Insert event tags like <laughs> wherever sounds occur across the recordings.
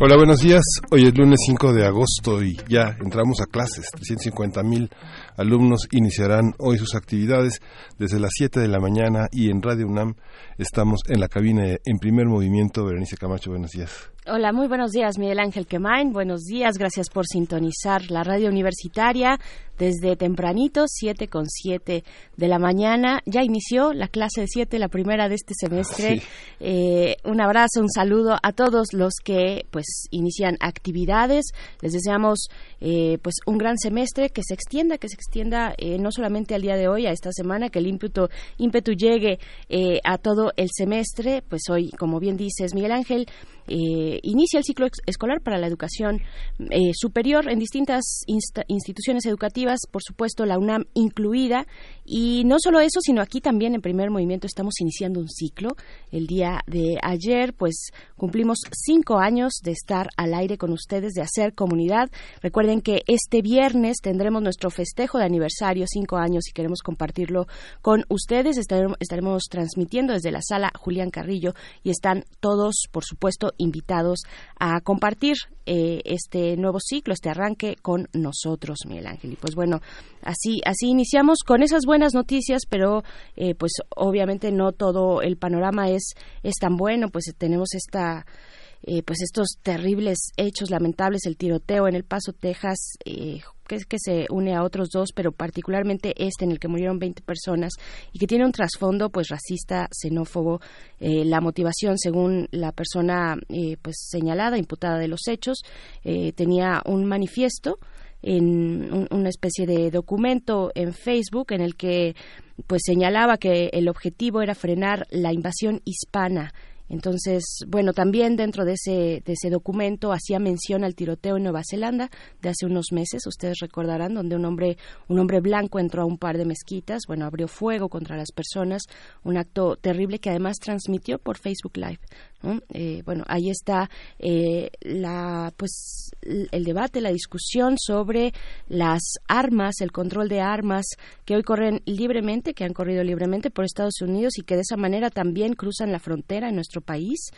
Hola, buenos días. Hoy es lunes 5 de agosto y ya entramos a clases. 350 mil alumnos iniciarán hoy sus actividades desde las 7 de la mañana y en Radio UNAM estamos en la cabina en primer movimiento. Berenice Camacho, buenos días. Hola, muy buenos días, Miguel Ángel Quemain. Buenos días, gracias por sintonizar la radio universitaria desde tempranito, siete con siete de la mañana. Ya inició la clase de siete, la primera de este semestre. Eh, un abrazo, un saludo a todos los que pues inician actividades. Les deseamos eh, pues un gran semestre que se extienda, que se extienda eh, no solamente al día de hoy, a esta semana, que el ímpetu, ímpetu llegue a todo el semestre. Pues hoy, como bien dices, Miguel Ángel, eh, inicia el ciclo escolar para la educación eh, superior en distintas instituciones educativas, por supuesto la UNAM incluida, y no solo eso, sino aquí también en primer movimiento estamos iniciando un ciclo. El día de ayer, pues cumplimos cinco años de estar al aire con ustedes, de hacer comunidad. Recuerden que este viernes tendremos nuestro festejo de aniversario, cinco años, y queremos compartirlo con ustedes. Estaremos, estaremos transmitiendo desde la sala Julián Carrillo y están todos, por supuesto, invitados a compartir eh, este nuevo ciclo, este arranque con nosotros, Miguel Ángel. Y pues bueno, así, así iniciamos con esas buenas noticias, pero eh, pues obviamente no todo el panorama es, es tan bueno, pues tenemos esta eh, pues estos terribles hechos lamentables, el tiroteo en El Paso, Texas, eh, que, que se une a otros dos, pero particularmente este en el que murieron 20 personas y que tiene un trasfondo pues racista, xenófobo. Eh, la motivación, según la persona pues señalada, imputada de los hechos, tenía un manifiesto en una especie de documento en Facebook en el que pues señalaba que el objetivo era frenar la invasión hispana entonces, bueno, también dentro de ese, de ese documento hacía mención al tiroteo en Nueva Zelanda de hace unos meses, ustedes recordarán, donde un hombre, un hombre blanco entró a un par de mezquitas, bueno, abrió fuego contra las personas, un acto terrible que además transmitió por Facebook Live. Eh, bueno, ahí está eh, la, pues, el debate, la discusión sobre las armas, el control de armas que hoy corren libremente, que han corrido libremente por Estados Unidos y que de esa manera también cruzan la frontera en nuestro país.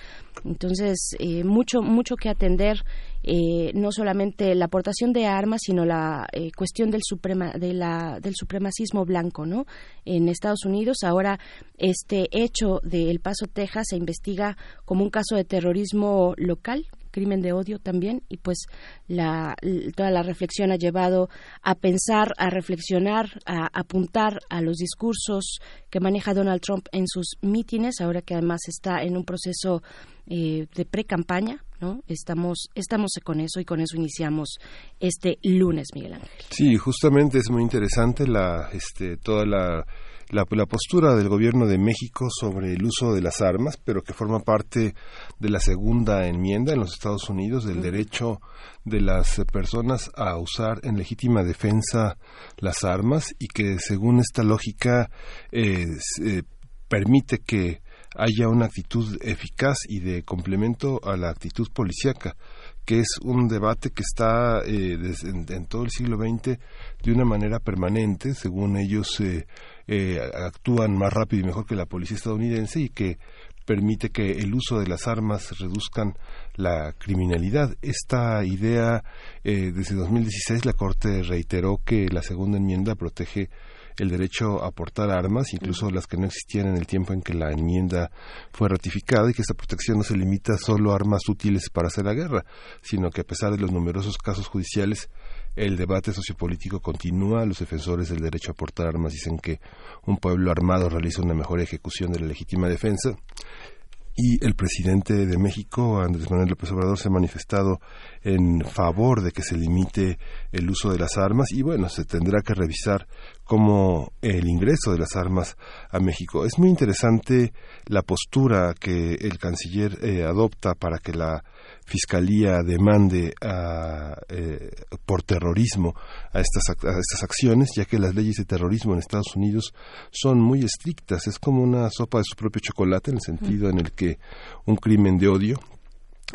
Entonces, eh, mucho, mucho que atender eh, no solamente la aportación de armas, sino la eh, cuestión del, suprema, del supremacismo blanco ¿no? en Estados Unidos. Ahora, este hecho de El Paso, Texas, se investiga como un caso de terrorismo local crimen de odio también y pues la, toda la reflexión ha llevado a pensar, a reflexionar, a apuntar a los discursos que maneja Donald Trump en sus mítines, ahora que además está en un proceso eh, de pre-campaña, ¿no? Estamos, estamos con eso y con eso iniciamos este lunes, Miguel Ángel. Sí, justamente es muy interesante la, este, toda la la, postura del gobierno de México sobre el uso de las armas, pero que forma parte de la segunda enmienda en los Estados Unidos del derecho de las personas a usar en legítima defensa las armas y que según esta lógica eh, permite que haya una actitud eficaz y de complemento a la actitud policíaca que es un debate que está eh, en, todo el siglo XX de una manera permanente, según ellos eh, eh, actúan más rápido y mejor que la policía estadounidense y que permite que el uso de las armas reduzcan la criminalidad. Esta idea, desde 2016 la Corte reiteró que la segunda enmienda protege el derecho a portar armas, incluso las que no existían en el tiempo en que la enmienda fue ratificada, y que esta protección no se limita solo a armas útiles para hacer la guerra, sino que a pesar de los numerosos casos judiciales, el debate sociopolítico continúa. Los defensores del derecho a portar armas dicen que un pueblo armado realiza una mejor ejecución de la legítima defensa y el presidente de México, Andrés Manuel López Obrador, se ha manifestado en favor de que se limite el uso de las armas y bueno, se tendrá que revisar cómo el ingreso de las armas a México. Es muy interesante la postura que el canciller eh, adopta para que la Fiscalía demande eh, por terrorismo a estas, a estas acciones, ya que las leyes de terrorismo en Estados Unidos son muy estrictas. Es como una sopa de su propio chocolate en el sentido en el que un crimen de odio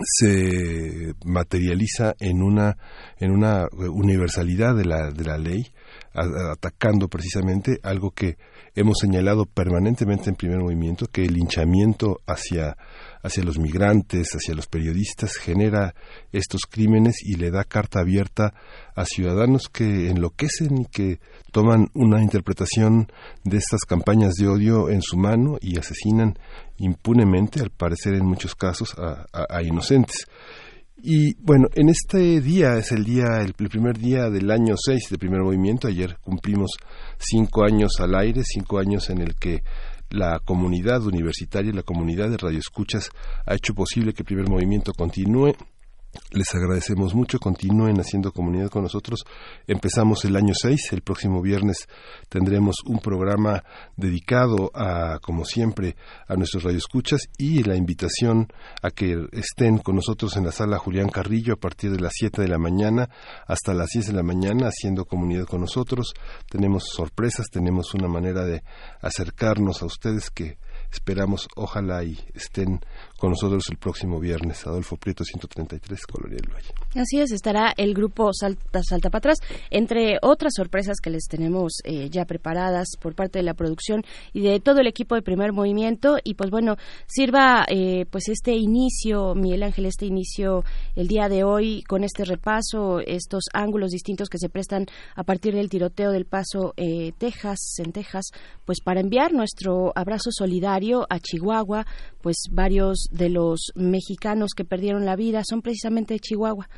se materializa en una en una universalidad de la de la ley atacando precisamente algo que hemos señalado permanentemente en primer movimiento que el linchamiento hacia hacia los migrantes, hacia los periodistas, genera estos crímenes y le da carta abierta a ciudadanos que enloquecen y que toman una interpretación de estas campañas de odio en su mano y asesinan impunemente, al parecer en muchos casos, a, inocentes. Y bueno, en este día es el día, el, primer día del año 6 de primer movimiento. Ayer cumplimos cinco años al aire, cinco años en el que la comunidad universitaria, la comunidad de radioescuchas ha hecho posible que el primer movimiento continúe les agradecemos mucho, continúen haciendo comunidad con nosotros. Empezamos el año 6, el próximo viernes tendremos un programa dedicado a, como siempre, a nuestros radioescuchas y la invitación a que estén con nosotros en la sala Julián Carrillo a partir de las 7 de la mañana hasta las 10 de la mañana haciendo comunidad con nosotros. Tenemos sorpresas, tenemos una manera de acercarnos a ustedes que esperamos, ojalá y estén con nosotros el próximo viernes. Adolfo Prieto, 133, Colonia del Valle. Así es, estará el grupo Salta, Salta para atrás, entre otras sorpresas que les tenemos eh, ya preparadas por parte de la producción y de todo el equipo de primer movimiento. Y pues bueno, sirva eh, pues este inicio, Miguel Ángel, este inicio el día de hoy con este repaso, estos ángulos distintos que se prestan a partir del tiroteo del paso eh, Texas, en Texas, pues para enviar nuestro abrazo solidario a Chihuahua, pues varios de los mexicanos que perdieron la vida son precisamente de Chihuahua.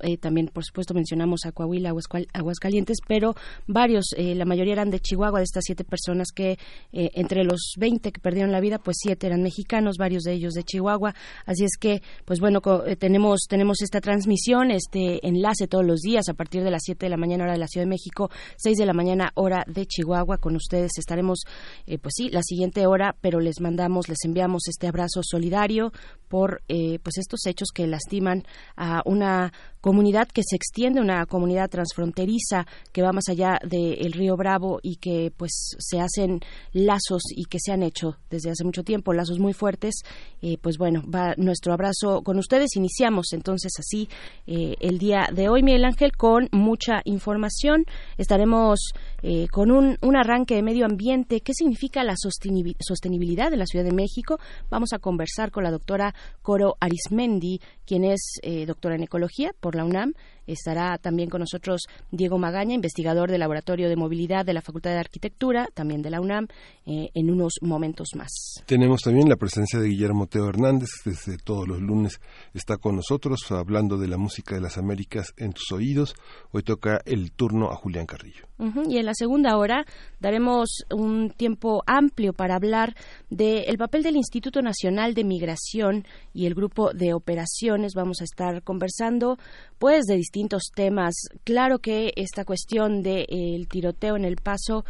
Eh, también, por supuesto, mencionamos a Coahuila, Aguascalientes, pero varios, eh, la mayoría eran de Chihuahua, de estas siete personas que, eh, entre los 20 que perdieron la vida, pues siete eran mexicanos, varios de ellos de Chihuahua. Así es que, pues bueno, tenemos, tenemos esta transmisión, este enlace todos los días a partir de las 7 de la mañana, hora de la Ciudad de México, 6 de la mañana, hora de Chihuahua. Con ustedes estaremos, pues sí, la siguiente hora, pero les mandamos, les enviamos este abrazo solidario por, pues estos hechos que lastiman a una comunidad que se extiende, una comunidad transfronteriza que va más allá del río Bravo y que pues se hacen lazos y que se han hecho desde hace mucho tiempo, lazos muy fuertes. Eh, pues bueno, va nuestro abrazo con ustedes. Iniciamos entonces así eh, el día de hoy, Miguel Ángel, con mucha información. Estaremos eh, con un, un, arranque de medio ambiente. ¿Qué significa la sostenibilidad de la Ciudad de México? Vamos a conversar con la doctora Coro Arismendi, quien es doctora en ecología la UNAM. Estará también con nosotros Diego Magaña, investigador del Laboratorio de Movilidad de la Facultad de Arquitectura, también de la UNAM, eh, en unos momentos más. Tenemos también la presencia de Guillermo Teo Hernández, desde todos los lunes está con nosotros hablando de la música de las Américas en tus oídos. Hoy toca el turno a Julián Carrillo. Y en la segunda hora daremos un tiempo amplio para hablar del papel del Instituto Nacional de Migración y el grupo de operaciones. Vamos a estar conversando pues de distintos temas. Claro que esta cuestión del tiroteo en el paso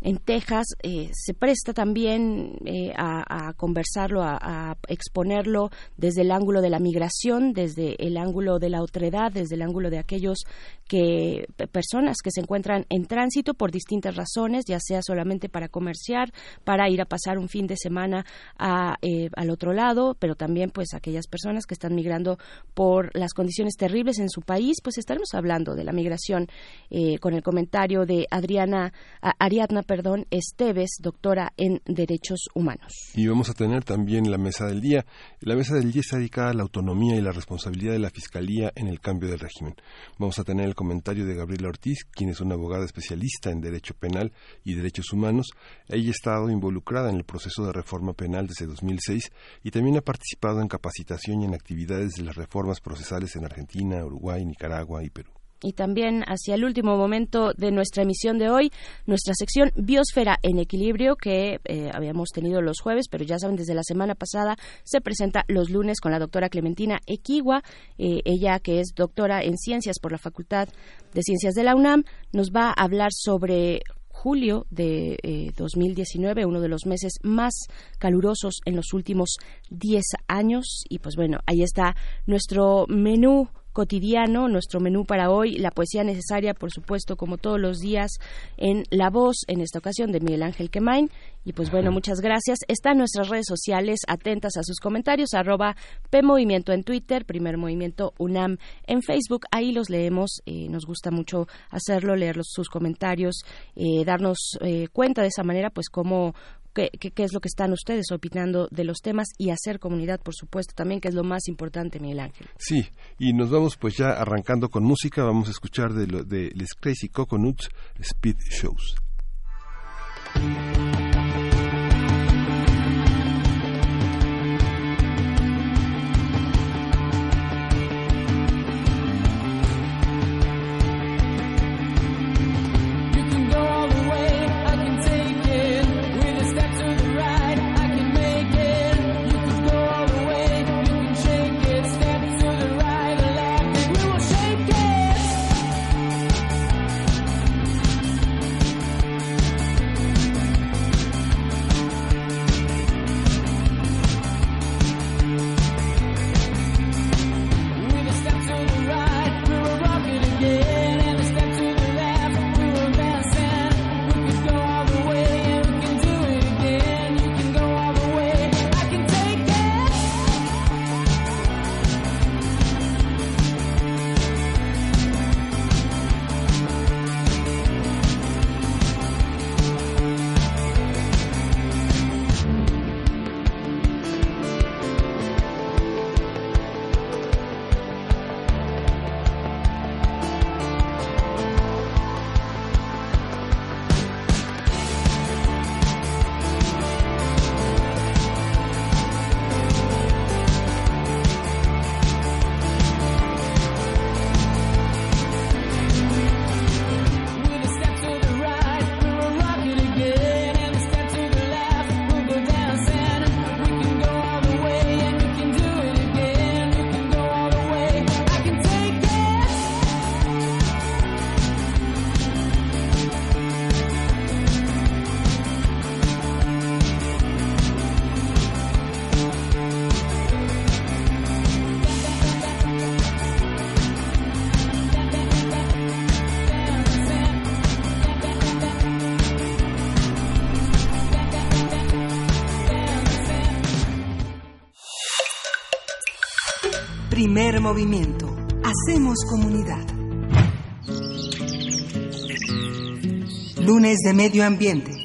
en Texas eh, se presta también eh, a, conversarlo, a, exponerlo desde el ángulo de la migración, desde el ángulo de la otredad, desde el ángulo de aquellos que personas que se encuentran en tránsito por distintas razones, ya sea solamente para comerciar, para ir a pasar un fin de semana eh, al otro lado, pero también pues aquellas personas que están migrando por las condiciones terribles en su país, pues estaremos hablando de la migración con el comentario de Adriana Ariadna perdón, Esteves, doctora en Derechos Humanos. Y vamos a tener también la mesa del día. La mesa del día está dedicada a la autonomía y la responsabilidad de la Fiscalía en el cambio del régimen. Vamos a tener el comentario de Gabriela Ortiz, quien es una abogada especialista en Derecho Penal y Derechos Humanos. Ella ha estado involucrada en el proceso de reforma penal desde 2006 y también ha participado en capacitación y en actividades de las reformas procesales en Argentina, Uruguay, Nicaragua y Perú. Y también hacia el último momento de nuestra emisión de hoy, nuestra sección Biosfera en Equilibrio, que eh, habíamos tenido los jueves, pero ya saben, desde la semana pasada se presenta los lunes con la doctora Clementina Equigua, eh, ella que es doctora en ciencias por la Facultad de Ciencias de la UNAM, nos va a hablar sobre julio de 2019, eh, uno de los meses más calurosos en los últimos 10 años. Y pues bueno, ahí está nuestro menú cotidiano, nuestro menú para hoy, la poesía necesaria, por supuesto, como todos los días, en La Voz, en esta ocasión de Miguel Ángel Quemain. Y pues bueno, muchas gracias. Están nuestras redes sociales atentas a sus comentarios, arroba PMovimiento en Twitter, Primer Movimiento UNAM en Facebook. Ahí los leemos, eh, nos gusta mucho hacerlo, leer sus comentarios, eh, darnos eh, cuenta de esa manera, pues cómo qué, es lo que están ustedes opinando de los temas y hacer comunidad, por supuesto, también, que es lo más importante, Miguel Ángel. Sí, y nos vamos pues ya arrancando con música, vamos a escuchar de, lo, de Les Crazy Coconuts Speed Shows. Movimiento. Hacemos comunidad. Lunes de Medio Ambiente.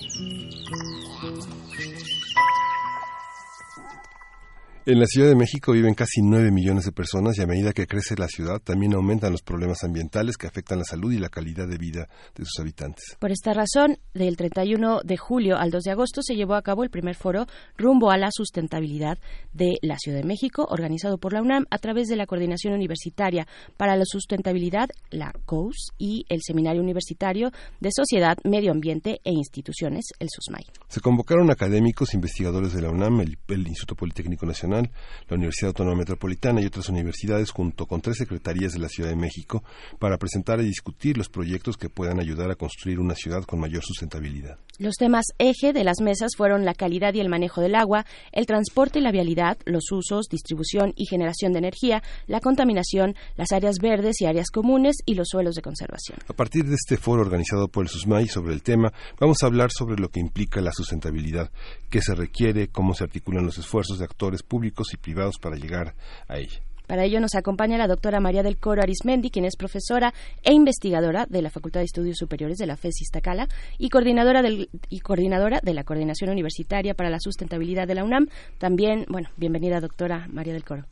En la Ciudad de México viven casi 9 millones de personas y a medida que crece la ciudad también aumentan los problemas ambientales que afectan la salud y la calidad de vida de sus habitantes. Por esta razón, del 31 de julio al 2 de agosto se llevó a cabo el primer foro rumbo a la sustentabilidad de la Ciudad de México, organizado por la UNAM a través de la Coordinación Universitaria para la Sustentabilidad, la COUS, y el Seminario Universitario de Sociedad, Medio Ambiente e Instituciones, el SUSMAI. Se convocaron académicos, investigadores de la UNAM, el Instituto Politécnico Nacional, la Universidad Autónoma Metropolitana y otras universidades junto con tres secretarías de la Ciudad de México para presentar y discutir los proyectos que puedan ayudar a construir una ciudad con mayor sustentabilidad. Los temas eje de las mesas fueron la calidad y el manejo del agua, el transporte y la vialidad, los usos, distribución y generación de energía, la contaminación, las áreas verdes y áreas comunes y los suelos de conservación. A partir de este foro organizado por el SUSMAI sobre el tema, vamos a hablar sobre lo que implica la sustentabilidad, qué se requiere, cómo se articulan los esfuerzos de actores públicos y privados para llegar a ella. Para ello nos acompaña la doctora María del Coro Arismendi, quien es profesora e investigadora de la Facultad de Estudios Superiores de la FES Iztacala y coordinadora, del, y coordinadora de la Coordinación Universitaria para la Sustentabilidad de la UNAM. También, bueno, bienvenida doctora María del Coro.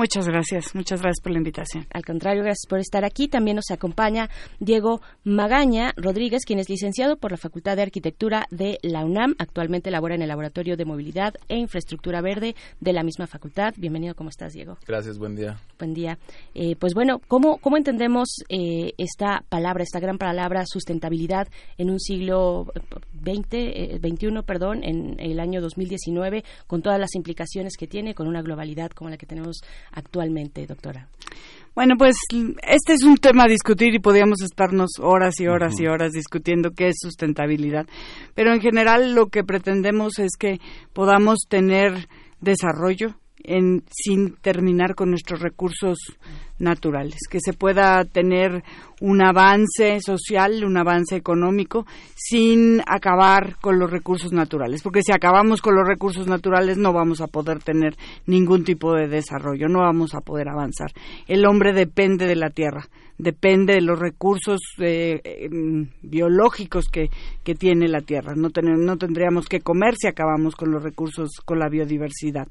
Muchas gracias, muchas gracias por la invitación. Al contrario, gracias por estar aquí. También nos acompaña Diego Magaña Rodríguez, quien es licenciado por la Facultad de Arquitectura de la UNAM. Actualmente labora en el Laboratorio de Movilidad e Infraestructura Verde de la misma facultad. Bienvenido, ¿cómo estás, Diego? Gracias, buen día. Buen día. Eh, pues bueno, ¿cómo, cómo entendemos eh, esta palabra, esta gran palabra sustentabilidad en un siglo XX, eh, 21, perdón, en el año 2019, con todas las implicaciones que tiene, con una globalidad como la que tenemos actualmente, doctora? Bueno, pues este es un tema a discutir y podríamos estarnos horas y horas y horas discutiendo qué es sustentabilidad. Pero en general lo que pretendemos es que podamos tener desarrollo en, sin terminar con nuestros recursos naturales, que se pueda tener un avance social, un avance económico, sin acabar con los recursos naturales, porque si acabamos con los recursos naturales no vamos a poder tener ningún tipo de desarrollo, no vamos a poder avanzar. El hombre depende de la tierra, depende de los recursos eh, em, biológicos que, que, tiene la tierra. No, no tendríamos que comer si acabamos con los recursos, con la biodiversidad.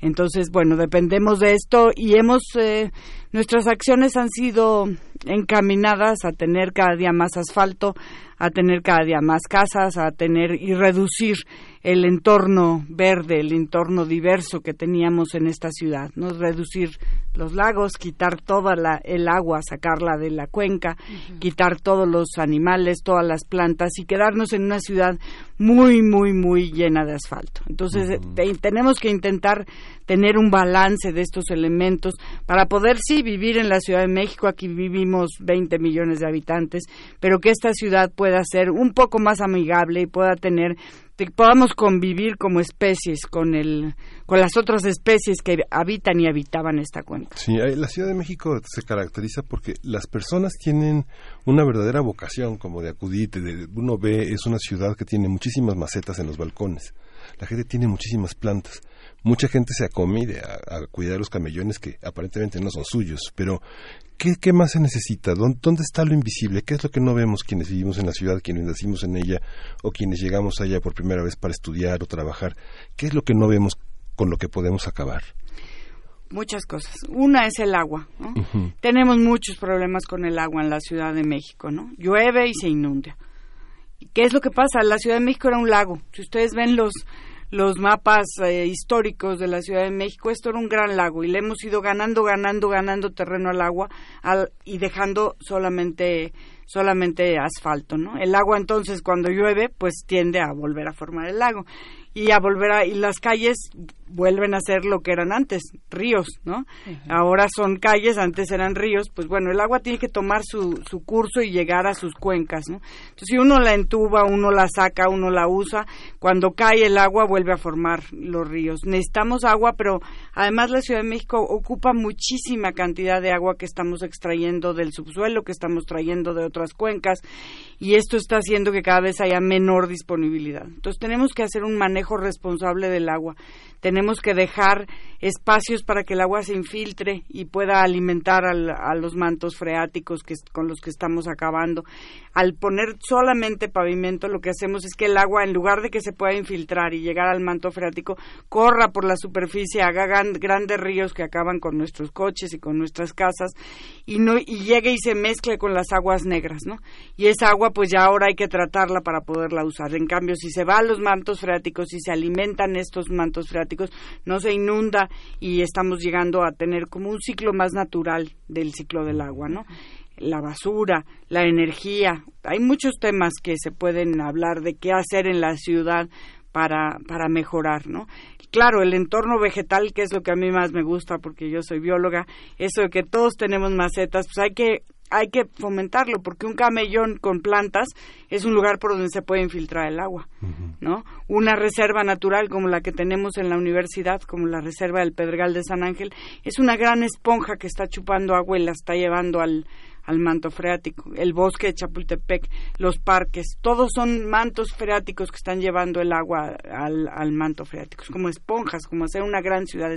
Entonces, bueno, dependemos de esto y hemos, eh, nuestras acciones han sido encaminadas a tener cada día más asfalto, a tener cada día más casas, a tener y reducir el entorno verde, el entorno diverso que teníamos en esta ciudad, ¿no? Reducir los lagos, quitar toda la, el agua, sacarla de la cuenca, quitar todos los animales, todas las plantas y quedarnos en una ciudad muy, muy, muy llena de asfalto. Entonces, tenemos que intentar tener un balance de estos elementos para poder, sí, vivir en la Ciudad de México. Aquí vivimos 20 millones de habitantes, pero que esta ciudad pueda ser un poco más amigable y pueda tener que podamos convivir como especies con el con las otras especies que habitan y habitaban esta cuenca. Sí, la Ciudad de México se caracteriza porque las personas tienen una verdadera vocación como de acudir, de, uno ve es una ciudad que tiene muchísimas macetas en los balcones. La gente tiene muchísimas plantas mucha gente se acomide a, cuidar los camellones que aparentemente no son suyos, pero ¿qué, qué más se necesita? ¿Dónde, está lo invisible? ¿Qué es lo que no vemos quienes vivimos en la ciudad, quienes nacimos en ella o quienes llegamos allá por primera vez para estudiar o trabajar? ¿Qué es lo que no vemos con lo que podemos acabar? Muchas cosas. Una es el agua. Tenemos muchos problemas con el agua en la Ciudad de México, ¿no? Llueve y se inunda. ¿Qué es lo que pasa? La Ciudad de México era un lago. Si ustedes ven los los mapas eh, históricos de la Ciudad de México, esto era un gran lago y le hemos ido ganando, ganando, ganando terreno al agua y dejando solamente solamente asfalto, ¿no? El agua entonces cuando llueve pues tiende a volver a formar el lago y a volver a y las calles vuelven a ser lo que eran antes, ríos, ¿no? Ahora son calles, antes eran ríos, pues bueno, el agua tiene que tomar su, su curso y llegar a sus cuencas, ¿no? Entonces, si uno la entuba, uno la saca, uno la usa, cuando cae el agua vuelve a formar los ríos. Necesitamos agua, pero además la Ciudad de México ocupa muchísima cantidad de agua que estamos extrayendo del subsuelo, que estamos trayendo de otras cuencas, y esto está haciendo que cada vez haya menor disponibilidad. Entonces, tenemos que hacer un manejo responsable del agua tenemos que dejar espacios para que el agua se infiltre y pueda alimentar a los mantos freáticos que, con los que estamos acabando. Al poner solamente pavimento, lo que hacemos es que el agua, en lugar de que se pueda infiltrar y llegar al manto freático, corra por la superficie, haga grandes ríos que acaban con nuestros coches y con nuestras casas y, no, y llegue y se mezcle con las aguas negras, ¿no? Y esa agua, pues ya ahora hay que tratarla para poderla usar. En cambio, si se va a los mantos freáticos y se alimentan estos mantos freáticos, no se inunda y estamos llegando a tener como un ciclo más natural del ciclo del agua, ¿no? La basura, la energía, hay muchos temas que se pueden hablar de qué hacer en la ciudad para, para mejorar, ¿no? Claro, el entorno vegetal, que es lo que a mí más me gusta porque yo soy bióloga, eso de que todos tenemos macetas, pues hay que hay que fomentarlo porque un camellón con plantas es un lugar por donde se puede infiltrar el agua, ¿no? Una reserva natural como la que tenemos en la universidad, como la reserva del Pedregal de San Ángel, es una gran esponja que está chupando agua y la está llevando al, al manto freático. El bosque de Chapultepec, los parques, todos son mantos freáticos que están llevando el agua al, al manto freático. Es como esponjas, como hacer una gran ciudad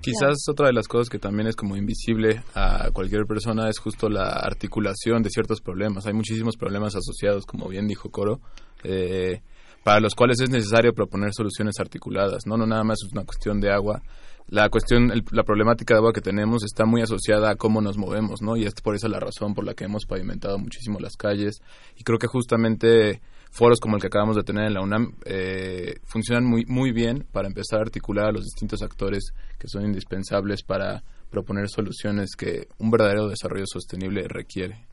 Quizás otra de las cosas que también es como invisible a cualquier persona es justo la articulación de ciertos problemas. Hay muchísimos problemas asociados, como bien dijo Coro, eh, para los cuales es necesario proponer soluciones articuladas. No, no nada más es una cuestión de agua, la cuestión, la problemática de agua que tenemos está muy asociada a cómo nos movemos, ¿no? Y es por eso la razón por la que hemos pavimentado muchísimo las calles. Y creo que justamente foros como el que acabamos de tener en la UNAM eh, funcionan muy, muy bien para empezar a articular a los distintos actores que son indispensables para proponer soluciones que un verdadero desarrollo sostenible requiere.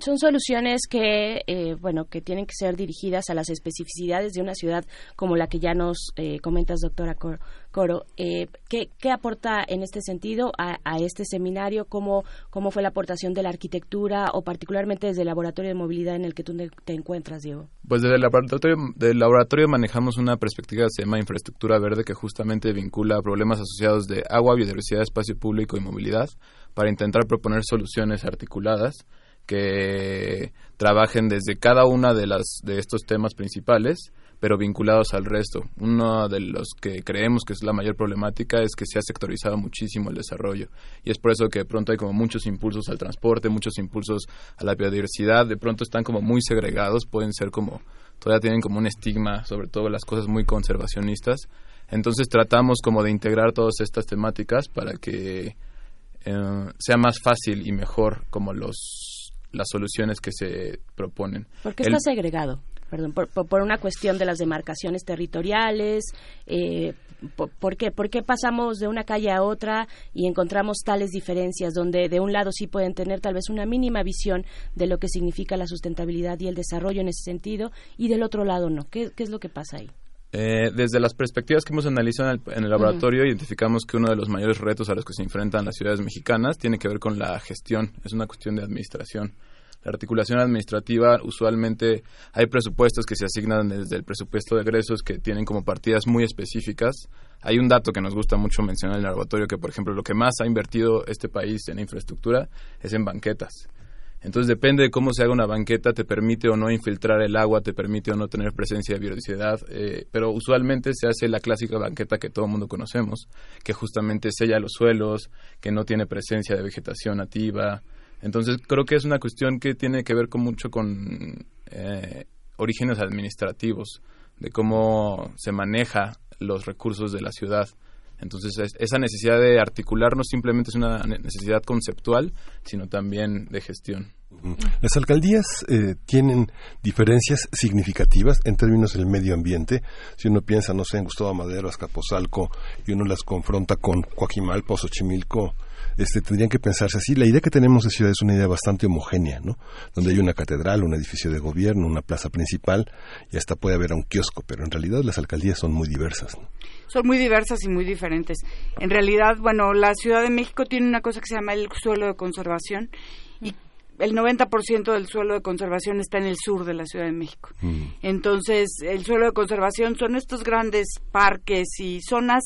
Son soluciones que, eh, bueno, que tienen que ser dirigidas a las especificidades de una ciudad como la que ya nos eh, comentas, doctora Coro. Eh, ¿qué, aporta en este sentido a, este seminario? ¿Cómo, ¿Cómo fue la aportación de la arquitectura o particularmente desde el laboratorio de movilidad en el que tú te encuentras, Diego? Pues desde el laboratorio, del laboratorio manejamos una perspectiva que se llama infraestructura verde que justamente vincula problemas asociados de agua, biodiversidad, espacio público y movilidad para intentar proponer soluciones articuladas que trabajen desde cada una de las de estos temas principales pero vinculados al resto. Uno de los que creemos que es la mayor problemática es que se ha sectorizado muchísimo el desarrollo y es por eso que de pronto hay como muchos impulsos al transporte, muchos impulsos a la biodiversidad, de pronto están como muy segregados, pueden ser como todavía tienen como un estigma, sobre todo las cosas muy conservacionistas. Entonces tratamos como de integrar todas estas temáticas para que eh, sea más fácil y mejor como los las soluciones que se proponen. ¿Por qué está segregado? Perdón, por, una cuestión de las demarcaciones territoriales. Eh, por, qué? ¿Por qué pasamos de una calle a otra y encontramos tales diferencias donde de un lado sí pueden tener tal vez una mínima visión de lo que significa la sustentabilidad y el desarrollo en ese sentido y del otro lado no? ¿Qué, es lo que pasa ahí? Eh, desde las perspectivas que hemos analizado en el, laboratorio, identificamos que uno de los mayores retos a los que se enfrentan las ciudades mexicanas tiene que ver con la gestión, es una cuestión de administración. La articulación administrativa, usualmente hay presupuestos que se asignan desde el presupuesto de egresos que tienen como partidas muy específicas. Hay un dato que nos gusta mucho mencionar en el laboratorio, que por ejemplo lo que más ha invertido este país en infraestructura es en banquetas. Entonces depende de cómo se haga una banqueta, te permite o no infiltrar el agua, te permite o no tener presencia de biodiversidad, eh, pero usualmente se hace la clásica banqueta que todo el mundo conocemos, que justamente sella los suelos, que no tiene presencia de vegetación nativa. Entonces creo que es una cuestión que tiene que ver con mucho con eh, orígenes administrativos, de cómo se maneja los recursos de la ciudad. Entonces, esa necesidad de articular no simplemente es una necesidad conceptual, sino también de gestión. Las alcaldías eh, tienen diferencias significativas en términos del medio ambiente. Si uno piensa, no sé, en Gustavo Madero, Azcapotzalco, y uno las confronta con Coajimalpa, Xochimilco, este, tendrían que pensarse así. La idea que tenemos de ciudad es una idea bastante homogénea, ¿no? Donde hay una catedral, un edificio de gobierno, una plaza principal, y hasta puede haber un kiosco, pero en realidad las alcaldías son muy diversas. Son muy diversas y muy diferentes. En realidad, bueno, la Ciudad de México tiene una cosa que se llama el suelo de conservación y el 90% del suelo de conservación está en el sur de la Ciudad de México. Mm. Entonces, el suelo de conservación son estos grandes parques y zonas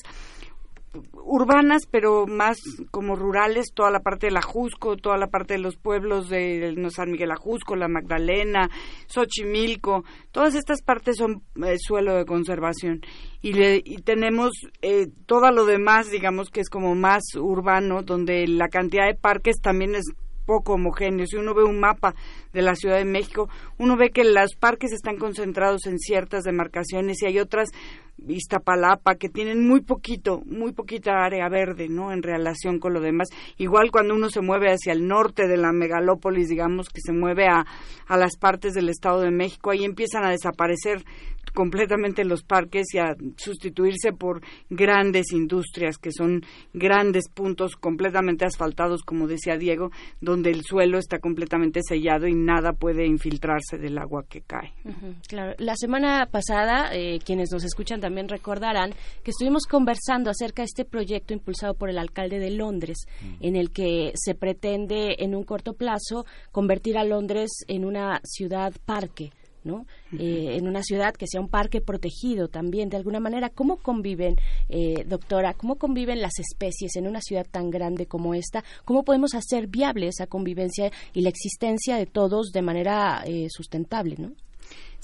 urbanas, pero más como rurales, toda la parte de la Jusco, toda la parte de los pueblos de San Miguel Ajusco, la Magdalena, Xochimilco, todas estas partes son eh, suelo de conservación. Y, y tenemos eh, todo lo demás, digamos que es como más urbano, donde la cantidad de parques también es poco homogéneo. Si uno ve un mapa de la Ciudad de México, uno ve que los parques están concentrados en ciertas demarcaciones y hay otras Iztapalapa, que tienen muy poquito, muy poquita área verde, ¿no? En relación con lo demás. Igual cuando uno se mueve hacia el norte de la megalópolis, digamos, que se mueve a, a las partes del Estado de México, ahí empiezan a desaparecer completamente los parques y a sustituirse por grandes industrias que son grandes puntos completamente asfaltados, como decía Diego, donde el suelo está completamente sellado y nada puede infiltrarse del agua que cae. claro. La semana pasada, eh, quienes nos escuchan también recordarán que estuvimos conversando acerca de este proyecto impulsado por el alcalde de Londres, en el que se pretende en un corto plazo convertir a Londres en una ciudad parque ¿no? Eh, en una ciudad que sea un parque protegido también, de alguna manera. ¿Cómo conviven, eh, doctora, cómo conviven las especies en una ciudad tan grande como esta? ¿Cómo podemos hacer viable esa convivencia y la existencia de todos de manera eh, sustentable, ¿no?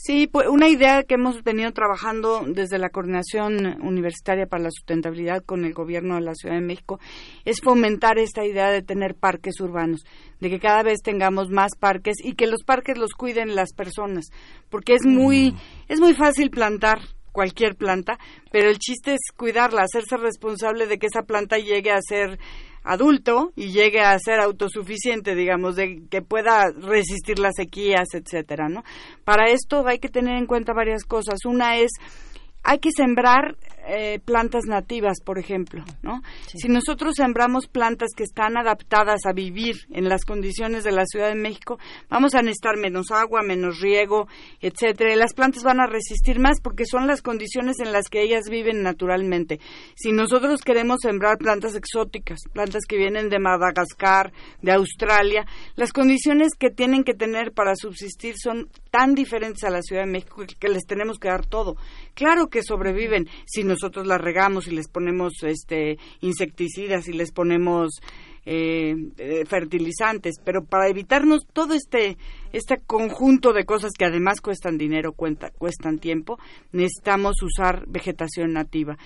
Sí, pues una idea que hemos venido trabajando desde la Coordinación Universitaria para la Sustentabilidad con el Gobierno de la Ciudad de México es fomentar esta idea de tener parques urbanos, de que cada vez tengamos más parques y que los parques los cuiden las personas, porque es muy mm. es muy fácil plantar cualquier planta, pero el chiste es cuidarla, hacerse responsable de que esa planta llegue a ser adulto y llegue a ser autosuficiente, digamos, de que pueda resistir las sequías, etcétera, ¿no? Para esto hay que tener en cuenta varias cosas. Una es hay que sembrar eh, plantas nativas, por ejemplo, ¿no? Si nosotros sembramos plantas que están adaptadas a vivir en las condiciones de la Ciudad de México, vamos a necesitar menos agua, menos riego, etcétera. Y las plantas van a resistir más porque son las condiciones en las que ellas viven naturalmente. Si nosotros queremos sembrar plantas exóticas, plantas que vienen de Madagascar, de Australia, las condiciones que tienen que tener para subsistir son tan diferentes a la Ciudad de México que les tenemos que dar todo. Claro que sobreviven si nosotros las regamos y les ponemos este insecticidas y les ponemos eh, eh, fertilizantes, pero para evitarnos todo este este conjunto de cosas que además cuestan dinero, cuestan tiempo, necesitamos usar vegetación nativa.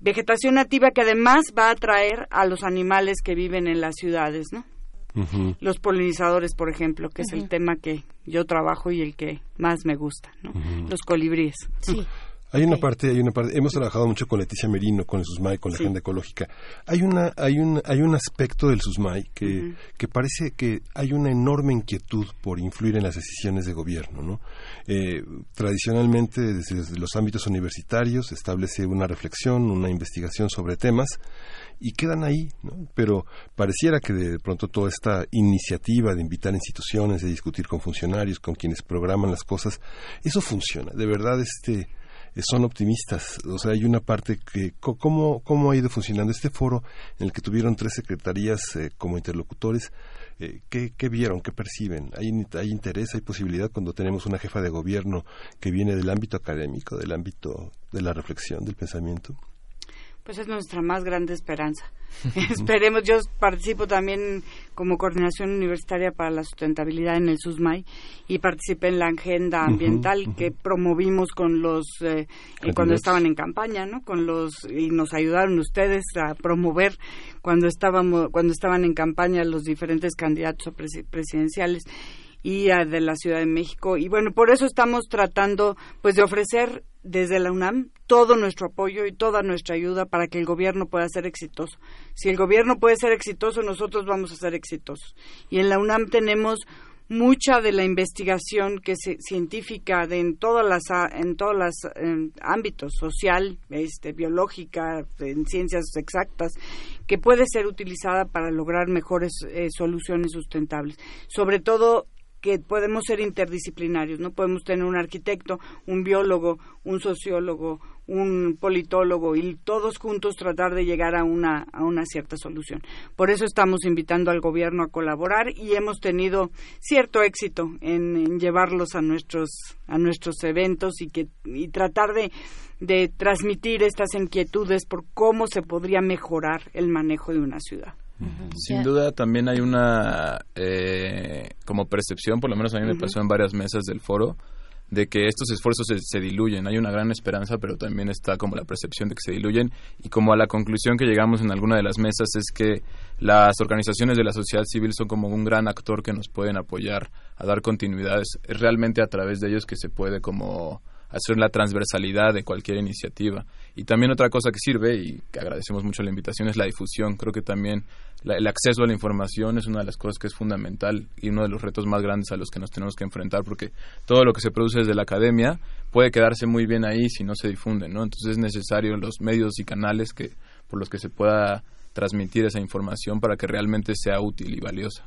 Vegetación nativa que además va a atraer a los animales que viven en las ciudades, ¿no? Los polinizadores, por ejemplo, que es el tema que yo trabajo y el que más me gusta, ¿no? Los colibríes. Sí. <laughs> Hay una parte, hay una parte. Hemos trabajado mucho con Leticia Merino, con el SUSMAI, con la agenda ecológica. Hay una, hay un, hay un aspecto del SUSMAI que, que parece que hay una enorme inquietud por influir en las decisiones de gobierno, ¿no? Eh, tradicionalmente, desde, los ámbitos universitarios, se establece una reflexión, una investigación sobre temas y quedan ahí, ¿no? Pero pareciera que de pronto toda esta iniciativa de invitar instituciones, de discutir con funcionarios, con quienes programan las cosas, eso funciona. De verdad, este son optimistas. O sea, hay una parte que, ¿cómo, cómo ha ido funcionando este foro en el que tuvieron tres secretarías eh, como interlocutores? Eh, ¿qué, ¿qué, vieron? ¿Qué perciben? ¿Hay, ¿Hay interés, hay posibilidad cuando tenemos una jefa de gobierno que viene del ámbito académico, del ámbito de la reflexión, del pensamiento? Pues es nuestra más grande esperanza. <laughs> Esperemos, yo participo también como coordinación universitaria para la sustentabilidad en el SUSMAI y participé en la agenda ambiental que promovimos con los eh, eh, cuando estaban en campaña, ¿no? Con los y nos ayudaron ustedes a promover cuando estábamos cuando estaban en campaña los diferentes candidatos presidenciales y de la Ciudad de México y bueno por eso estamos tratando pues de ofrecer desde la UNAM todo nuestro apoyo y toda nuestra ayuda para que el gobierno pueda ser exitoso. Si el gobierno puede ser exitoso, nosotros vamos a ser exitosos. Y en la UNAM tenemos mucha de la investigación que se, científica de en todas las en todos los ámbitos social, este, biológica, en ciencias exactas, que puede ser utilizada para lograr mejores eh, soluciones sustentables. Sobre todo que podemos ser interdisciplinarios, no podemos tener un arquitecto, un biólogo, un sociólogo, un politólogo y todos juntos tratar de llegar a una a una cierta solución. Por eso estamos invitando al gobierno a colaborar y hemos tenido cierto éxito en, llevarlos a nuestros a nuestros eventos y que y tratar de de transmitir estas inquietudes por cómo se podría mejorar el manejo de una ciudad. Sin duda también hay una eh, como percepción, por lo menos a mí me pasó en varias mesas del foro, de que estos esfuerzos se, diluyen. Hay una gran esperanza, pero también está como la percepción de que se diluyen. Y como a la conclusión que llegamos en alguna de las mesas es que las organizaciones de la sociedad civil son como un gran actor que nos pueden apoyar a dar continuidades. Es realmente a través de ellos que se puede como hacer la transversalidad de cualquier iniciativa. Y también otra cosa que sirve, y que agradecemos mucho la invitación, es la difusión. Creo que también el acceso a la información es una de las cosas que es fundamental y uno de los retos más grandes a los que nos tenemos que enfrentar, porque todo lo que se produce desde la academia puede quedarse muy bien ahí si no se difunde, ¿no? Entonces es necesario los medios y canales que por los que se pueda transmitir esa información para que realmente sea útil y valiosa.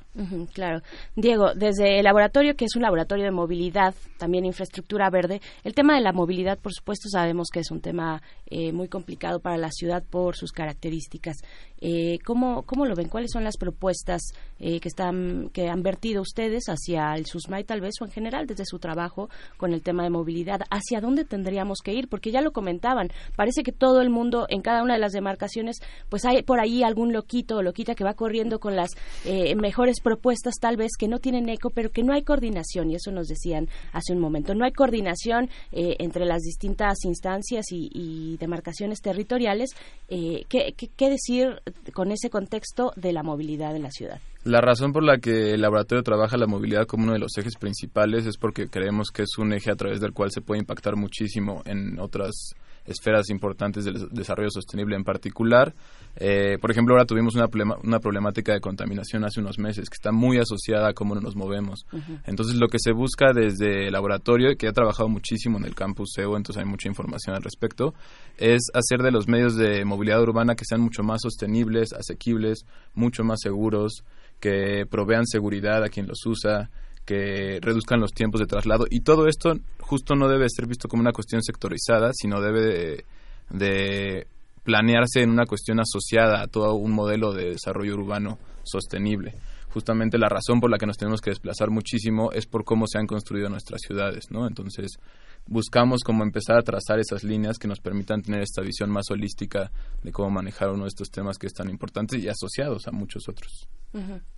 claro. Diego, desde el laboratorio, que es un laboratorio de movilidad, también infraestructura verde, el tema de la movilidad, por supuesto, sabemos que es un tema eh, muy complicado para la ciudad por sus características. Eh, ¿cómo, ¿Cómo lo ven? ¿Cuáles son las propuestas eh, que, están, que han vertido ustedes hacia el SUSMAI, tal vez, o en general, desde su trabajo con el tema de movilidad? ¿Hacia dónde tendríamos que ir? Porque ya lo comentaban, parece que todo el mundo, en cada una de las demarcaciones, pues hay por ahí algún loquito o loquita que va corriendo con las eh, mejores propuestas tal vez que no tienen eco, pero que no hay coordinación y eso nos decían hace un momento. No hay coordinación eh, entre las distintas instancias y, demarcaciones territoriales. Eh, ¿qué, decir con ese contexto de la movilidad en la ciudad? La razón por la que el laboratorio trabaja la movilidad como uno de los ejes principales es porque creemos que es un eje a través del cual se puede impactar muchísimo en otras esferas importantes del desarrollo sostenible en particular. Eh, por ejemplo, ahora tuvimos una, una problemática de contaminación hace unos meses que está muy asociada a cómo nos movemos. Entonces, lo que se busca desde el laboratorio, que ha trabajado muchísimo en el campus CEU, entonces hay mucha información al respecto, es hacer de los medios de movilidad urbana que sean mucho más sostenibles, asequibles, mucho más seguros, que provean seguridad a quien los usa, que reduzcan los tiempos de traslado y todo esto justo no debe ser visto como una cuestión sectorizada, sino debe de, planearse en una cuestión asociada a todo un modelo de desarrollo urbano sostenible. Justamente la razón por la que nos tenemos que desplazar muchísimo es por cómo se han construido nuestras ciudades, ¿no? Entonces, buscamos como empezar a trazar esas líneas que nos permitan tener esta visión más holística de cómo manejar uno de estos temas que es tan importante y asociados a muchos otros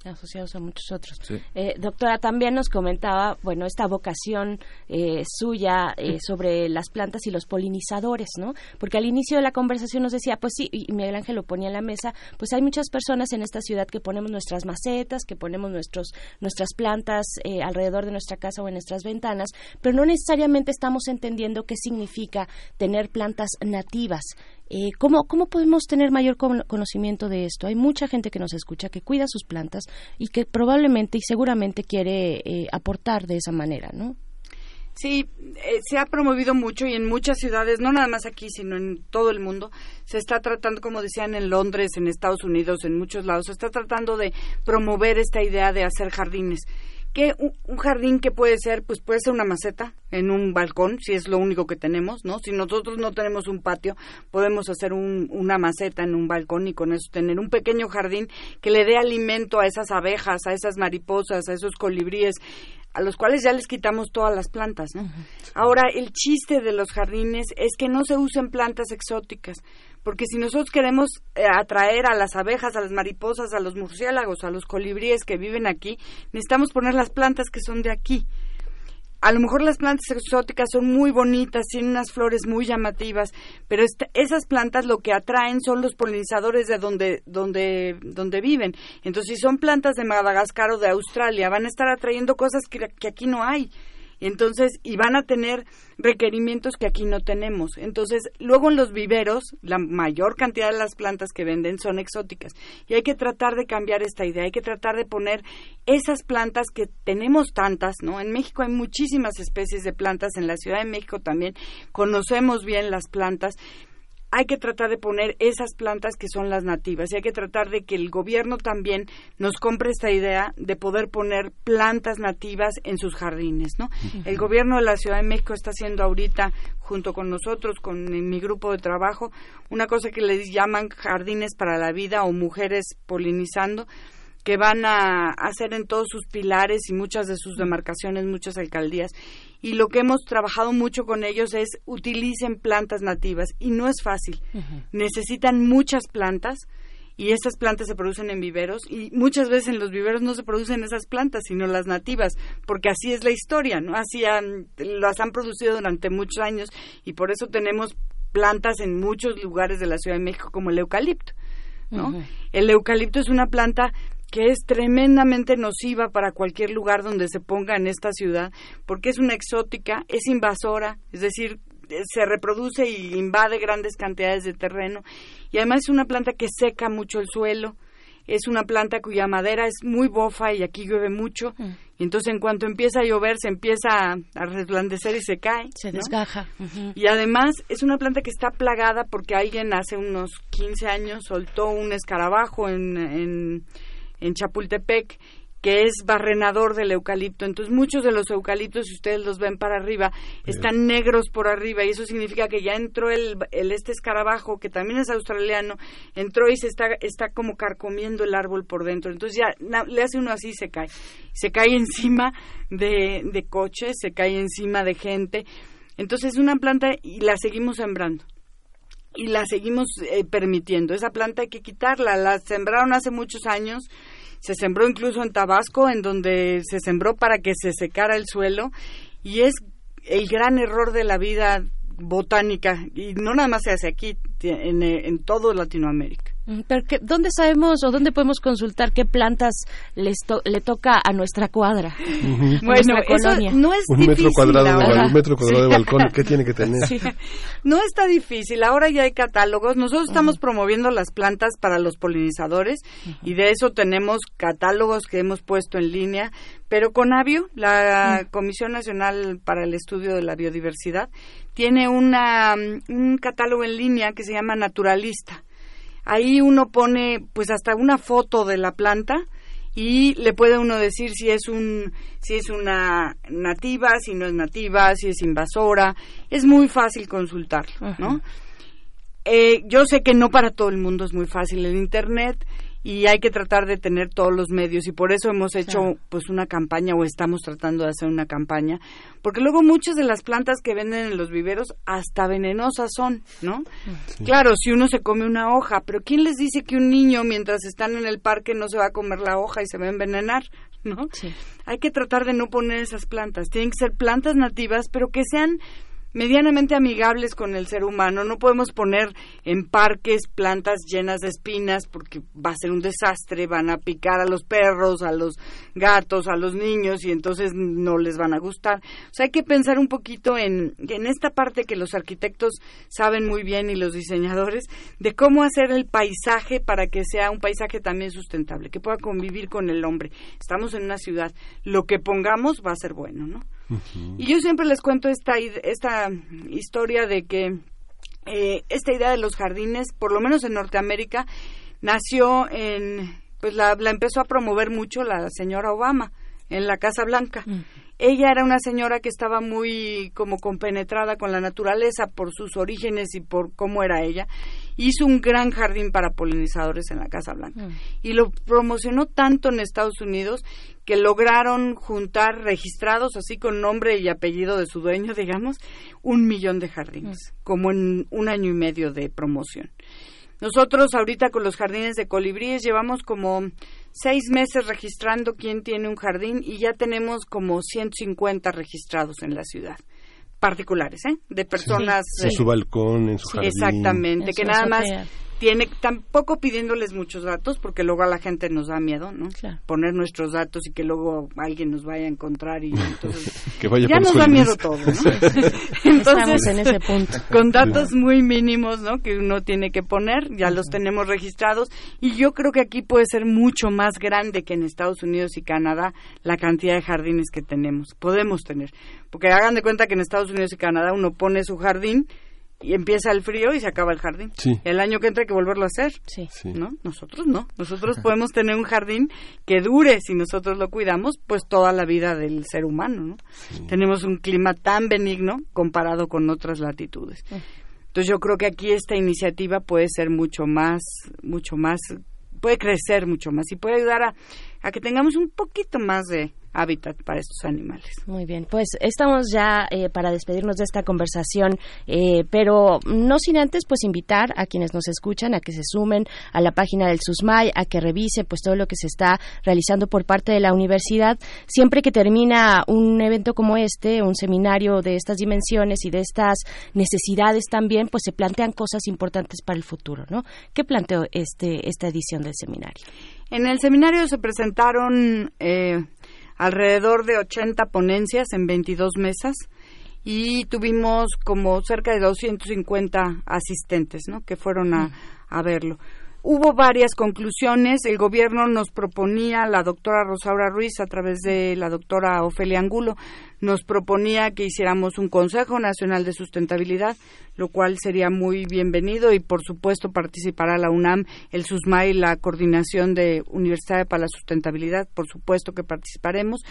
asociados a muchos otros. Eh, doctora, también nos comentaba, bueno, esta vocación eh, suya eh, sobre las plantas y los polinizadores, ¿no? Porque al inicio de la conversación nos decía, pues sí, y Miguel Ángel lo ponía en la mesa, pues hay muchas personas en esta ciudad que ponemos nuestras macetas, que ponemos nuestros, nuestras plantas alrededor de nuestra casa o en nuestras ventanas, pero no necesariamente estamos entendiendo qué significa tener plantas nativas. Eh, ¿cómo, ¿Cómo podemos tener mayor conocimiento de esto? Hay mucha gente que nos escucha, que cuida sus plantas y que probablemente y seguramente quiere eh, aportar de esa manera, ¿no? Sí, eh, se ha promovido mucho y en muchas ciudades, no nada más aquí, sino en todo el mundo, se está tratando, como decían en Londres, en Estados Unidos, en muchos lados, se está tratando de promover esta idea de hacer jardines que un, jardín que puede ser, pues puede ser una maceta en un balcón, si es lo único que tenemos, ¿no? Si nosotros no tenemos un patio, podemos hacer un, una maceta en un balcón y con eso tener un pequeño jardín que le dé alimento a esas abejas, a esas mariposas, a esos colibríes, a los cuales ya les quitamos todas las plantas, ¿no? Ahora, el chiste de los jardines es que no se usen plantas exóticas porque si nosotros queremos eh, atraer a las abejas, a las mariposas, a los murciélagos, a los colibríes que viven aquí, necesitamos poner las plantas que son de aquí. A lo mejor las plantas exóticas son muy bonitas, tienen unas flores muy llamativas, pero esas plantas lo que atraen son los polinizadores de donde, donde, donde viven. Entonces, si son plantas de Madagascar o de Australia, van a estar atrayendo cosas que aquí no hay. Entonces, y van a tener requerimientos que aquí no tenemos. Entonces, luego en los viveros, la mayor cantidad de las plantas que venden son exóticas. Y hay que tratar de cambiar esta idea, hay que tratar de poner esas plantas que tenemos tantas, ¿no? En México hay muchísimas especies de plantas, en la Ciudad de México también conocemos bien las plantas hay que tratar de poner esas plantas que son las nativas y hay que tratar de que el gobierno también nos compre esta idea de poder poner plantas nativas en sus jardines, ¿no? El gobierno de la Ciudad de México está haciendo ahorita junto con nosotros, con mi grupo de trabajo, una cosa que les llaman jardines para la vida o mujeres polinizando, que van a hacer en todos sus pilares y muchas de sus demarcaciones, muchas alcaldías. Y lo que hemos trabajado mucho con ellos es utilicen plantas nativas y no es fácil. Necesitan muchas plantas y estas plantas se producen en viveros y muchas veces en los viveros no se producen esas plantas sino las nativas porque así es la historia no así han, las han producido durante muchos años y por eso tenemos plantas en muchos lugares de la Ciudad de México como el eucalipto no el eucalipto es una planta que es tremendamente nociva para cualquier lugar donde se ponga en esta ciudad, porque es una exótica, es invasora, es decir, eh, se reproduce y invade grandes cantidades de terreno y además es una planta que seca mucho el suelo, es una planta cuya madera es muy bofa y aquí llueve mucho mm. y entonces en cuanto empieza a llover se empieza a, resplandecer y se cae. Se desgaja. Y además es una planta que está plagada porque alguien hace unos 15 años soltó un escarabajo en en Chapultepec que es barrenador del eucalipto. Entonces, muchos de los eucaliptos, si ustedes los ven para arriba, están negros por arriba y eso significa que ya entró el, el, este escarabajo, que también es australiano, entró y se está, está como carcomiendo el árbol por dentro. Entonces, ya le hace uno así y se cae. Se cae <laughs> encima de, de coches, se cae encima de gente. Entonces, es una planta y la seguimos sembrando y la seguimos eh, permitiendo. Esa planta hay que quitarla. La sembraron hace muchos años se sembró incluso en Tabasco, en donde se sembró para que se secara el suelo, y es el gran error de la vida botánica, y no nada más se hace aquí, en, en todo Latinoamérica. Mm, pero ¿dónde sabemos o dónde podemos consultar qué plantas les le toca a nuestra cuadra? Bueno, eso no es un difícil. Metro cuadrado de, un metro cuadrado de balcón, ¿qué tiene que tener? <laughs> No está difícil. Ahora ya hay catálogos. Nosotros estamos promoviendo las plantas para los polinizadores y de eso tenemos catálogos que hemos puesto en línea. Pero con Avio, la Comisión Nacional para el Estudio de la Biodiversidad, tiene una, un catálogo en línea que se llama Naturalista Ahí uno pone pues hasta una foto de la planta y le puede uno decir si es un si es una nativa, si no es nativa, si es invasora. Es muy fácil consultar, ¿no? Eh, yo sé que no para todo el mundo es muy fácil el internet y hay que tratar de tener todos los medios y por eso hemos hecho pues una campaña o estamos tratando de hacer una campaña porque luego muchas de las plantas que venden en los viveros hasta venenosas son, ¿no? Claro, si uno se come una hoja, pero ¿quién les dice que un niño mientras están en el parque no se va a comer la hoja y se va a envenenar? ¿No? Hay que tratar de no poner esas plantas. Tienen que ser plantas nativas, pero que sean medianamente amigables con el ser humano. No podemos poner en parques plantas llenas de espinas porque va a ser un desastre, van a picar a los perros, a los gatos, a los niños y entonces no les van a gustar. O sea, hay que pensar un poquito en, en esta parte que los arquitectos saben muy bien y los diseñadores de cómo hacer el paisaje para que sea un paisaje también sustentable, que pueda convivir con el hombre. Estamos en una ciudad, lo que pongamos va a ser bueno, ¿no? Y yo siempre les cuento esta, esta historia de que eh, esta idea de los jardines, por lo menos en Norteamérica, nació en, pues la, la empezó a promover mucho la señora Obama en la Casa Blanca. Mm. Ella era una señora que estaba muy como compenetrada con la naturaleza por sus orígenes y por cómo era ella. Hizo un gran jardín para polinizadores en la Casa Blanca mm. y lo promocionó tanto en Estados Unidos que lograron juntar registrados así con nombre y apellido de su dueño, digamos, un millón de jardines, mm. como en un año y medio de promoción. Nosotros ahorita con los jardines de colibríes llevamos como seis meses registrando quién tiene un jardín y ya tenemos como 150 registrados en la ciudad particulares, ¿eh? De personas... En su balcón, en su jardín. Exactamente, que nada más tiene tampoco pidiéndoles muchos datos porque luego a la gente nos da miedo no poner nuestros datos y que luego alguien nos vaya a encontrar y entonces <laughs> ya nos da miedo todo ¿no? <laughs> <laughs> entonces en ese punto. con datos muy mínimos no que uno tiene que poner ya los tenemos registrados. Y yo creo que aquí puede ser mucho más grande que en Estados Unidos y Canadá la cantidad de jardines que tenemos podemos tener. Porque hagan de cuenta que en Estados Unidos y Canadá uno pone su jardín y empieza el frío y se acaba el jardín. El año que entra hay que volverlo a hacer. Sí. ¿No? Nosotros no. Nosotros podemos tener un jardín que dure, si nosotros lo cuidamos, pues toda la vida del ser humano. ¿no? Tenemos un clima tan benigno comparado con otras latitudes. Entonces yo creo que aquí esta iniciativa puede ser mucho más, mucho más, puede crecer mucho más y puede ayudar a, a que tengamos un poquito más de hábitat para estos animales. Muy bien, pues estamos ya eh, para despedirnos de esta conversación, eh, pero no sin antes pues invitar a quienes nos escuchan a que se sumen a la página del SUSMAI, a que revise pues todo lo que se está realizando por parte de la universidad. Siempre que termina un evento como este, un seminario de estas dimensiones y de estas necesidades también, pues se plantean cosas importantes para el futuro, ¿no? ¿Qué planteó este esta edición del seminario? En el seminario se presentaron eh, alrededor de 80 ponencias en 22 mesas y tuvimos como cerca de 250 asistentes, ¿no? Que fueron a, a verlo. Hubo varias conclusiones. El gobierno nos proponía, la doctora Rosaura Ruiz, a través de la doctora Ofelia Angulo, nos proponía que hiciéramos un Consejo Nacional de Sustentabilidad, lo cual sería muy bienvenido y por supuesto participará la UNAM, el SUSMAI, la Coordinación de Universidad para la Sustentabilidad, por supuesto que participaremos.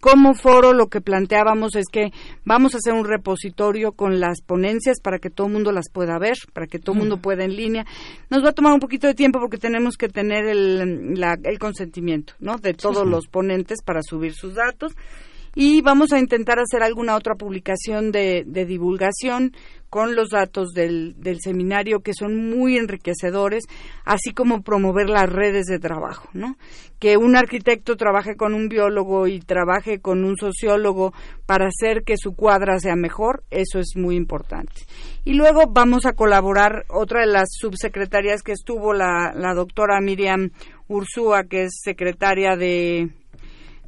Como foro lo que planteábamos es que vamos a hacer un repositorio con las ponencias para que todo el mundo las pueda ver, para que todo el mundo pueda en línea. Nos va a tomar un poquito de tiempo porque tenemos que tener el, consentimiento ¿no? de todos los ponentes para subir sus datos y vamos a intentar hacer alguna otra publicación de, de divulgación con los datos del, del, seminario que son muy enriquecedores, así como promover las redes de trabajo, ¿no? Que un arquitecto trabaje con un biólogo y trabaje con un sociólogo para hacer que su cuadra sea mejor, eso es muy importante. Y luego vamos a colaborar, otra de las subsecretarias que estuvo, la, la doctora Miriam Ursúa, que es secretaria de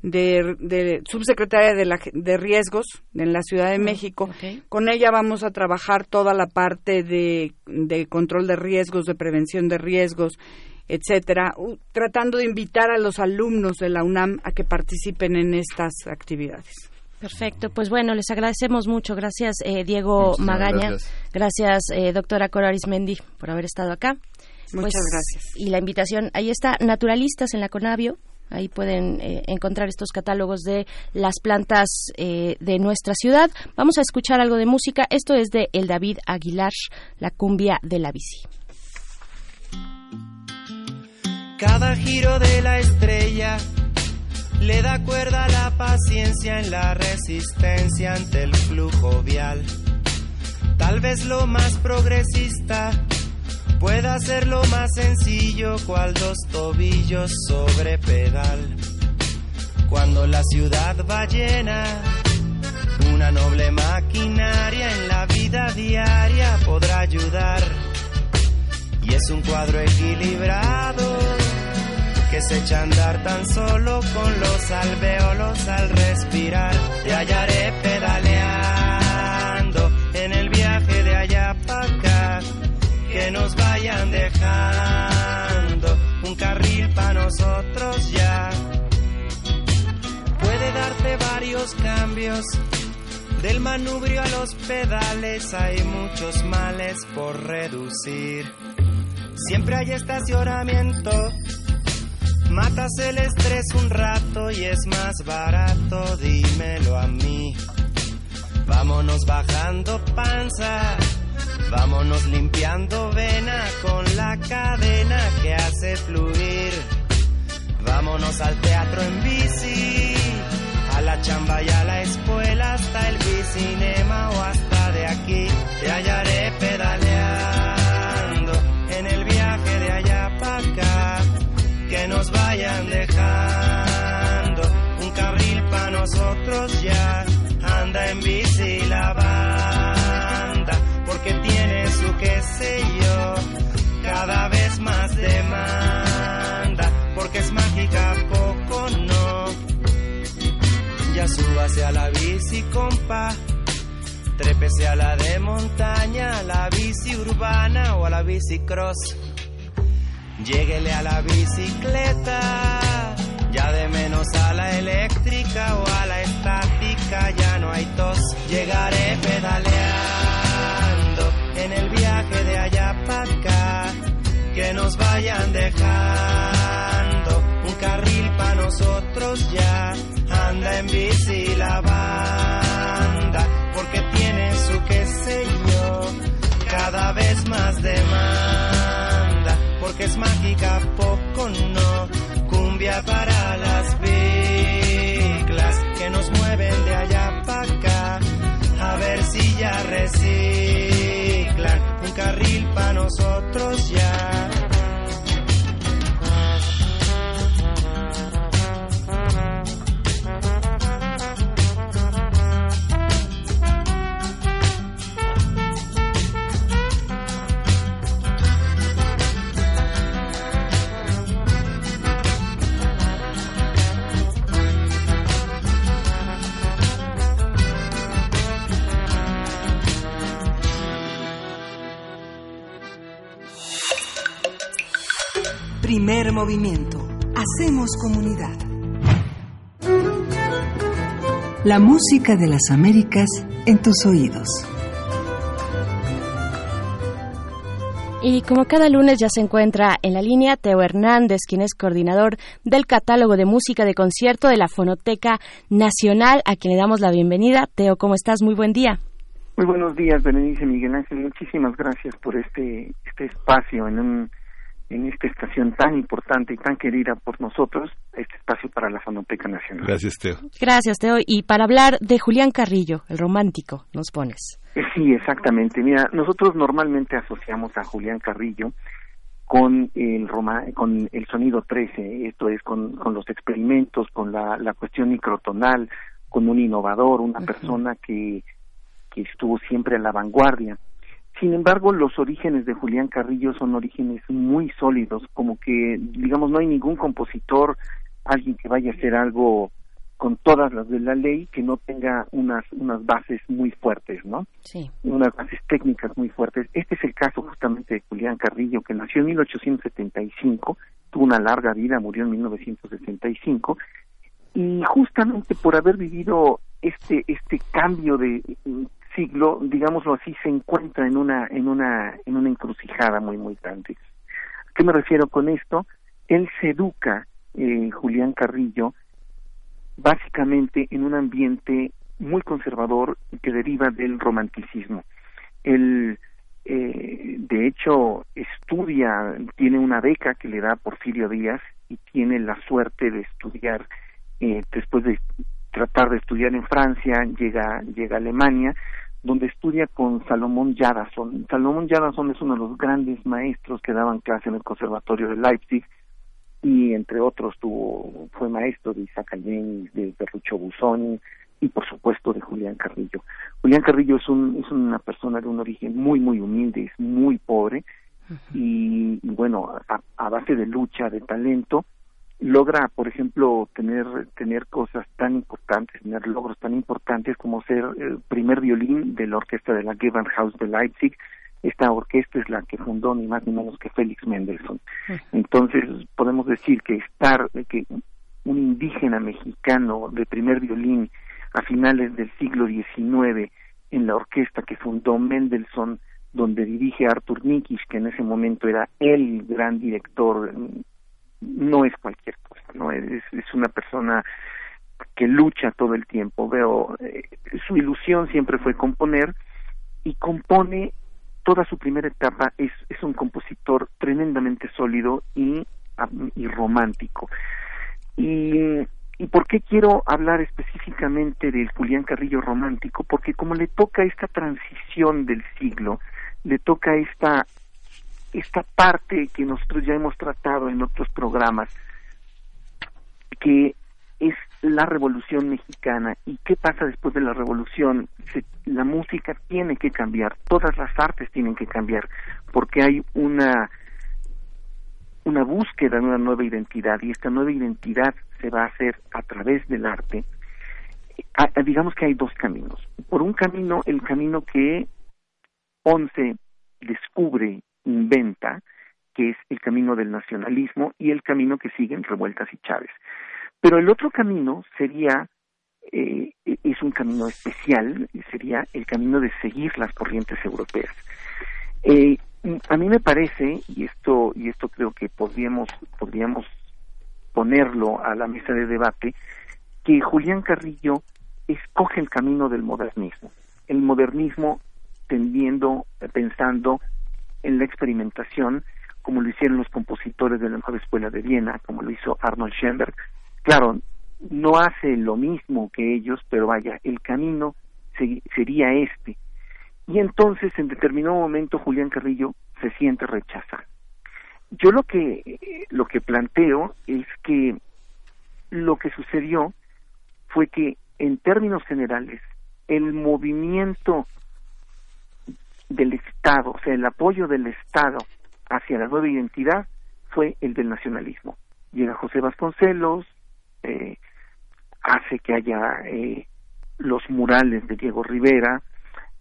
de, subsecretaria de, la, de riesgos en la Ciudad de ah, México. Con ella vamos a trabajar toda la parte de, de control de riesgos, de prevención de riesgos, etcétera, tratando de invitar a los alumnos de la UNAM a que participen en estas actividades. Perfecto, pues bueno, les agradecemos mucho. Gracias, eh, Diego Magaña. Gracias, eh, doctora Cora Arismendi, por haber estado acá. Muchas pues, gracias. Y la invitación, ahí está, Naturalistas en la Conavio, Ahí pueden eh, encontrar estos catálogos de las plantas eh, de nuestra ciudad. Vamos a escuchar algo de música. Esto es de El David Aguilar, La cumbia de la bici. Cada giro de la estrella le da cuerda a la paciencia en la resistencia ante el flujo vial. Tal vez lo más progresista pueda ser lo más sencillo, cual dos tobillos sobre pedal. Cuando la ciudad va llena, una noble maquinaria en la vida diaria podrá ayudar. Y es un cuadro equilibrado que se echa a andar tan solo con los alveolos al respirar. Te hallaré que nos vayan dejando un carril para nosotros ya. Puede darte varios cambios, del manubrio a los pedales hay muchos males por reducir. Siempre hay estacionamiento, matas el estrés un rato y es más barato, dímelo a mí. Vámonos bajando panza Vámonos limpiando vena con la cadena que hace fluir. Vámonos al teatro en bici, a la chamba y a la escuela, hasta el bicinema o hasta de aquí. Te hallaré pedaleando en el viaje de allá para acá. Que nos vayan dejando un carril para nosotros ya. Anda en bici la su qué sé yo, cada vez más demanda, porque es mágica, poco no. Ya súbase a la bici, compa, trépese a la de montaña, a la bici urbana o a la bici cross. Lléguele a la bicicleta, ya de menos a la eléctrica o a la estática, ya no hay tos. Llegaré pedalear en el viaje de allá para acá, que nos vayan dejando un carril para nosotros ya, anda en bici la banda, porque tiene su qué sé yo, cada vez más demanda, porque es mágica, poco no, cumbia para las biclas que nos mueven de allá para acá, a ver si ya reciben un carril para nosotros ya. Primer movimiento. Hacemos comunidad. La música de las Américas en tus oídos. Y como cada lunes ya se encuentra en la línea Teo Hernández, quien es coordinador del catálogo de música de concierto de la Fonoteca Nacional, a quien le damos la bienvenida. Teo, ¿cómo estás? Muy buen día. Muy buenos días, Berenice Miguel Ángel. Muchísimas gracias por este, este espacio en un en esta estación tan importante y tan querida por nosotros, este espacio para la Fonoteca Nacional. Gracias, Teo. Gracias, Teo. Y para hablar de Julián Carrillo, el romántico, nos pones. Sí, exactamente. Mira, nosotros normalmente asociamos a Julián Carrillo con el con el sonido 13, esto es con, con los experimentos, con la, la cuestión microtonal, con un innovador, una persona que, que estuvo siempre a la vanguardia. Sin embargo, los orígenes de Julián Carrillo son orígenes muy sólidos, como que, digamos, no hay ningún compositor, alguien que vaya a hacer algo con todas las de la ley que no tenga unas unas bases muy fuertes, ¿no? Sí. Unas bases técnicas muy fuertes. Este es el caso justamente de Julián Carrillo, que nació en 1875, tuvo una larga vida, murió en 1965 y justamente por haber vivido este este cambio de siglo, digámoslo así, se encuentra en una en una en una encrucijada muy muy grande. ¿A qué me refiero con esto? Él se educa eh, Julián Carrillo básicamente en un ambiente muy conservador que deriva del romanticismo. Él, eh, de hecho, estudia, tiene una beca que le da Porfirio Díaz y tiene la suerte de estudiar, eh, después de tratar de estudiar en Francia, llega, llega a Alemania, donde estudia con Salomón Jadason. Salomón Jadason es uno de los grandes maestros que daban clase en el Conservatorio de Leipzig, y entre otros tuvo fue maestro de Isaac Allende, de Ferruccio Busoni y por supuesto de Julián Carrillo. Julián Carrillo es un es una persona de un origen muy muy humilde, es muy pobre y, bueno, a, base de lucha, de talento, logra, por ejemplo, tener tener cosas tan importantes, tener logros tan importantes como ser el primer violín de la orquesta de la Gewandhaus de Leipzig, esta orquesta es la que fundó ni más ni menos que Félix Mendelssohn. Entonces podemos decir que estar, que un indígena mexicano de primer violín a finales del siglo XIX en la orquesta que fundó Mendelssohn, donde dirige Arthur Nikisch, que en ese momento era el gran director, no es cualquier cosa, no es, es una persona que lucha todo el tiempo. Veo, eh, su ilusión siempre fue componer y compone toda su primera etapa es, es un compositor tremendamente sólido y, y romántico. Y, ¿Y por qué quiero hablar específicamente del Julián Carrillo romántico? Porque como le toca esta transición del siglo, le toca esta, esta parte que nosotros ya hemos tratado en otros programas, que es la revolución mexicana. Y qué pasa después de la revolución la música tiene que cambiar todas las artes tienen que cambiar porque hay una una búsqueda de una nueva identidad y esta nueva identidad se va a hacer a través del arte. Digamos que hay dos caminos. Por un camino el camino que Ponce descubre inventa que es el camino del nacionalismo y el camino que siguen Revueltas y Chávez pero el otro camino sería, eh, es un camino especial, sería el camino de seguir las corrientes europeas. Eh, a mí me parece, y esto, y esto creo que podríamos, podríamos ponerlo a la mesa de debate, que Julián Carrillo escoge el camino del modernismo. El modernismo tendiendo, pensando en la experimentación, como lo hicieron los compositores de la nueva escuela de Viena, como lo hizo Arnold Schoenberg, Claro, no hace lo mismo que ellos, pero vaya, el camino sería este. Y entonces, en determinado momento, Julián Carrillo se siente rechazado. Yo lo que, lo que planteo es que lo que sucedió fue que, en términos generales, el movimiento del Estado, o sea, el apoyo del Estado hacia la nueva identidad fue el del nacionalismo. Llega José Vasconcelos, eh, hace que haya eh, los murales de Diego Rivera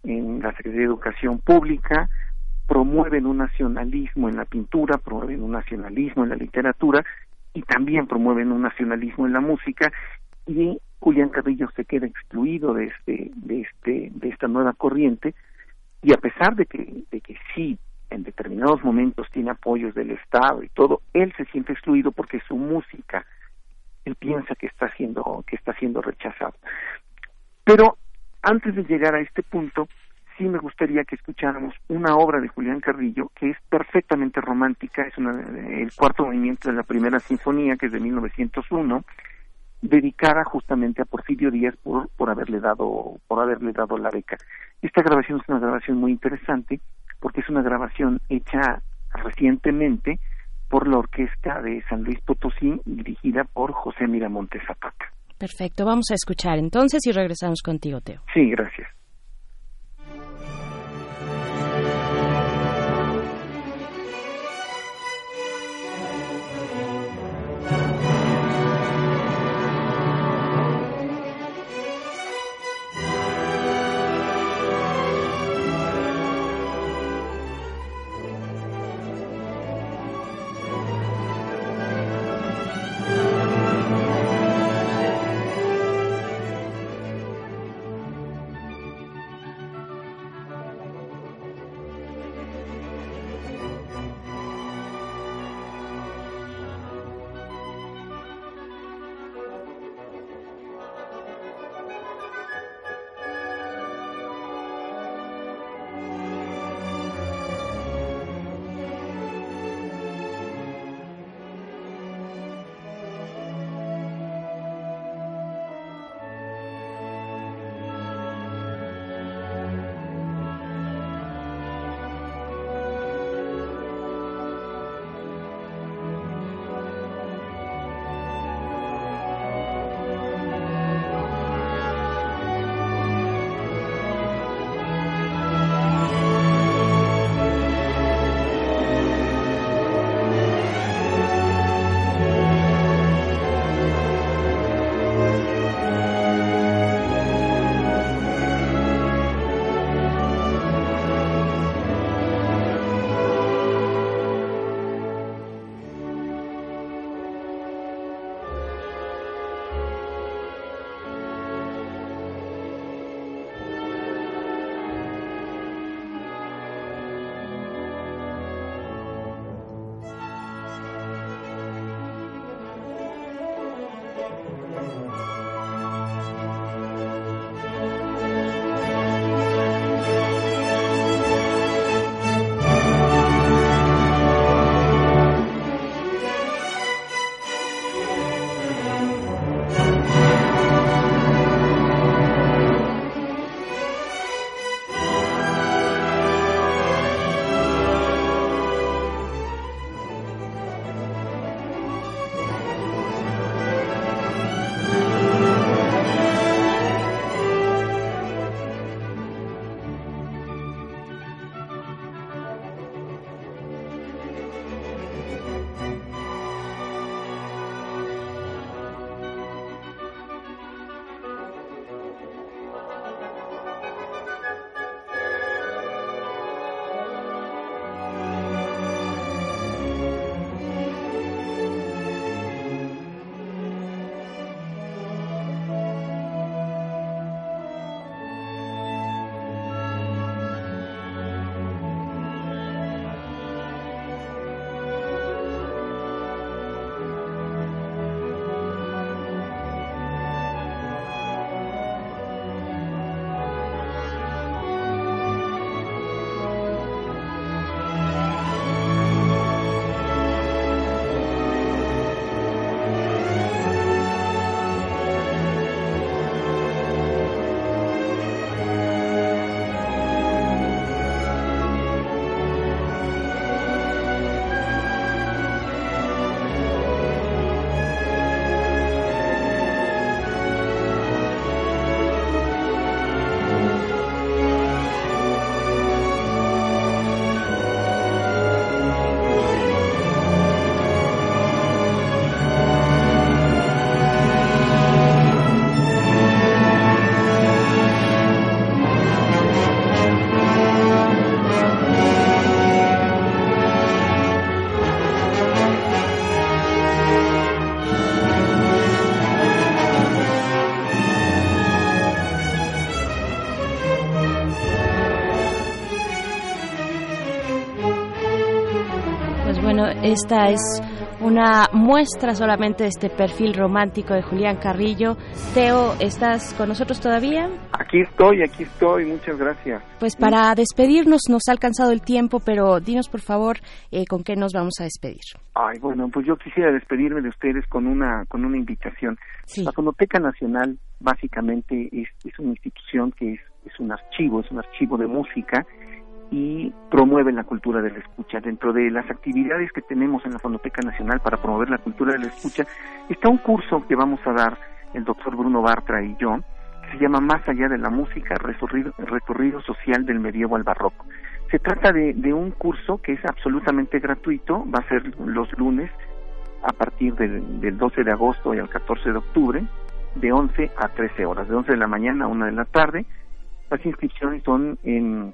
en la Secretaría de Educación Pública, promueven un nacionalismo en la pintura, promueven un nacionalismo en la literatura y también promueven un nacionalismo en la música y Julián Carrillo se queda excluido de este de este de esta nueva corriente y a pesar de que de que sí en determinados momentos tiene apoyos del Estado y todo, él se siente excluido porque su música él piensa que está siendo que está siendo rechazado. Pero antes de llegar a este punto, sí me gustaría que escucháramos una obra de Julián Carrillo que es perfectamente romántica, es una, el cuarto movimiento de la primera sinfonía, que es de 1901, dedicada justamente a Porfirio Díaz por, por haberle dado por haberle dado la beca. Esta grabación es una grabación muy interesante porque es una grabación hecha recientemente por la orquesta de San Luis Potosí dirigida por José Miramontes Zapata. Perfecto, vamos a escuchar entonces y regresamos contigo, Teo. Sí, gracias. Esta es una muestra solamente de este perfil romántico de Julián Carrillo. Teo, ¿estás con nosotros todavía? Aquí estoy, aquí estoy, muchas gracias. Pues para despedirnos nos ha alcanzado el tiempo, pero dinos por favor eh, con qué nos vamos a despedir. Ay, bueno, pues yo quisiera despedirme de ustedes con una con una invitación. La Fonoteca Nacional básicamente es, es una institución que es, es un archivo, es un archivo de música y promueve la cultura de la escucha. Dentro de las actividades que tenemos en la Fonoteca Nacional para promover la cultura de la escucha, está un curso que vamos a dar el doctor Bruno Bartra y yo, que se llama Más allá de la música, recorrido, social del medievo al barroco. Se trata de, de, un curso que es absolutamente gratuito, va a ser los lunes a partir del, del 12 de agosto y al 14 de octubre, de 11 a 13 horas, de 11 de la mañana a 1 de la tarde. Las inscripciones son en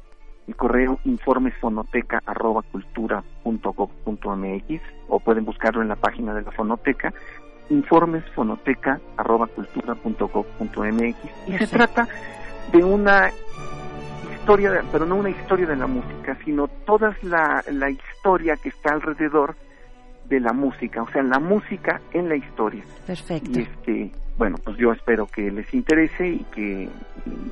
el correo informesfonoteca.cultura.gov.mx o pueden buscarlo en la página de la fonoteca informesfonoteca.cultura.gov.mx y se trata de una historia, pero no una historia de la música, sino toda la, la historia que está alrededor de la música, o sea, la música en la historia. Perfecto. Y este, bueno, pues yo espero que les interese y que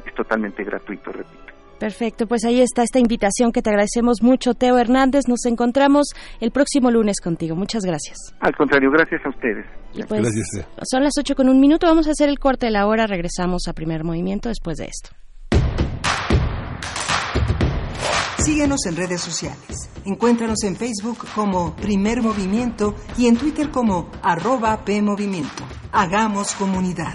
es totalmente gratuito, repito. Perfecto, pues ahí está esta invitación que te agradecemos mucho, Teo Hernández. Nos encontramos el próximo lunes contigo. Muchas gracias. Al contrario, gracias a ustedes. Pues, gracias. Son las ocho con un minuto. Vamos a hacer el corte de la hora. Regresamos a primer movimiento después de esto. Síguenos en redes sociales. Encuéntranos en Facebook como Primer Movimiento y en Twitter como arroba PMovimiento. Hagamos comunidad.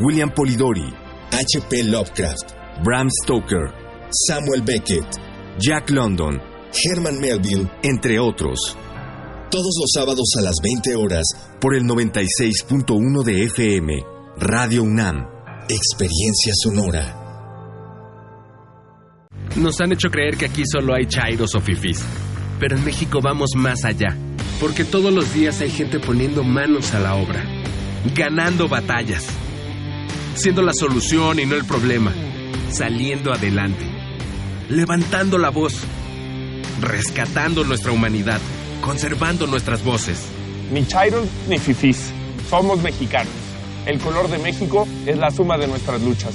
William Polidori, H.P. Lovecraft, Bram Stoker, Samuel Beckett, Jack London, Herman Melville, entre otros. Todos los sábados a las 20 horas por el 96.1 de FM, Radio UNAM, Experiencia Sonora. Nos han hecho creer que aquí solo hay chairos o fifis, pero en México vamos más allá, porque todos los días hay gente poniendo manos a la obra, ganando batallas siendo la solución y no el problema, saliendo adelante, levantando la voz, rescatando nuestra humanidad, conservando nuestras voces. Ni chairos ni fifís, somos mexicanos. El color de México es la suma de nuestras luchas.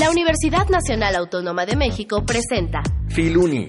La Universidad Nacional Autónoma de México presenta Filuni,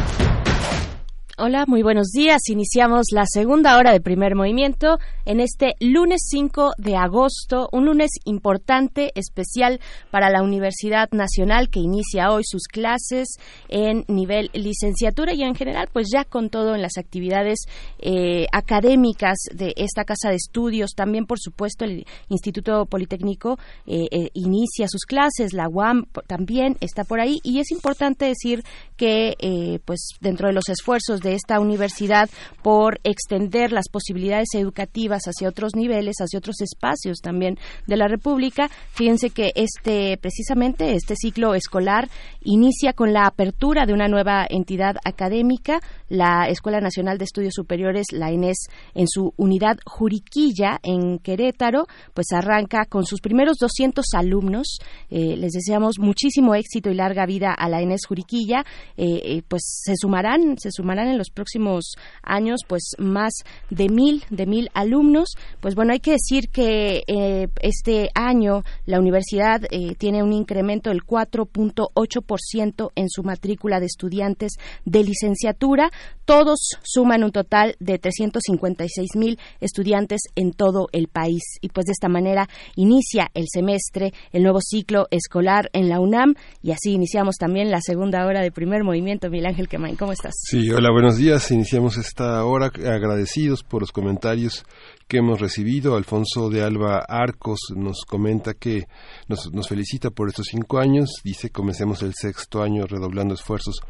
Hola, muy buenos días. Iniciamos la segunda hora de primer movimiento en este lunes 5 de agosto, un lunes importante, especial para la Universidad Nacional que inicia hoy sus clases en nivel licenciatura y en general, pues ya con todo en las actividades eh, académicas de esta casa de estudios. También, por supuesto, el Instituto Politécnico eh, eh, inicia sus clases, la UAM también está por ahí y es importante decir que, pues, dentro de los esfuerzos de esta universidad por extender las posibilidades educativas hacia otros niveles, hacia otros espacios también de la República. Fíjense que este precisamente este ciclo escolar inicia con la apertura de una nueva entidad académica, la Escuela Nacional de Estudios Superiores, la ENES, en su unidad Juriquilla en Querétaro, pues arranca con sus primeros 200 alumnos. Eh, les deseamos muchísimo éxito y larga vida a la ENES Juriquilla. Eh, eh, pues se sumarán, se sumarán en los próximos años pues más de mil de mil alumnos. Pues bueno hay que decir que eh, este año la universidad eh, tiene un incremento del 4.8% en su matrícula de estudiantes de licenciatura. Todos suman un total de 356 mil estudiantes en todo el país. Y pues de esta manera inicia el semestre el nuevo ciclo escolar en la UNAM. Y así iniciamos también la segunda hora de primer movimiento. Miguel Ángel Quemain ¿cómo estás? Sí hola buenos buenos días. Iniciamos esta hora agradecidos por los comentarios que hemos recibido. Alfonso de Alba Arcos nos comenta que nos, nos felicita por estos cinco años. Dice, comencemos el sexto año redoblando esfuerzos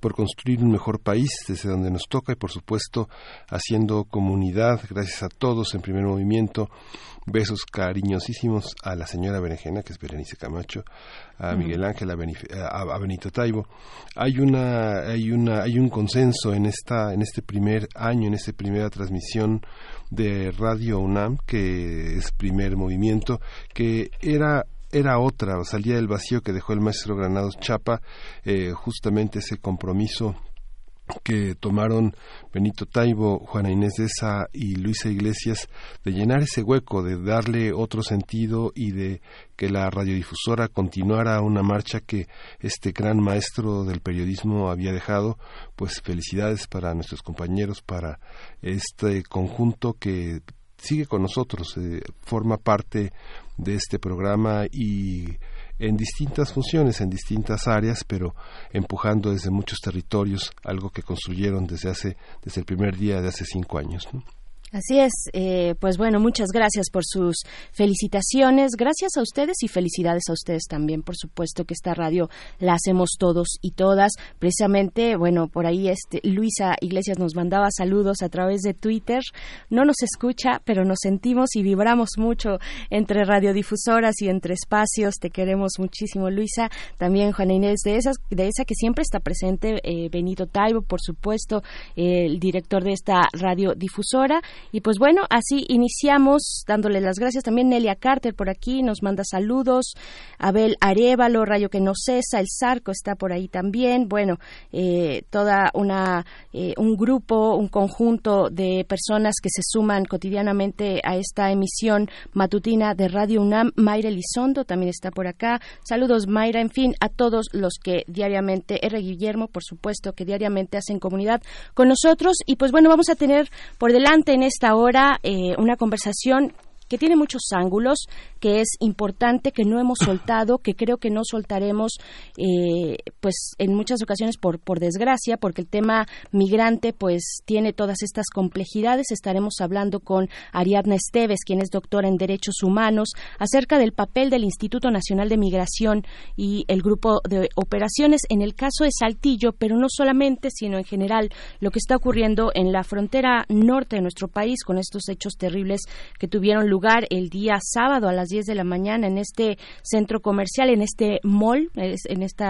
por construir un mejor país desde donde nos toca y por supuesto haciendo comunidad. Gracias a todos en primer movimiento. Besos cariñosísimos a la señora Berenjena que es Berenice Camacho a Miguel Ángel a, Benito Taibo. Hay una hay una hay un consenso en esta en este primer año en esta primera transmisión de Radio UNAM que es primer movimiento que era era otra, salía del vacío que dejó el maestro Granados Chapa, eh, justamente ese compromiso que tomaron Benito Taibo, Juana Inés de Esa y Luisa Iglesias de llenar ese hueco, de darle otro sentido y de que la radiodifusora continuara una marcha que este gran maestro del periodismo había dejado, pues felicidades para nuestros compañeros, para este conjunto que sigue con nosotros, eh, forma parte de este programa y en distintas funciones, en distintas áreas, pero empujando desde muchos territorios algo que construyeron desde hace, desde el primer día de hace cinco años. Así es, eh, pues bueno, muchas gracias por sus felicitaciones, gracias a ustedes y felicidades a ustedes también, por supuesto que esta radio la hacemos todos y todas. Precisamente, bueno, por ahí este, Luisa Iglesias nos mandaba saludos a través de Twitter. No nos escucha, pero nos sentimos y vibramos mucho entre radiodifusoras y entre espacios. Te queremos muchísimo, Luisa. También Juana Inés de, esas, de esa que siempre está presente, eh, Benito Taibo, por supuesto, el director de esta radiodifusora. Y pues bueno, así iniciamos dándole las gracias también Nelia Carter por aquí, nos manda saludos, Abel Arevalo, Rayo que no cesa, el Zarco está por ahí también, bueno, eh, toda una, eh, un grupo, un conjunto de personas que se suman cotidianamente a esta emisión matutina de Radio UNAM, Mayra Elizondo también está por acá, saludos Mayra, en fin, a todos los que diariamente, R. Guillermo, por supuesto, que diariamente hacen comunidad con nosotros. Y pues bueno, vamos a tener por delante en esta hora eh, una conversación que tiene muchos ángulos, que es importante, que no hemos soltado, que creo que no soltaremos, eh, pues en muchas ocasiones por, por desgracia, porque el tema migrante pues tiene todas estas complejidades. Estaremos hablando con Ariadna Esteves, quien es doctora en Derechos Humanos, acerca del papel del Instituto Nacional de Migración y el grupo de operaciones en el caso de Saltillo, pero no solamente, sino en general lo que está ocurriendo en la frontera norte de nuestro país con estos hechos terribles que tuvieron lugar el día sábado a las 10 de la mañana en este centro comercial, en este mall, en este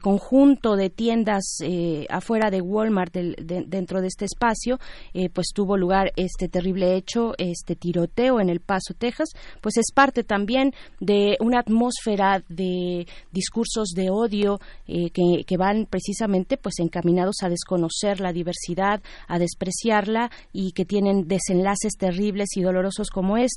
conjunto de tiendas eh, afuera de Walmart dentro de este espacio, eh, pues tuvo lugar este terrible hecho, este tiroteo en El Paso, Texas, pues es parte también de una atmósfera de discursos de odio que, que van precisamente pues encaminados a desconocer la diversidad, a despreciarla y que tienen desenlaces terribles y dolorosos como este.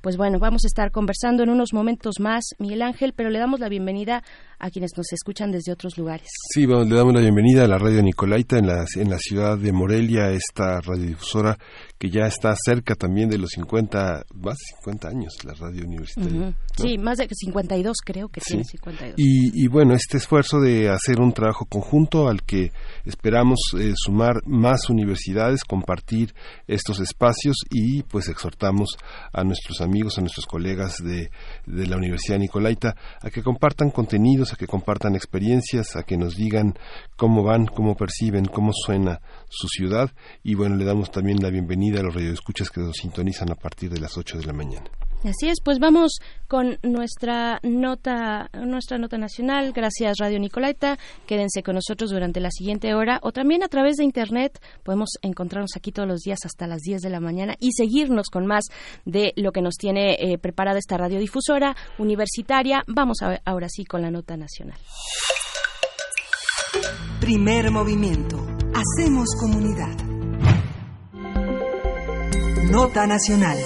Pues bueno, vamos a estar conversando en unos momentos más, Miguel Ángel, pero le damos la bienvenida a quienes nos escuchan desde otros lugares. Sí, le damos la bienvenida a la radio Nicolaita en la, en la ciudad de Morelia, esta radiodifusora que ya está cerca también de los 50, más de 50 años, la radio universitaria. Sí, más de 52 creo que tiene 52. Y, y, bueno, este esfuerzo de hacer un trabajo conjunto al que esperamos eh, sumar más universidades, compartir estos espacios y pues exhortamos a nuestros amigos, a nuestros colegas de, de la Universidad Nicolaita a que compartan contenidos, a que compartan experiencias, a que nos digan cómo van, cómo perciben, cómo suena su ciudad y bueno, le damos también la bienvenida a los radioescuchas que nos sintonizan a partir de las 8 de la mañana. Así es, pues vamos con nuestra nota, nuestra nota nacional. Gracias Radio Nicolaita. Quédense con nosotros durante la siguiente hora o también a través de internet. Podemos encontrarnos aquí todos los días hasta las 10 de la mañana y seguirnos con más de lo que nos tiene eh, preparada esta radiodifusora universitaria. Vamos ahora sí con la nota nacional. Primer movimiento. Hacemos comunidad. Nota nacional.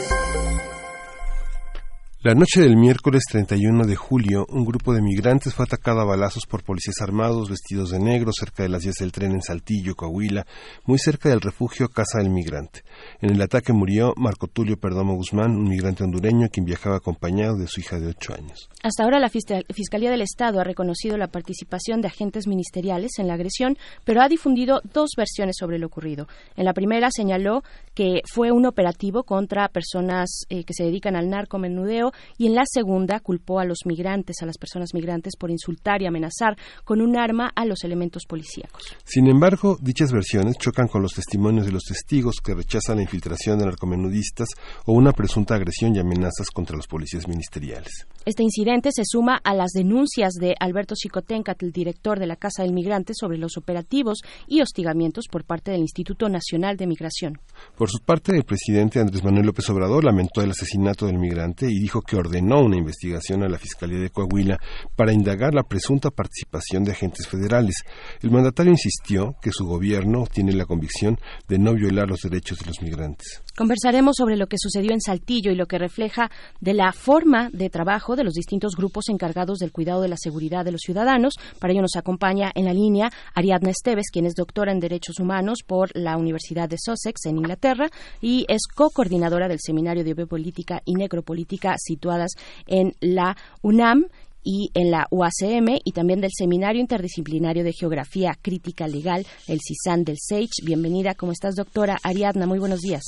La noche del miércoles 31 de julio, un grupo de migrantes fue atacado a balazos por policías armados vestidos de negro cerca de las vías del tren en Saltillo, Coahuila, muy cerca del refugio Casa del Migrante. En el ataque murió Marco Tulio Perdomo Guzmán, un migrante hondureño quien viajaba acompañado de su hija de ocho años. Hasta ahora la Fiscalía del Estado ha reconocido la participación de agentes ministeriales en la agresión, pero ha difundido dos versiones sobre lo ocurrido. En la primera señaló que fue un operativo contra personas eh, que se dedican al narcomenudeo y en la segunda culpó a los migrantes, a las personas migrantes, por insultar y amenazar con un arma a los elementos policíacos. Sin embargo, dichas versiones chocan con los testimonios de los testigos que rechazan la infiltración de narcomenudistas o una presunta agresión y amenazas contra los policías ministeriales. Este incidente se suma a las denuncias de Alberto Chicotencatl, el director de la Casa del Migrante, sobre los operativos y hostigamientos por parte del Instituto Nacional de Migración. Por su parte, el presidente Andrés Manuel López Obrador lamentó el asesinato del migrante y dijo que ordenó una investigación a la Fiscalía de Coahuila para indagar la presunta participación de agentes federales. El mandatario insistió que su gobierno tiene la convicción de no violar los derechos de los migrantes. Conversaremos sobre lo que sucedió en Saltillo y lo que refleja de la forma de trabajo de los distintos grupos encargados del cuidado de la seguridad de los ciudadanos. Para ello nos acompaña en la línea Ariadna Esteves, quien es doctora en Derechos Humanos por la Universidad de Sussex en Inglaterra y es co-coordinadora del Seminario de Biopolítica y Necropolítica situadas en la UNAM y en la UACM y también del Seminario Interdisciplinario de Geografía Crítica Legal, el CISAN del SEICH. Bienvenida, ¿cómo estás, doctora Ariadna? Muy buenos días.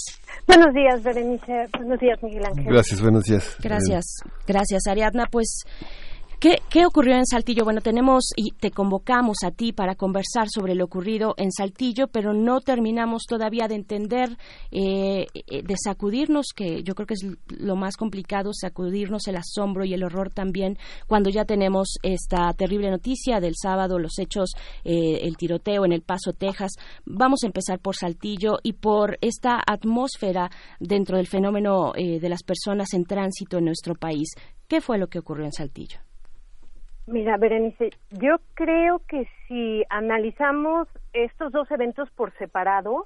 Buenos días, Berenice. Buenos días, Miguel Ángel. Gracias, buenos días. Gracias, gracias, Ariadna. Pues ¿Qué, ocurrió en Saltillo? Bueno, tenemos y te convocamos a ti para conversar sobre lo ocurrido en Saltillo, pero no terminamos todavía de entender, eh, eh, de sacudirnos, que yo creo que es lo más complicado, sacudirnos el asombro y el horror también cuando ya tenemos esta terrible noticia del sábado, los hechos, eh, el tiroteo en El Paso, Texas. Vamos a empezar por Saltillo y por esta atmósfera dentro del fenómeno de las personas en tránsito en nuestro país. ¿Qué fue lo que ocurrió en Saltillo? Mira, Berenice, yo creo que si analizamos estos dos eventos por separado,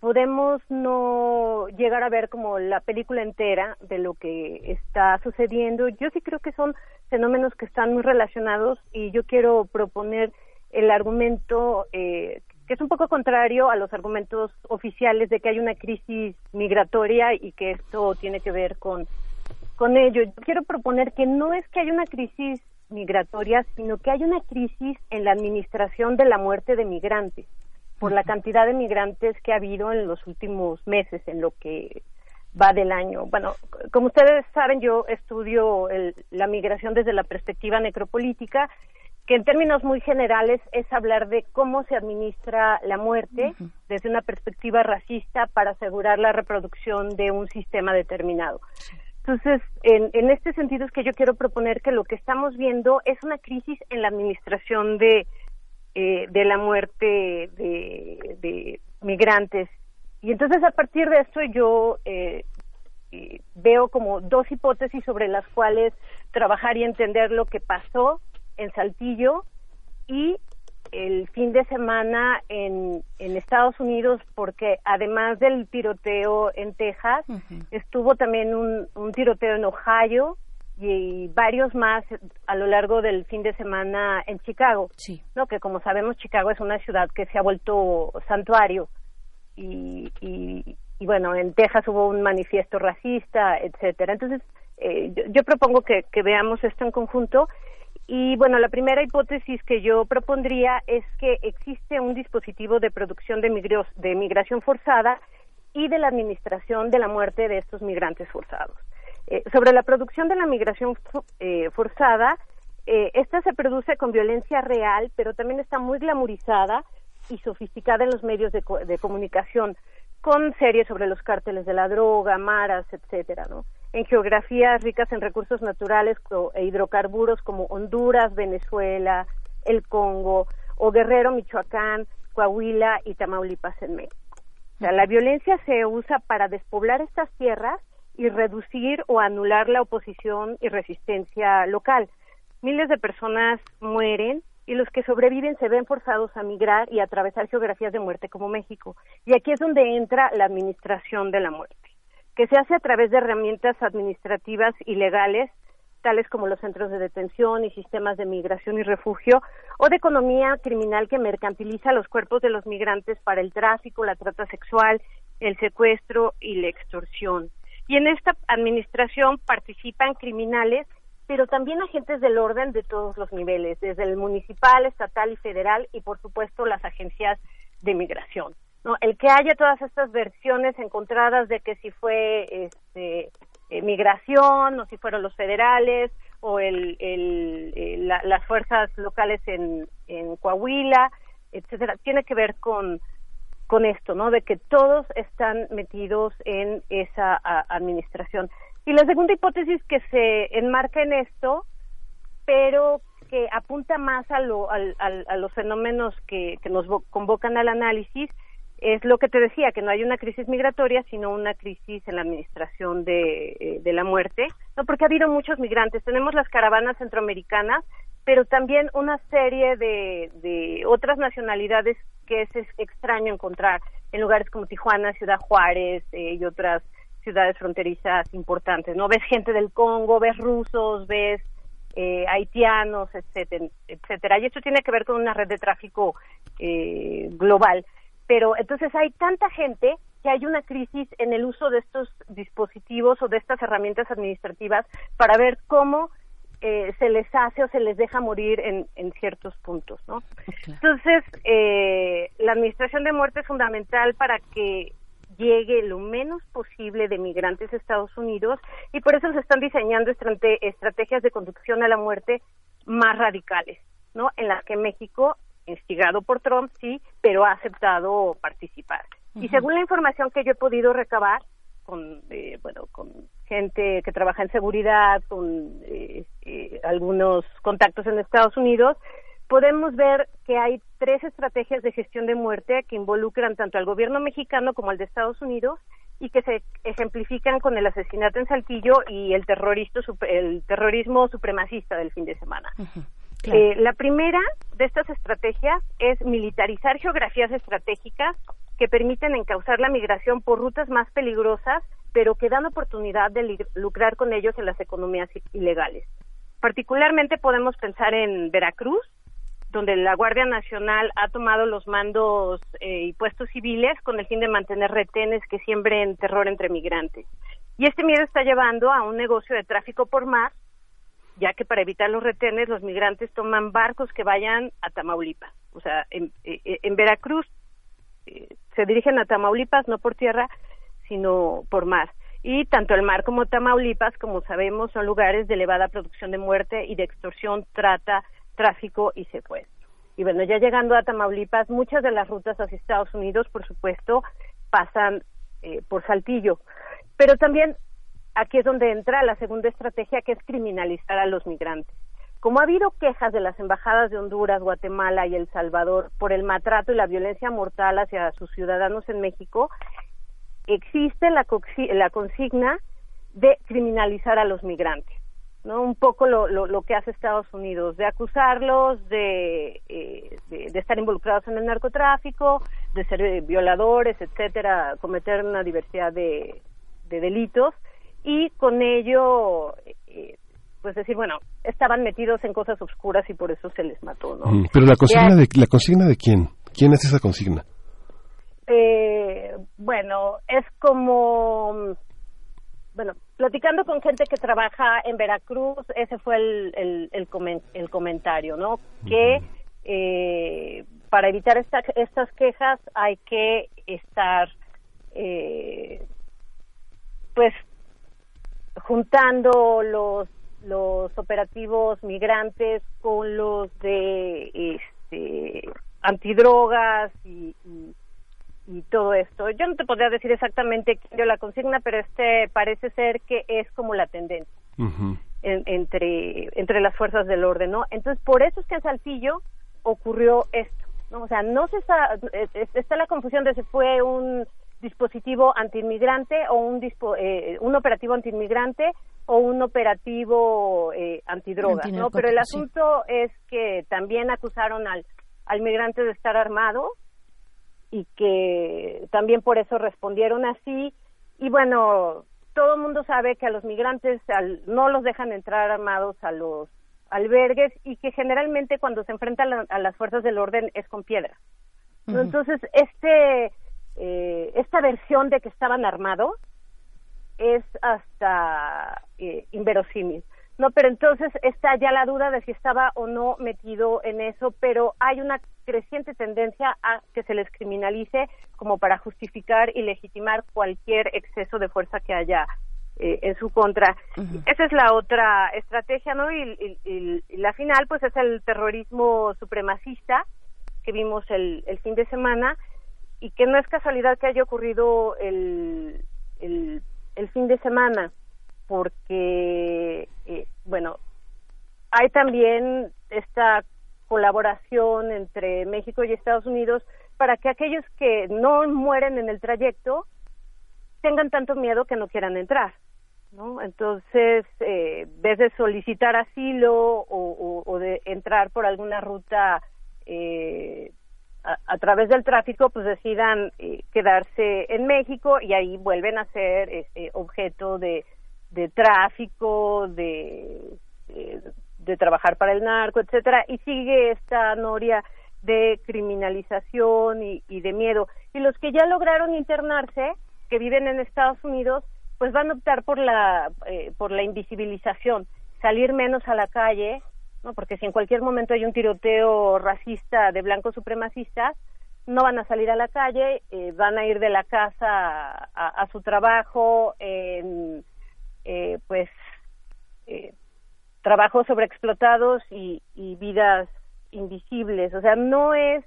podemos no llegar a ver como la película entera de lo que está sucediendo. Yo sí creo que son fenómenos que están muy relacionados y yo quiero proponer el argumento eh, que es un poco contrario a los argumentos oficiales de que hay una crisis migratoria y que esto tiene que ver con, con ello. Yo quiero proponer que no es que haya una crisis migratoria, sino que hay una crisis en la administración de la muerte de migrantes, por la cantidad de migrantes que ha habido en los últimos meses, en lo que va del año. Bueno, como ustedes saben, yo estudio la migración desde la perspectiva necropolítica que en términos muy generales es hablar de cómo se administra la muerte desde una perspectiva racista para asegurar la reproducción de un sistema determinado. Entonces, en, este sentido es que yo quiero proponer que lo que estamos viendo es una crisis en la administración de, eh, de la muerte de, migrantes. Y entonces, a partir de esto, yo eh, eh, veo como dos hipótesis sobre las cuales trabajar y entender lo que pasó en Saltillo y el fin de semana en, en Estados Unidos porque además del tiroteo en Texas estuvo también un, un, tiroteo en Ohio y, varios más a lo largo del fin de semana en Chicago sí. no que como sabemos Chicago es una ciudad que se ha vuelto santuario y, y, bueno en Texas hubo un manifiesto racista etcétera. Entonces eh, yo, yo, propongo que, que veamos esto en conjunto y bueno, la primera hipótesis que yo propondría es que existe un dispositivo de producción de, migración forzada y de la administración de la muerte de estos migrantes forzados. Eh, sobre la producción de la migración eh, forzada, eh, esta se produce con violencia real, pero también está muy glamorizada y sofisticada en los medios de, de comunicación, con series sobre los cárteles de la droga, maras, etcétera, ¿no? En geografías ricas en recursos naturales e hidrocarburos como Honduras, Venezuela, el Congo, o Guerrero, Michoacán, Coahuila y Tamaulipas en México. O sea, la violencia se usa para despoblar estas tierras y reducir o anular la oposición y resistencia local. Miles de personas mueren y los que sobreviven se ven forzados a migrar y a atravesar geografías de muerte como México. Y aquí es donde entra la administración de la muerte que se hace a través de herramientas administrativas y legales, tales como los centros de detención y sistemas de migración y refugio, o de economía criminal que mercantiliza los cuerpos de los migrantes para el tráfico, la trata sexual, el secuestro y la extorsión. Y en esta administración participan criminales, pero también agentes del orden de todos los niveles, desde el municipal, estatal y federal, y por supuesto las agencias de migración. ¿No? El que haya todas estas versiones encontradas de que si fue este, eh, migración o si fueron los federales o el, el, las fuerzas locales en, en Coahuila, etcétera, tiene que ver con, con esto, ¿no? De que todos están metidos en esa administración. Y la segunda hipótesis que se enmarca en esto, pero que apunta más a, lo, a, a los fenómenos que, que nos convocan al análisis, es lo que te decía, que no hay una crisis migratoria, sino una crisis en la administración de, eh, de la muerte, no porque ha habido muchos migrantes. Tenemos las caravanas centroamericanas, pero también una serie de, de otras nacionalidades que es, extraño encontrar en lugares como Tijuana, Ciudad Juárez eh, y otras ciudades fronterizas importantes. No ves gente del Congo, ves rusos, ves eh, haitianos, etcétera, etcétera. Y esto tiene que ver con una red de tráfico eh, global pero entonces hay tanta gente que hay una crisis en el uso de estos dispositivos o de estas herramientas administrativas para ver cómo eh, se les hace o se les deja morir en, en ciertos puntos, ¿no? Entonces, eh, la administración de muerte es fundamental para que llegue lo menos posible de migrantes a Estados Unidos y por eso se están diseñando estrategias de conducción a la muerte más radicales, ¿no? En las que México instigado por Trump, sí, pero ha aceptado participar. Y según la información que yo he podido recabar con, eh, bueno, con gente que trabaja en seguridad, con eh, eh, algunos contactos en Estados Unidos, podemos ver que hay tres estrategias de gestión de muerte que involucran tanto al gobierno mexicano como al de Estados Unidos y que se ejemplifican con el asesinato en Saltillo y el, el terrorismo supremacista del fin de semana. Eh, la primera de estas estrategias es militarizar geografías estratégicas que permiten encauzar la migración por rutas más peligrosas, pero que dan oportunidad de lucrar con ellos en las economías ilegales. Particularmente podemos pensar en Veracruz, donde la Guardia Nacional ha tomado los mandos eh, y puestos civiles con el fin de mantener retenes que siembren terror entre migrantes. Y este miedo está llevando a un negocio de tráfico por mar, ya que para evitar los retenes los migrantes toman barcos que vayan a Tamaulipas. O sea, en, eh, Veracruz eh, se dirigen a Tamaulipas no por tierra, sino por mar. Y tanto el mar como Tamaulipas, como sabemos, son lugares de elevada producción de muerte y de extorsión, trata, tráfico y secuestro. Y bueno, ya llegando a Tamaulipas, muchas de las rutas hacia Estados Unidos, por supuesto, pasan eh, por Saltillo. Pero también aquí es donde entra la segunda estrategia, que es criminalizar a los migrantes. Como ha habido quejas de las embajadas de Honduras, Guatemala y El Salvador por el maltrato y la violencia mortal hacia sus ciudadanos en México, existe la, la consigna de criminalizar a los migrantes. ¿no? Un poco lo, lo, que hace Estados Unidos, de acusarlos de, eh, de, estar involucrados en el narcotráfico, de ser eh, violadores, etcétera, cometer una diversidad de, de delitos y con ello eh, pues decir, bueno, estaban metidos en cosas oscuras y por eso se les mató, ¿no? Mm, pero la consigna de la consigna de quién? ¿Quién hace esa consigna? Eh, bueno, es como bueno, platicando con gente que trabaja en Veracruz, ese fue el, el, el, comentario, ¿no? Que eh, para evitar estas quejas hay que estar, eh, pues, juntando los los operativos migrantes con los de este, antidrogas y, y, todo esto. Yo no te podría decir exactamente quién dio la consigna, pero este parece ser que es como la tendencia entre, entre las fuerzas del orden, ¿no? Entonces, por eso es que en Saltillo ocurrió esto, ¿no? O sea, no se está, está la confusión de si fue un dispositivo antiinmigrante o un, eh, un operativo antiinmigrante o un operativo eh, antidrogas, ¿no? Pero el asunto es que también acusaron al, al migrante de estar armado y que también por eso respondieron así. Y bueno, todo el mundo sabe que a los migrantes no los dejan entrar armados a los albergues y que generalmente cuando se enfrentan a, las fuerzas del orden es con piedra. Entonces, este, eh, esta versión de que estaban armados es hasta eh, inverosímil. No, pero entonces está ya la duda de si estaba o no metido en eso, pero hay una creciente tendencia a que se les criminalice como para justificar y legitimar cualquier exceso de fuerza que haya eh, en su contra. Esa es la otra estrategia, ¿no? Y, la final, pues, es el terrorismo supremacista que vimos el, el fin de semana y que no es casualidad que haya ocurrido el, el fin de semana, porque, eh, bueno, hay también esta colaboración entre México y Estados Unidos para que aquellos que no mueren en el trayecto tengan tanto miedo que no quieran entrar. ¿no? Entonces, eh, vez de solicitar asilo o, o, de entrar por alguna ruta eh, a, través del tráfico pues decidan eh, quedarse en México y ahí vuelven a ser este, objeto de, de tráfico, de, de, trabajar para el narco, etcétera, y sigue esta noria de criminalización y, y de miedo. Y los que ya lograron internarse, que viven en Estados Unidos, pues van a optar por la, eh, por la invisibilización, salir menos a la calle, ¿no? Porque si en cualquier momento hay un tiroteo racista de blancos supremacistas, no van a salir a la calle, eh, van a ir de la casa a, su trabajo en, eh, pues, eh, trabajos sobreexplotados y, y vidas invisibles. O sea, no es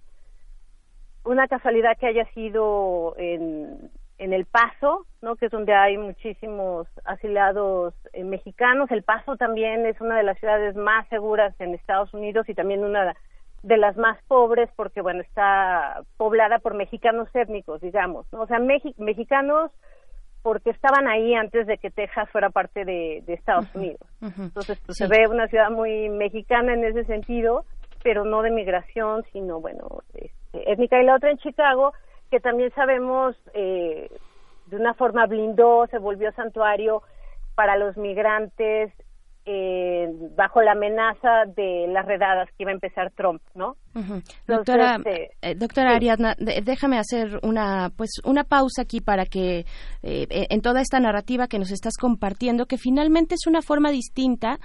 una casualidad que haya sido en, en El Paso, ¿no? que es donde hay muchísimos asilados eh, mexicanos. El Paso también es una de las ciudades más seguras en Estados Unidos y también una de las más pobres porque, bueno, está poblada por mexicanos étnicos, digamos. ¿no? O sea, mexicanos porque estaban ahí antes de que Texas fuera parte de, Estados Unidos. Entonces, pues, se ve una ciudad muy mexicana en ese sentido, pero no de migración, sino, bueno, este, étnica. Y la otra en Chicago, que también sabemos eh, de una forma blindó, se volvió santuario para los migrantes eh, bajo la amenaza de las redadas que iba a empezar Trump, ¿no? doctora, eh, eh, doctora Ariadna, déjame hacer una pues una pausa aquí para que en toda esta narrativa que nos estás compartiendo, que finalmente es una forma distinta,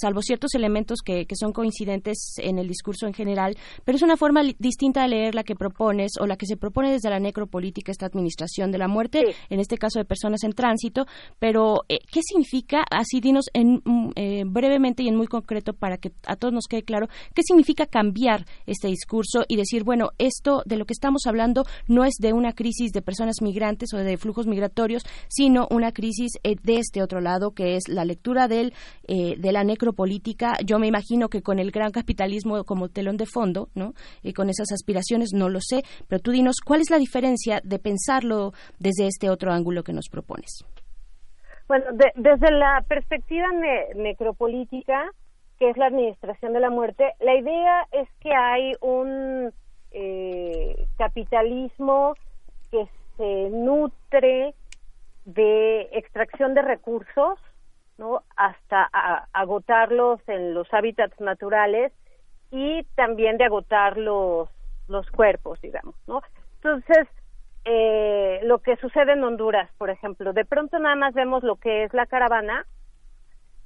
salvo ciertos elementos que, que, son coincidentes en el discurso en general, pero es una forma distinta de leer la que propones o la que se propone desde la necropolítica esta administración de la muerte, en este caso de personas en tránsito. Pero ¿qué significa? Así dinos en mm, eh, brevemente y en muy concreto para que a todos nos quede claro qué significa cambiar este discurso y decir, bueno, esto de lo que estamos hablando no es de una crisis de personas migrantes o de flujos migratorios, sino una crisis eh, de este otro lado, que es la lectura eh, de la necropolítica. Yo me imagino que con el gran capitalismo como telón de fondo, ¿no? Y con esas aspiraciones, no lo sé, pero tú dinos, ¿cuál es la diferencia de pensarlo desde este otro ángulo que nos propones? Bueno, desde la perspectiva necropolítica, que es la administración de la muerte, la idea es que hay un eh, capitalismo que se nutre de extracción de recursos, ¿no? Hasta agotarlos en los hábitats naturales y también de agotar los, los cuerpos, digamos, ¿no? Entonces, eh, lo que sucede en Honduras, por ejemplo. De pronto nada más vemos lo que es la caravana,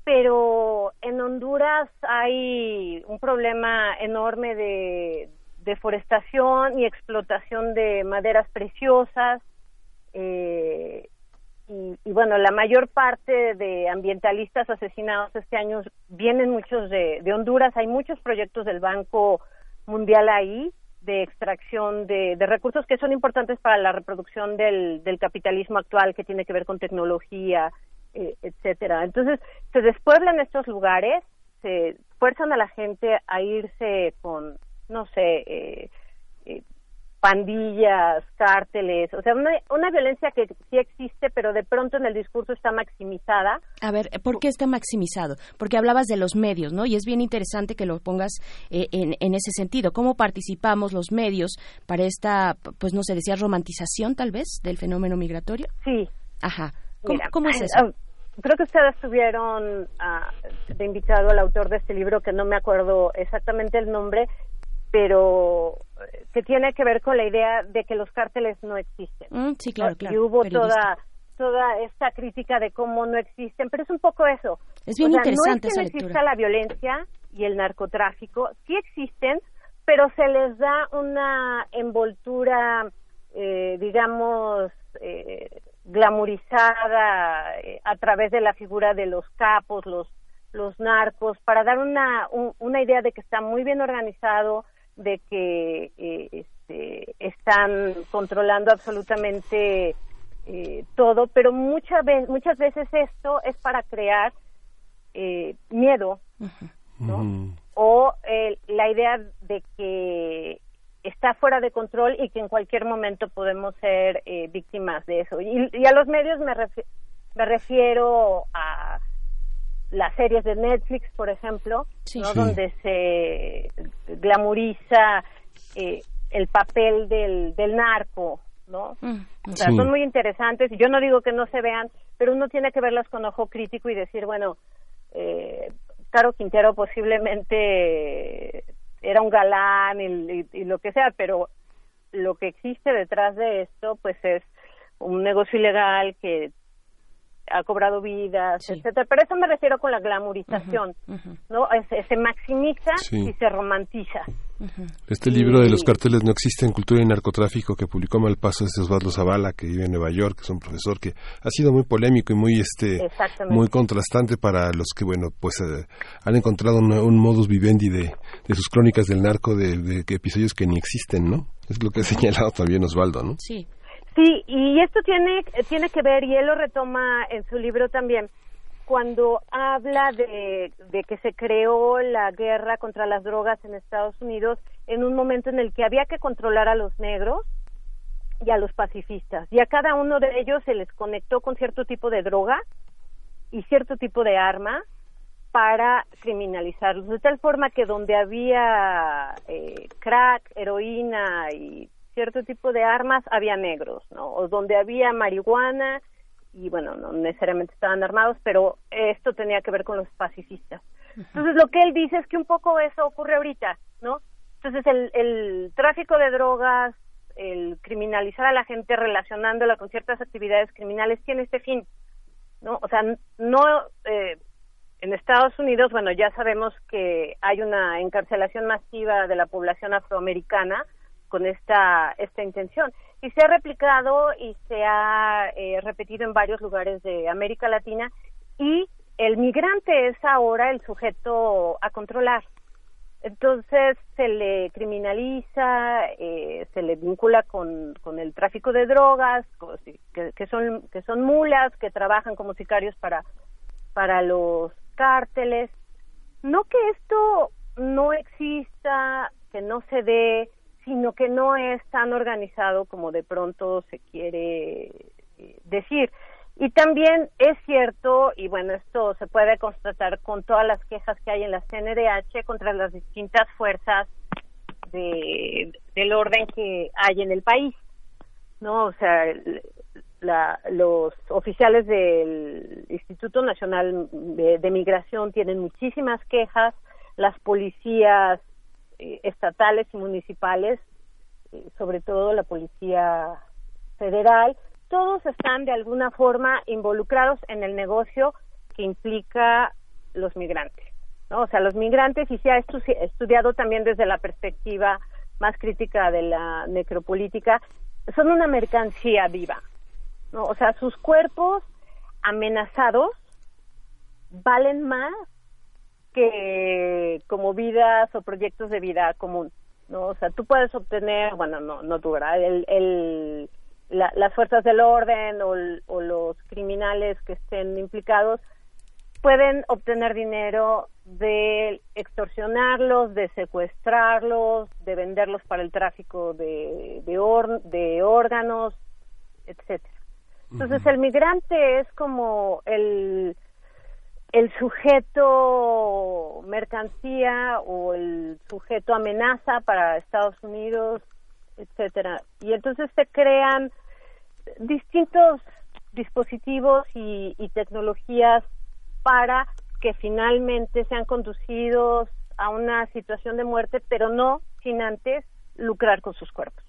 pero en Honduras hay un problema enorme de deforestación y explotación de maderas preciosas. Eh, y, bueno, la mayor parte de ambientalistas asesinados este año vienen muchos de Honduras. Hay muchos proyectos del Banco Mundial ahí de extracción de, recursos que son importantes para la reproducción del, capitalismo actual que tiene que ver con tecnología, eh, etcétera. Entonces, se despueblan estos lugares, se fuerzan a la gente a irse con, no sé, eh, eh, pandillas, cárteles, o sea, una, una violencia que sí existe, pero de pronto en el discurso está maximizada. A ver, ¿por qué está maximizado? Porque hablabas de los medios, ¿no? Y es bien interesante que lo pongas eh, en, en, ese sentido. ¿Cómo participamos los medios para esta, pues no sé, decía romantización tal vez del fenómeno migratorio? Sí. Ajá. ¿Cómo, es eso? creo que ustedes tuvieron ah, de invitado al autor de este libro, que no me acuerdo exactamente el nombre, pero eh, que tiene que ver con la idea de que los cárteles no existen. Mm, sí, claro, claro. Y hubo toda toda esta crítica de cómo no existen, pero es un poco eso. Es bien interesante no es que no exista la violencia y el narcotráfico, sí existen, pero se les da una envoltura, eh, digamos, eh, glamorizada eh, a través de la figura de los capos, los los narcos, para dar una, una idea de que está muy bien organizado, de que eh, este, están controlando absolutamente eh, todo, pero muchas veces, muchas veces esto es para crear eh, miedo, ¿no? O la idea de que está fuera de control y que en cualquier momento podemos ser víctimas de eso. Y, a los medios me, me refiero a las series de Netflix, por ejemplo, ¿no? donde se glamoriza eh, el papel del, del narco, ¿no? Mm, o sea, son muy interesantes. Yo no digo que no se vean, pero uno tiene que verlas con ojo crítico y decir, bueno, eh, Caro Quintero posiblemente era un galán y, y lo que sea, pero lo que existe detrás de esto, pues es un negocio ilegal que ha cobrado vidas, etcétera. Pero eso me refiero con la glamorización, ¿no? Se, maximiza y se romantiza. Este libro de los carteles no existe en cultura y narcotráfico que publicó Malpaso es Osvaldo Zavala que vive en Nueva York, que es un profesor que ha sido muy polémico y muy este muy contrastante para los que bueno pues eh, han encontrado un, modus vivendi de, de, sus crónicas del narco de, de, episodios que ni existen, ¿no? Es lo que ha señalado también Osvaldo, ¿no? Sí. Sí, y esto tiene, tiene que ver, y él lo retoma en su libro también, cuando habla de, de, que se creó la guerra contra las drogas en Estados Unidos en un momento en el que había que controlar a los negros y a los pacifistas. Y a cada uno de ellos se les conectó con cierto tipo de droga y cierto tipo de arma para criminalizarlos. De tal forma que donde había eh, crack, heroína y cierto tipo de armas había negros, ¿no? O donde había marihuana y bueno, no necesariamente estaban armados, pero esto tenía que ver con los pacifistas. Entonces lo que él dice es que un poco eso ocurre ahorita, ¿no? Entonces el, el tráfico de drogas, el criminalizar a la gente relacionándola con ciertas actividades criminales tiene este fin, ¿no? O sea, no eh, en Estados Unidos, bueno, ya sabemos que hay una encarcelación masiva de la población afroamericana con esta esta intención y se ha replicado y se ha eh, repetido en varios lugares de América Latina y el migrante es ahora el sujeto a controlar. Entonces se le criminaliza, eh, se le vincula con, con el tráfico de drogas, que, que, son que son mulas que trabajan como sicarios para para los cárteles. No que esto no exista, que no se dé, sino que no es tan organizado como de pronto se quiere eh, decir. Y también es cierto, y bueno, esto se puede constatar con todas las quejas que hay en la CNDH contra las distintas fuerzas de, del orden que hay en el país, ¿no? O sea, la, los oficiales del Instituto Nacional de, de Migración tienen muchísimas quejas, las policías eh, estatales y municipales, eh, sobre todo la Policía Federal, todos están de alguna forma involucrados en el negocio que implica los migrantes. ¿no? O sea, los migrantes, y se ha estudiado también desde la perspectiva más crítica de la necropolítica, son una mercancía viva. ¿no? O sea, sus cuerpos amenazados valen más que como vidas o proyectos de vida común, ¿no? O sea, tú puedes obtener, bueno, no, no tú, ¿verdad? El, el, las fuerzas del orden o, o los criminales que estén implicados pueden obtener dinero de extorsionarlos, de secuestrarlos, de venderlos para el tráfico de, de, de órganos, etcétera. Entonces el migrante es como el el sujeto mercancía o el sujeto amenaza para Estados Unidos, etcétera. Y entonces se crean distintos dispositivos y, y tecnologías para que finalmente sean conducidos a una situación de muerte, pero no sin antes lucrar con sus cuerpos.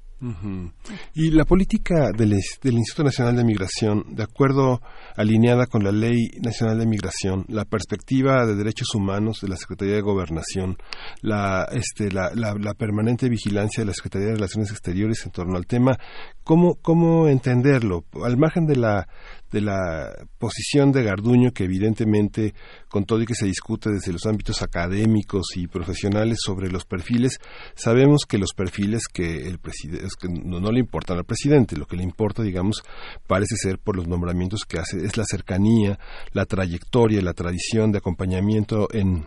Y la política del, Instituto Nacional de Migración, de acuerdo, alineada con la Ley Nacional de Migración, la perspectiva de derechos humanos de la Secretaría de Gobernación, la, este, la, permanente vigilancia de la Secretaría de Relaciones Exteriores en torno al tema, ¿cómo, cómo entenderlo? Al margen de la, de la posición de Garduño, que evidentemente, con todo y que se discute desde los ámbitos académicos y profesionales sobre los perfiles, sabemos que los perfiles que el presidente que no, no, le importan al presidente, lo que le importa, digamos, parece ser por los nombramientos que hace, es la cercanía, la trayectoria, la tradición de acompañamiento en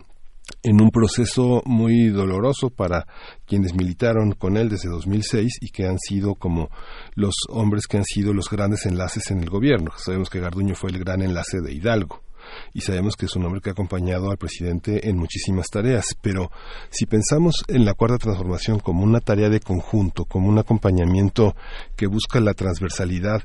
en un proceso muy doloroso para quienes militaron con él desde 2006 y que han sido como los hombres que han sido los grandes enlaces en el gobierno. Sabemos que Garduño fue el gran enlace de Hidalgo y sabemos que es un hombre que ha acompañado al presidente en muchísimas tareas, pero si pensamos en la cuarta transformación como una tarea de conjunto, como un acompañamiento que busca la transversalidad,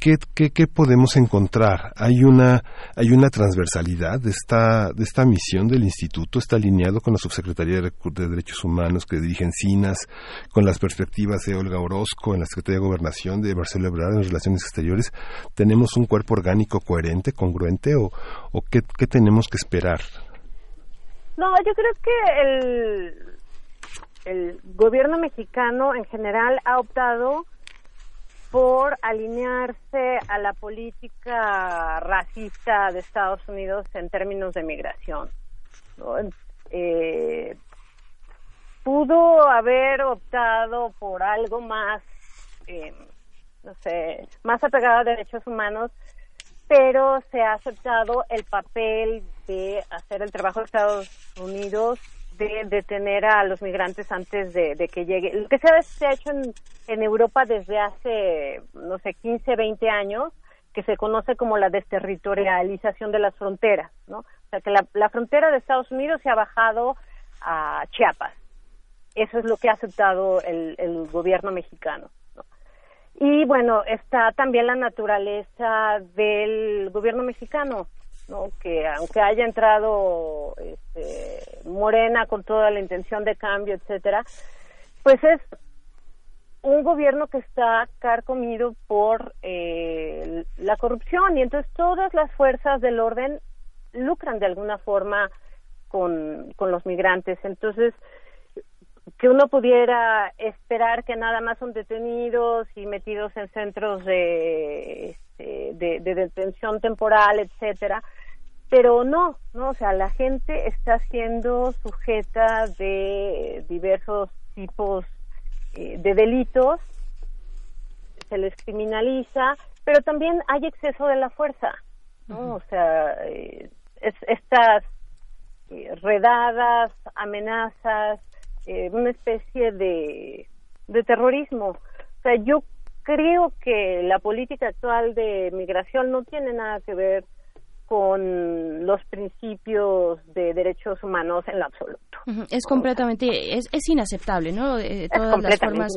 ¿Qué, qué, podemos encontrar? Hay una, hay una transversalidad de esta, de esta misión del instituto, está alineado con la Subsecretaría de, Derechos Humanos que dirigen CINAS, con las perspectivas de Olga Orozco en la Secretaría de Gobernación, de Marcelo Ebrard en Relaciones Exteriores. ¿Tenemos un cuerpo orgánico coherente, congruente o, o qué, qué tenemos que esperar? No, yo creo que el, el gobierno mexicano en general ha optado por alinearse a la política racista de Estados Unidos en términos de migración. Eh, pudo haber optado por algo más, eh, no sé, más apegado a derechos humanos, pero se ha aceptado el papel de hacer el trabajo de Estados Unidos de detener a los migrantes antes de, que llegue. Lo que se ha, hecho en, Europa desde hace, no sé, 15, 20 años, que se conoce como la desterritorialización de las fronteras, ¿no? O sea, que la, frontera de Estados Unidos se ha bajado a Chiapas. Eso es lo que ha aceptado el gobierno mexicano. Y bueno, está también la naturaleza del gobierno mexicano, ¿no? que aunque haya entrado este, Morena con toda la intención de cambio, etcétera, pues es un gobierno que está carcomido por eh, la corrupción y entonces todas las fuerzas del orden lucran de alguna forma con, con los migrantes. Entonces, que uno pudiera esperar que nada más son detenidos y metidos en centros de, este, de, de, detención temporal, etcétera, pero no, no, o sea, la gente está siendo sujeta de diversos tipos eh, de delitos, se les criminaliza, pero también hay exceso de la fuerza, ¿no? O sea, eh, estas eh, redadas, amenazas, eh, una especie de, de terrorismo. O sea, yo creo que la política actual de migración no tiene nada que ver con los principios de derechos humanos en lo absoluto. Es completamente, es, es inaceptable, ¿no? Eh, todas las formas,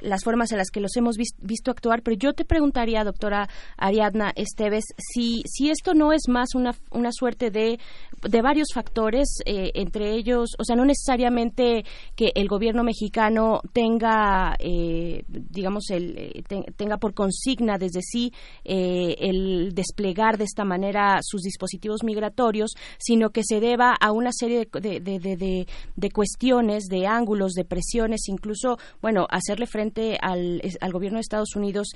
las formas en las que los hemos visto actuar. Pero yo te preguntaría, doctora Ariadna Esteves, si, si esto no es más una, una suerte de, de varios factores, eh, entre ellos, o sea, no necesariamente que el gobierno mexicano tenga, eh, digamos, el, tenga por consigna desde sí el desplegar de esta manera sus dispositivos migratorios, sino que se deba a una serie de, de, de, de cuestiones, de ángulos, de presiones, incluso, bueno, hacerle frente al, al gobierno de Estados Unidos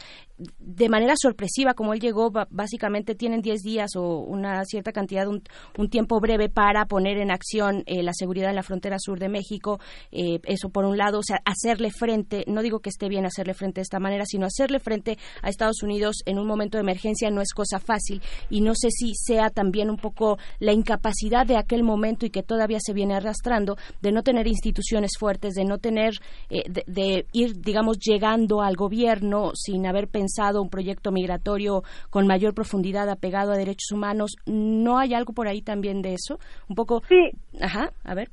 de manera sorpresiva, como él llegó, básicamente tienen 10 días o una cierta cantidad, un, un tiempo breve para poner en acción eh, la seguridad en la frontera sur de México. Eh, eso por un lado, o sea, hacerle frente, no digo que esté bien hacerle frente de esta manera, sino hacerle frente a Estados Unidos en un momento de emergencia no es cosa fácil y no sé si sea también un poco la incapacidad de aquel momento y que todavía se viene arrastrando de no tener instituciones fuertes, de no tener, eh, de, ir, digamos, llegando al gobierno sin haber pensado un proyecto migratorio con mayor profundidad apegado a derechos humanos. ¿No hay algo por ahí también de eso? Un poco. Sí. Ajá, a ver.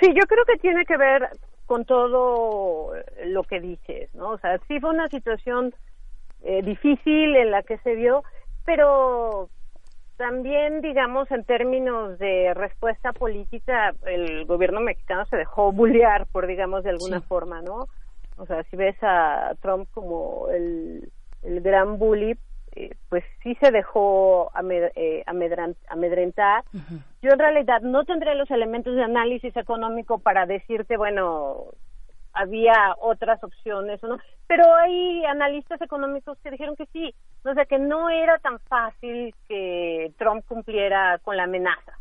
Sí, yo creo que tiene que ver con todo lo que dices, ¿no? O sea, sí fue una situación eh, difícil en la que se vio, pero también, digamos, en términos de respuesta política, el gobierno mexicano se dejó bullear, por digamos, de alguna forma, ¿no? O sea, si ves a Trump como el, el gran bully, eh, pues sí se dejó eh, amedrentar. Yo en realidad no tendré los elementos de análisis económico para decirte, bueno, había otras opciones o no, pero hay analistas económicos que dijeron que sí, o sea que no era tan fácil que Trump cumpliera con la amenaza.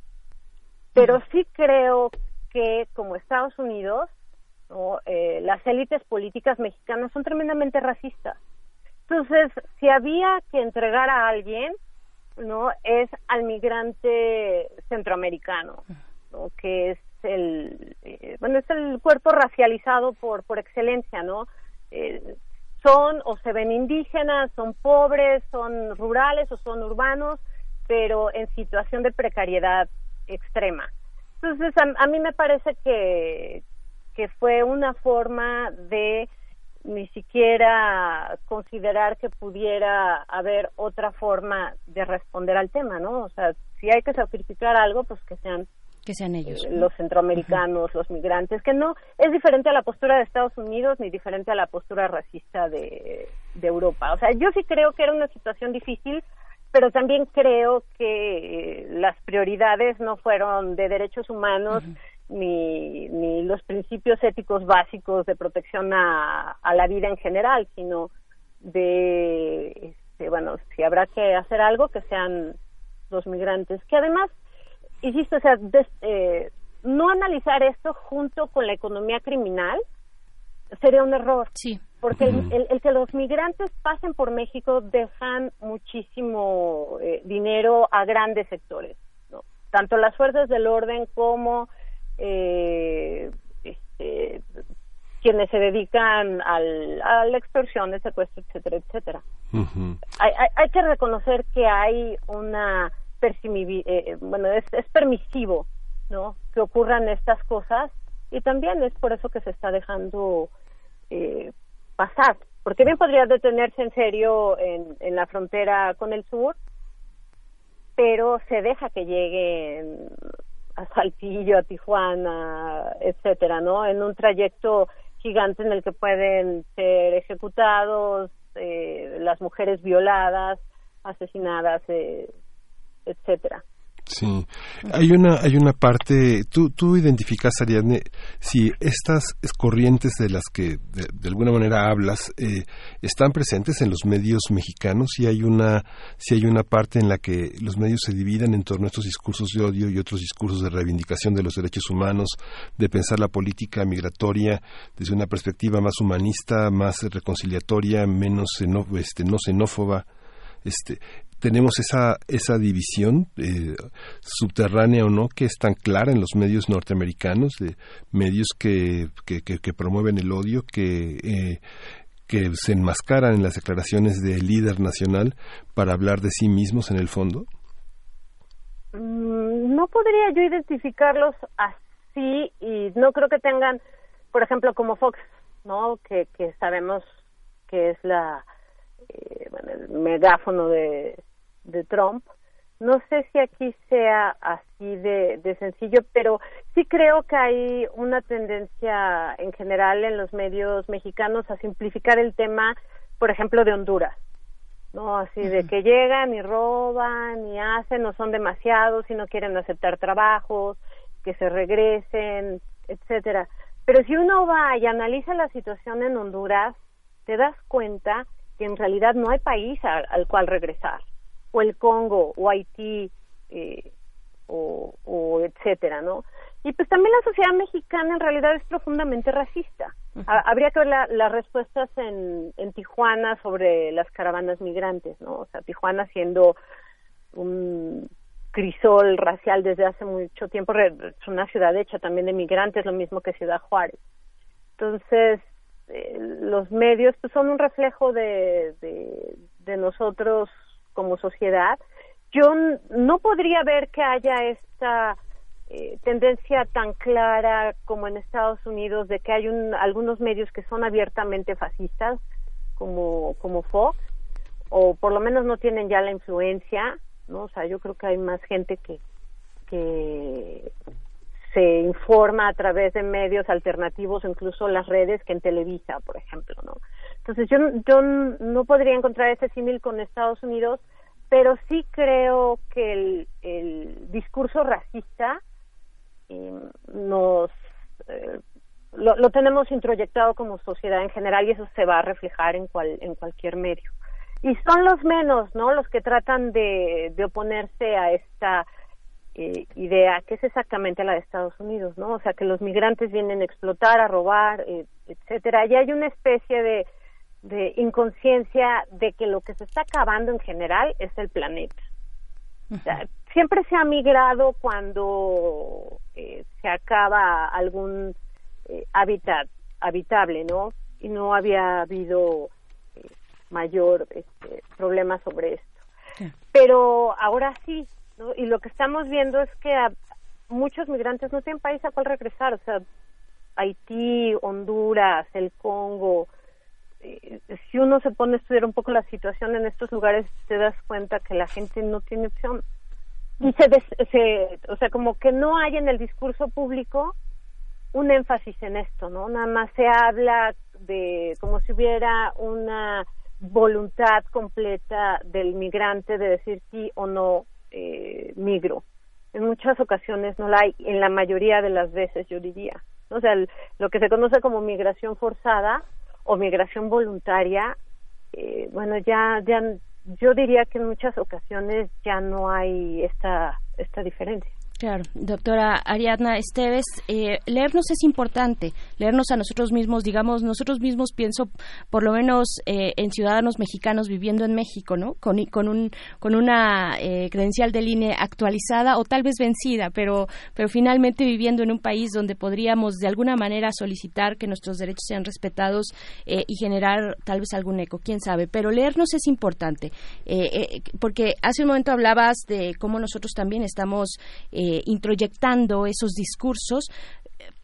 Pero sí creo que como Estados Unidos, eh, las élites políticas mexicanas son tremendamente racistas. Entonces, si había que entregar a alguien, no es al migrante centroamericano, ¿no? que es el eh, bueno es el cuerpo racializado por por excelencia no eh, son o se ven indígenas son pobres son rurales o son urbanos pero en situación de precariedad extrema entonces a, mí me parece que que fue una forma de ni siquiera considerar que pudiera haber otra forma de responder al tema, ¿no? O sea, si hay que sacrificar algo, pues que sean que sean ellos. Eh, los centroamericanos, los migrantes, que no es diferente a la postura de Estados Unidos ni diferente a la postura racista de, de Europa. O sea, yo sí creo que era una situación difícil, pero también creo que eh, las prioridades no fueron de derechos humanos ni, ni los principios éticos básicos de protección a, a la vida en general, sino de, este, bueno, si habrá que hacer algo, que sean los migrantes, que además insisto, o sea, eh, no analizar esto junto con la economía criminal sería un error. Sí. Porque el, que los migrantes pasen por México dejan muchísimo eh, dinero a grandes sectores, ¿no? tanto las fuerzas del orden como eh, este, quienes se dedican al, a la extorsión, el secuestro, etcétera, etcétera. hay, hay que reconocer que hay una eh, eh, bueno, es, es permisivo. Que ocurran estas cosas y también es por eso que se está dejando eh, pasar, porque bien podría detenerse en serio en, en la frontera con el sur, pero se deja que lleguen a Saltillo, a Tijuana, etcétera, ¿no? En un trayecto gigante en el que pueden ser ejecutados, eh, las mujeres violadas, asesinadas, eh, etcétera. Sí, hay una, hay una parte, tú, tú identificas, Ariadne, si estas corrientes de las que de, alguna manera hablas eh, están presentes en los medios mexicanos, si hay una, si hay una parte en la que los medios se dividen en torno a estos discursos de odio y otros discursos de reivindicación de los derechos humanos, de pensar la política migratoria desde una perspectiva más humanista, más reconciliatoria, menos este, no xenófoba. Este, tenemos esa, esa división eh, subterránea o no que es tan clara en los medios norteamericanos, medios que, que, promueven el odio, que, eh, que se enmascaran en las declaraciones del líder nacional para hablar de sí mismos en el fondo? Mm, no podría yo identificarlos así y no creo que tengan, por ejemplo, como Fox, ¿no? Que, que sabemos que es la, eh, bueno, el megáfono de, de Trump. No sé si aquí sea así de, de sencillo, pero sí creo que hay una tendencia en general en los medios mexicanos a simplificar el tema, por ejemplo, de Honduras. ¿no? Así de que llegan y roban y hacen, no son demasiados y no quieren aceptar trabajos, que se regresen, etcétera. Pero si uno va y analiza la situación en Honduras, te das cuenta que en realidad no hay país al cual regresar o el Congo o Haití eh, o, o, etcétera, ¿no? Y pues también la sociedad mexicana en realidad es profundamente racista. Habría que ver las respuestas en, en Tijuana sobre las caravanas migrantes, ¿no? O sea, Tijuana siendo un crisol racial desde hace mucho tiempo, es una ciudad hecha también de migrantes, lo mismo que Ciudad Juárez. Entonces, eh, los medios pues, son un reflejo de, de, nosotros como sociedad, yo no podría ver que haya esta eh, tendencia tan clara como en Estados Unidos de que hay un, algunos medios que son abiertamente fascistas, como, como Fox, o por lo menos no tienen ya la influencia, ¿no? O sea, yo creo que hay más gente que, que se informa a través de medios alternativos, incluso las redes, que en Televisa, por ejemplo, ¿no? Entonces yo, yo no podría encontrar ese símil con Estados Unidos, pero sí creo que el, discurso racista eh, nos lo, tenemos introyectado como sociedad en general y eso se va a reflejar en cual, en cualquier medio y son los menos no los que tratan de oponerse a esta eh, idea que es exactamente la de Estados Unidos no o sea que los migrantes vienen a explotar a robar eh, etcétera y hay una especie de de inconsciencia de que lo que se está acabando en general es el planeta. siempre se ha migrado cuando eh, se acaba algún eh, hábitat habitable, ¿no? Y no había habido eh, mayor este, problema sobre esto. Pero ahora sí, ¿no? Y lo que estamos viendo es que muchos migrantes no tienen país a cual regresar, o sea, Haití, Honduras, el Congo, eh, si uno se pone a estudiar un poco la situación en estos lugares, te das cuenta que la gente no tiene opción. Y se, se, o sea, como que no hay en el discurso público un énfasis en esto, ¿no? Nada más se habla de como si hubiera una voluntad completa del migrante de decir sí o no eh, migro. En muchas ocasiones no la hay, en la mayoría de las veces yo diría. O sea, lo que se conoce como migración forzada o migración voluntaria, eh, bueno, ya, ya, yo diría que en muchas ocasiones ya no hay esta, esta diferencia. Claro, doctora Ariadna Esteves, eh, leernos es importante, leernos a nosotros mismos, digamos, nosotros mismos pienso por lo menos eh, en ciudadanos mexicanos viviendo en México, ¿no? Con, con, un, con una eh, credencial de línea actualizada o tal vez vencida, pero, pero finalmente viviendo en un país donde podríamos de alguna manera solicitar que nuestros derechos sean respetados y generar tal vez algún eco, quién sabe, pero leernos es importante, porque hace un momento hablabas de cómo nosotros también estamos eh, introyectando esos discursos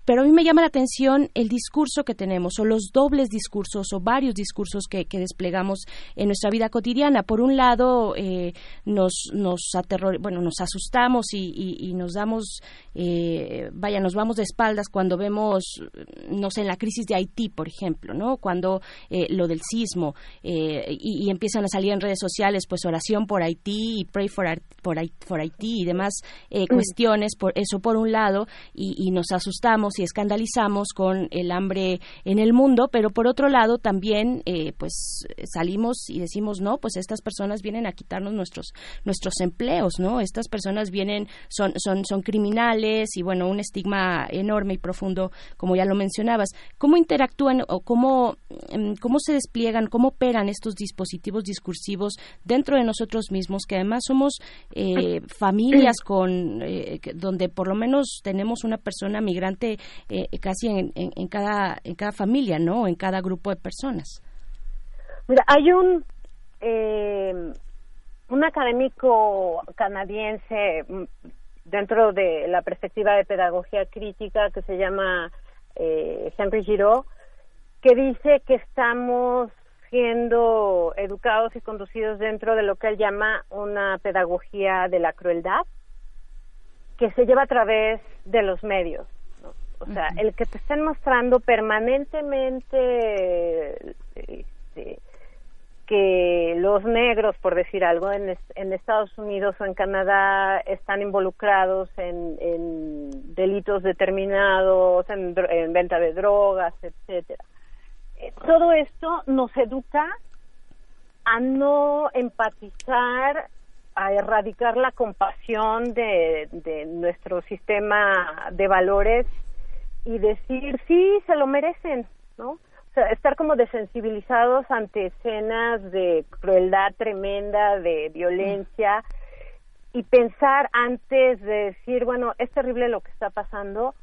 pero a mí me llama la atención el discurso que tenemos o los dobles discursos o varios discursos que, desplegamos en nuestra vida cotidiana. Por un lado, eh, nos, nos bueno, nos asustamos y, nos damos, eh, vaya, nos vamos de espaldas cuando vemos, no sé, en la crisis de Haití, por ejemplo, ¿no? Cuando eh, lo del sismo y, empiezan a salir en redes sociales, pues oración por Haití y pray for, por, Haití y demás mm. cuestiones, por eso por un lado, y nos asustamos y escandalizamos con el hambre en el mundo, pero por otro lado también eh, pues salimos y decimos no, pues estas personas vienen a quitarnos nuestros nuestros empleos, ¿no? Estas personas vienen son son son criminales y bueno, un estigma enorme y profundo como ya lo mencionabas. ¿Cómo interactúan o cómo em, cómo se despliegan, cómo operan estos dispositivos discursivos dentro de nosotros mismos que además somos eh, familias con eh, donde por lo menos tenemos una persona migrante eh, casi en, en, cada, en cada familia, ¿no? En cada grupo de personas. Mira, hay un, eh, un académico canadiense mm, dentro de la perspectiva de pedagogía crítica que se llama eh, Henry Giraud, que dice que estamos siendo educados y conducidos dentro de lo que él llama una pedagogía de la crueldad, que se lleva a través de los medios. O sea, el que te estén mostrando permanentemente este, que los negros, por decir algo, en, en, Estados Unidos o en Canadá están involucrados en, delitos determinados, en, venta de drogas, etcétera. Eh, todo esto nos educa a no empatizar, a erradicar la compasión de, de nuestro sistema de valores y decir, sí, se lo merecen, ¿no? O sea, estar como desensibilizados ante escenas de crueldad tremenda, de violencia, y pensar antes de decir, bueno, es terrible lo que está pasando,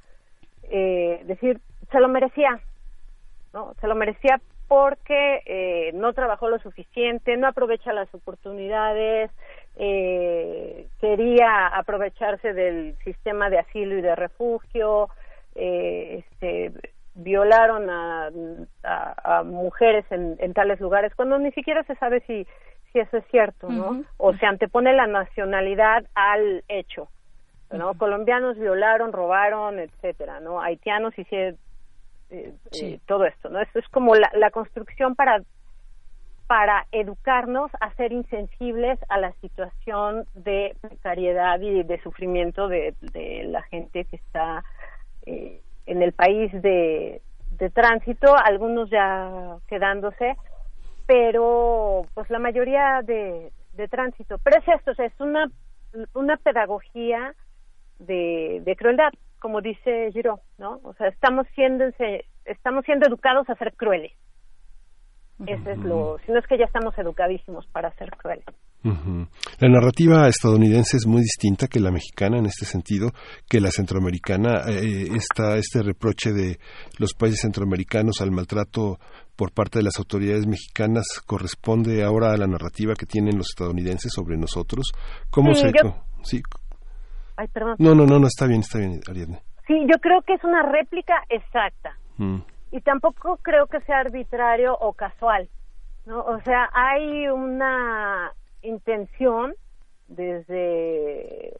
eh, decir, se lo merecía, ¿no? Se lo merecía porque eh, no trabajó lo suficiente, no aprovecha las oportunidades, eh, quería aprovecharse del sistema de asilo y de refugio, eh, este, violaron a, a, mujeres en, en, tales lugares, cuando ni siquiera se sabe si, si eso es cierto, ¿no? O se antepone la nacionalidad al hecho, ¿no? Colombianos violaron, robaron, etcétera, ¿no? Haitianos hicieron eh, eh, todo esto, ¿no? Esto es como la, la construcción para para educarnos a ser insensibles a la situación de precariedad y de sufrimiento de, de la gente que está eh, en el país de, tránsito, algunos ya quedándose, pero pues la mayoría de, tránsito. Pero es esto, es una, una pedagogía de, de crueldad, como dice Giro, ¿no? O sea, estamos siendo, estamos siendo educados a ser crueles. Eso es lo, si no es que ya estamos educadísimos para ser crueles. La narrativa estadounidense es muy distinta que la mexicana en este sentido, que la centroamericana. Eh, está este reproche de los países centroamericanos al maltrato por parte de las autoridades mexicanas corresponde ahora a la narrativa que tienen los estadounidenses sobre nosotros. ¿Cómo se.? Sí. Ay, perdón. No, no, no, no, está bien, está bien, Ariadne. Sí, yo creo que es una réplica exacta. Mm. Y tampoco creo que sea arbitrario o casual. ¿no? O sea, hay una intención desde,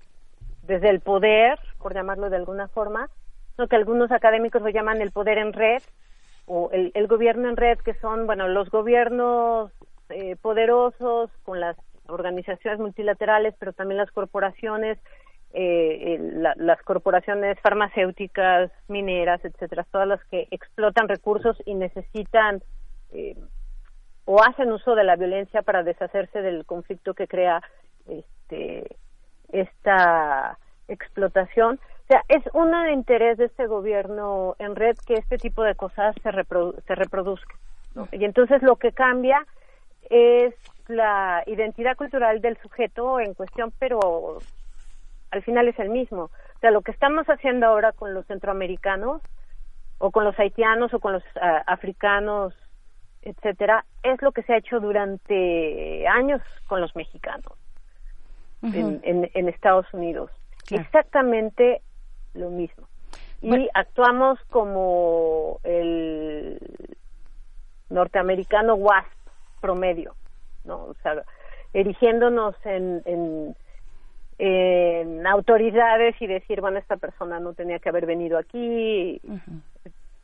desde el poder, por llamarlo de alguna forma, lo que algunos académicos lo llaman el poder en red o el, el gobierno en red, que son, bueno, los gobiernos eh, poderosos con las organizaciones multilaterales, pero también las corporaciones, eh, las corporaciones farmacéuticas, mineras, etcétera, todas las que explotan recursos y necesitan eh, o hacen uso de la violencia para deshacerse del conflicto que crea este esta explotación. O sea, es un interés de este gobierno en red que este tipo de cosas se, se reproduzca. Y entonces lo que cambia es la identidad cultural del sujeto en cuestión, pero al final es el mismo. O sea, lo que estamos haciendo ahora con los centroamericanos o con los haitianos o con los ah, africanos etcétera, es lo que se ha hecho durante años con los mexicanos en, en, Estados Unidos. Exactamente lo mismo. y actuamos como el norteamericano WASP promedio, ¿no? O sea, erigiéndonos en, en, en autoridades y decir, bueno, esta persona no tenía que haber venido aquí,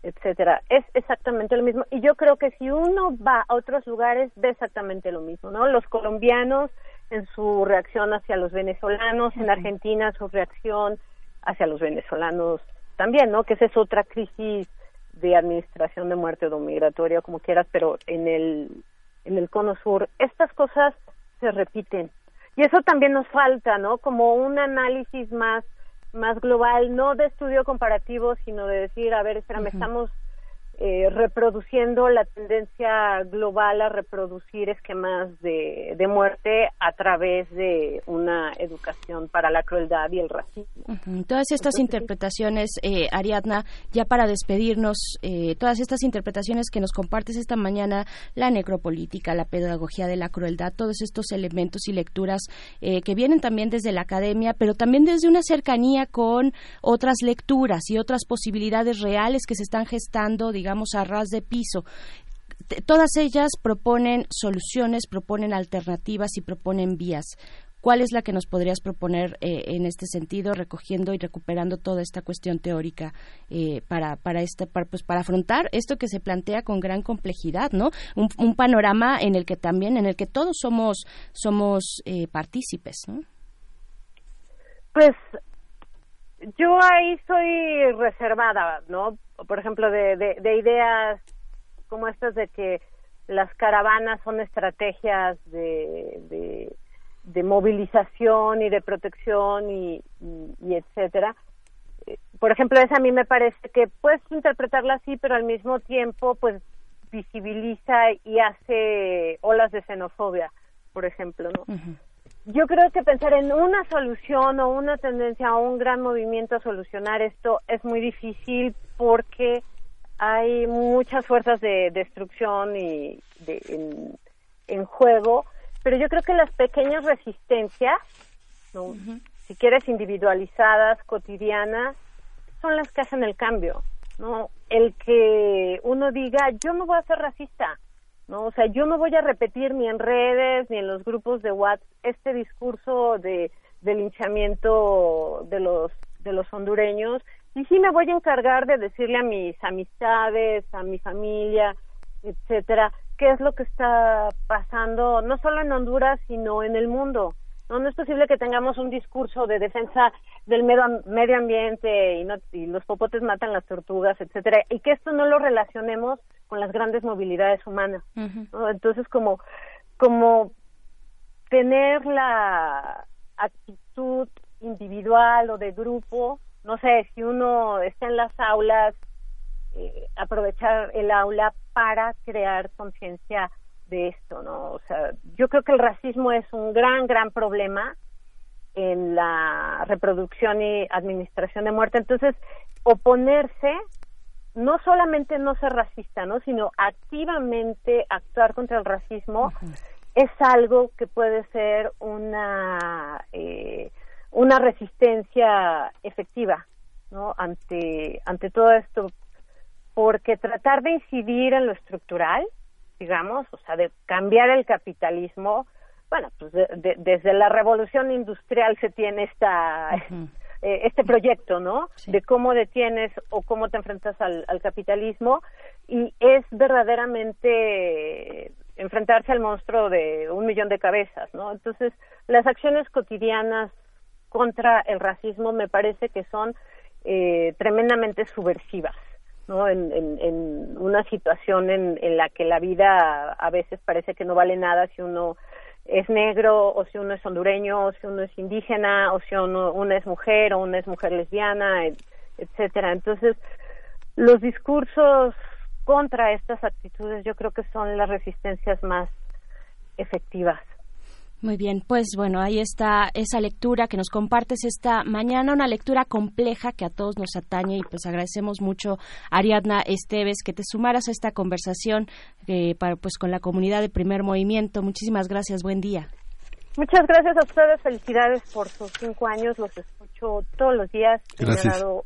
etcétera. Es exactamente lo mismo. Y yo creo que si uno va a otros lugares, ve exactamente lo mismo, ¿no? Los colombianos en su reacción hacia los venezolanos, en Argentina su reacción hacia los venezolanos también, ¿no? Que esa es otra crisis de administración de muerte o migratoria, como quieras, pero en el, en el cono sur, estas cosas se repiten. Y eso también nos falta, ¿no? Como un análisis más, más global, no de estudio comparativo, sino de decir, a ver, espérame, estamos eh, reproduciendo la tendencia global a reproducir esquemas de, de, muerte a través de una educación para la crueldad y el racismo. Todas estas interpretaciones, eh, Ariadna, ya para despedirnos, eh, todas estas interpretaciones que nos compartes esta mañana, la necropolítica, la pedagogía de la crueldad, todos estos elementos y lecturas eh, que vienen también desde la academia, pero también desde una cercanía con otras lecturas y otras posibilidades reales que se están gestando, digamos, a ras de piso. Todas ellas proponen soluciones, proponen alternativas y proponen vías. ¿Cuál es la que nos podrías proponer eh, en este sentido, recogiendo y recuperando toda esta cuestión teórica eh, para para este para, pues, para afrontar esto que se plantea con gran complejidad, ¿no? Un, panorama en el que también en el que todos somos somos eh, partícipes, ¿no? Pues yo ahí soy reservada, ¿no? Por ejemplo, de, de, de ideas como estas de que las caravanas son estrategias de, de movilización y de protección y, y, y, etcétera. Por ejemplo, esa a mí me parece que puedes interpretarla así, pero al mismo tiempo, pues visibiliza y hace olas de xenofobia, por ejemplo, ¿no? Yo creo que pensar en una solución o una tendencia o un gran movimiento a solucionar esto es muy difícil porque hay muchas fuerzas de destrucción y de, en, en, juego, pero yo creo que las pequeñas resistencias, ¿no? uh -huh. si quieres individualizadas, cotidianas, son las que hacen el cambio, ¿no? El que uno diga, yo no voy a ser racista, ¿no? O sea, yo no voy a repetir ni en redes ni en los grupos de WhatsApp este discurso de, de linchamiento de los de los hondureños y sí me voy a encargar de decirle a mis amistades, a mi familia, etcétera, qué es lo que está pasando no solo en Honduras, sino en el mundo. No, no es posible que tengamos un discurso de defensa del medio, medio ambiente y, no, y los popotes matan las tortugas, etcétera, y que esto no lo relacionemos con las grandes movilidades humanas. Uh -huh. ¿no? Entonces, como, como tener la actitud individual o de grupo, no sé, si uno está en las aulas, eh, aprovechar el aula para crear conciencia de esto, ¿no? O sea, yo creo que el racismo es un gran, gran problema en la reproducción y administración de muerte. Entonces, oponerse no solamente no ser racista, ¿no? sino activamente actuar contra el racismo uh -huh. es algo que puede ser una eh, una resistencia efectiva, ¿no? ante ante todo esto porque tratar de incidir en lo estructural, digamos, o sea, de cambiar el capitalismo, bueno, pues de, de, desde la revolución industrial se tiene esta uh -huh este proyecto, ¿no? Sí. De cómo detienes o cómo te enfrentas al, al, capitalismo y es verdaderamente enfrentarse al monstruo de un millón de cabezas, ¿no? Entonces, las acciones cotidianas contra el racismo me parece que son eh, tremendamente subversivas, ¿no? En, en, una situación en, en, la que la vida a veces parece que no vale nada si uno es negro o si uno es hondureño o si uno es indígena o si uno, uno es mujer o una es mujer lesbiana, etcétera. Entonces, los discursos contra estas actitudes yo creo que son las resistencias más efectivas. Muy bien, pues bueno, ahí está esa lectura que nos compartes esta mañana, una lectura compleja que a todos nos atañe y pues agradecemos mucho Ariadna Esteves que te sumaras a esta conversación eh, para, pues con la comunidad de Primer Movimiento. Muchísimas gracias, buen día. Muchas gracias a ustedes, felicidades por sus cinco años, los escucho todos los días. Gracias. Me ha dado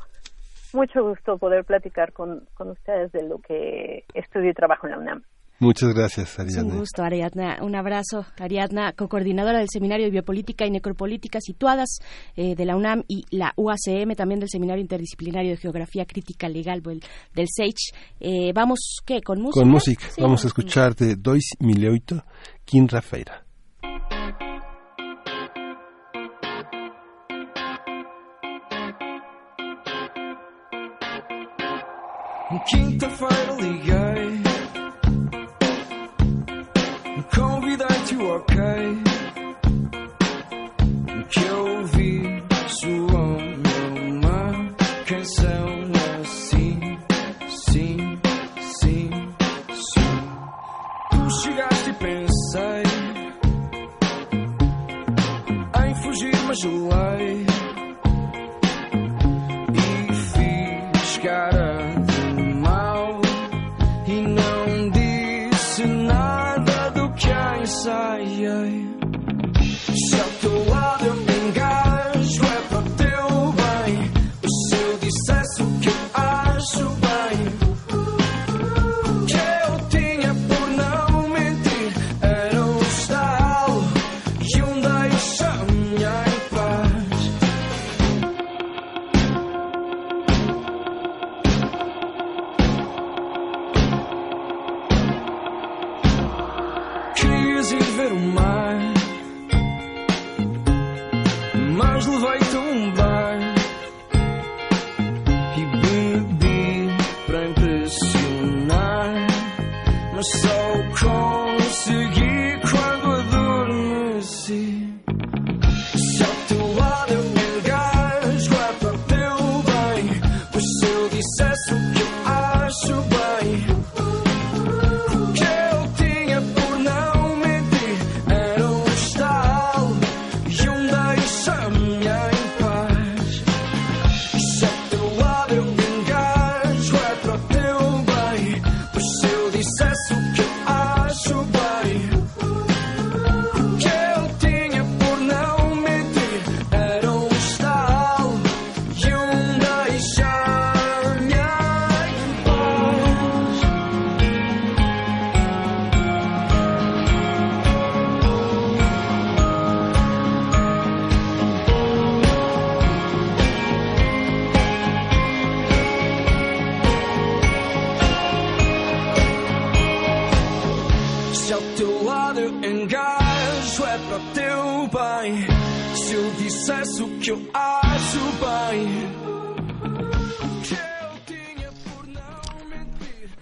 mucho gusto poder platicar con, con ustedes de lo que estudio y trabajo en la UNAM. Muchas gracias, Ariadna. un gusto, Ariadna. Un abrazo, Ariadna, co-coordinadora del Seminario de Biopolítica y Necropolítica situadas eh, de la UNAM y la UACM, también del Seminario Interdisciplinario de Geografía Crítica Legal del, del SEICH. Eh, vamos, ¿qué? ¿Con música? Con música. vamos a escuchar de Dois Mileuito, Kim Rafeira. Quinta-feira Ok Que eu ouvi soou uma canção assim Sim, sim, sim Tu chegaste e pensei Em fugir mas gelei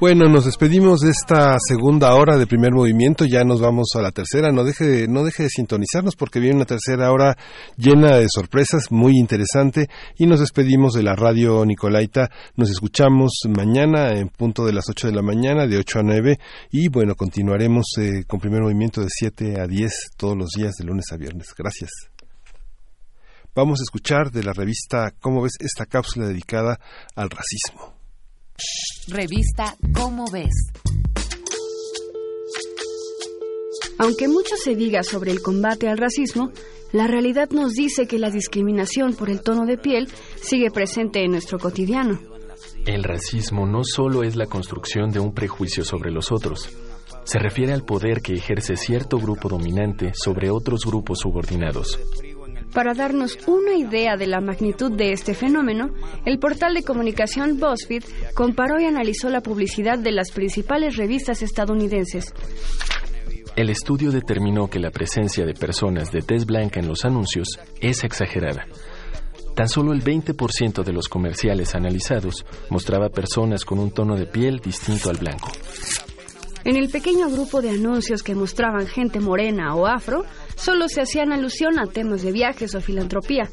Bueno, nos despedimos de esta segunda hora de primer movimiento, ya nos vamos a la tercera, no deje, no deje de sintonizarnos porque viene una tercera hora llena de sorpresas, muy interesante, y nos despedimos de la radio Nicolaita, nos escuchamos mañana en punto de las 8 de la mañana, de 8 a 9, y bueno, continuaremos eh, con primer movimiento de 7 a 10 todos los días de lunes a viernes. Gracias. Vamos a escuchar de la revista ¿Cómo ves esta cápsula dedicada al racismo? Revista Cómo ves. Aunque mucho se diga sobre el combate al racismo, la realidad nos dice que la discriminación por el tono de piel sigue presente en nuestro cotidiano. El racismo no solo es la construcción de un prejuicio sobre los otros, se refiere al poder que ejerce cierto grupo dominante sobre otros grupos subordinados. Para darnos una idea de la magnitud de este fenómeno, el portal de comunicación BuzzFeed comparó y analizó la publicidad de las principales revistas estadounidenses. El estudio determinó que la presencia de personas de tez blanca en los anuncios es exagerada. Tan solo el 20% de los comerciales analizados mostraba personas con un tono de piel distinto al blanco. En el pequeño grupo de anuncios que mostraban gente morena o afro, solo se hacían alusión a temas de viajes o filantropía,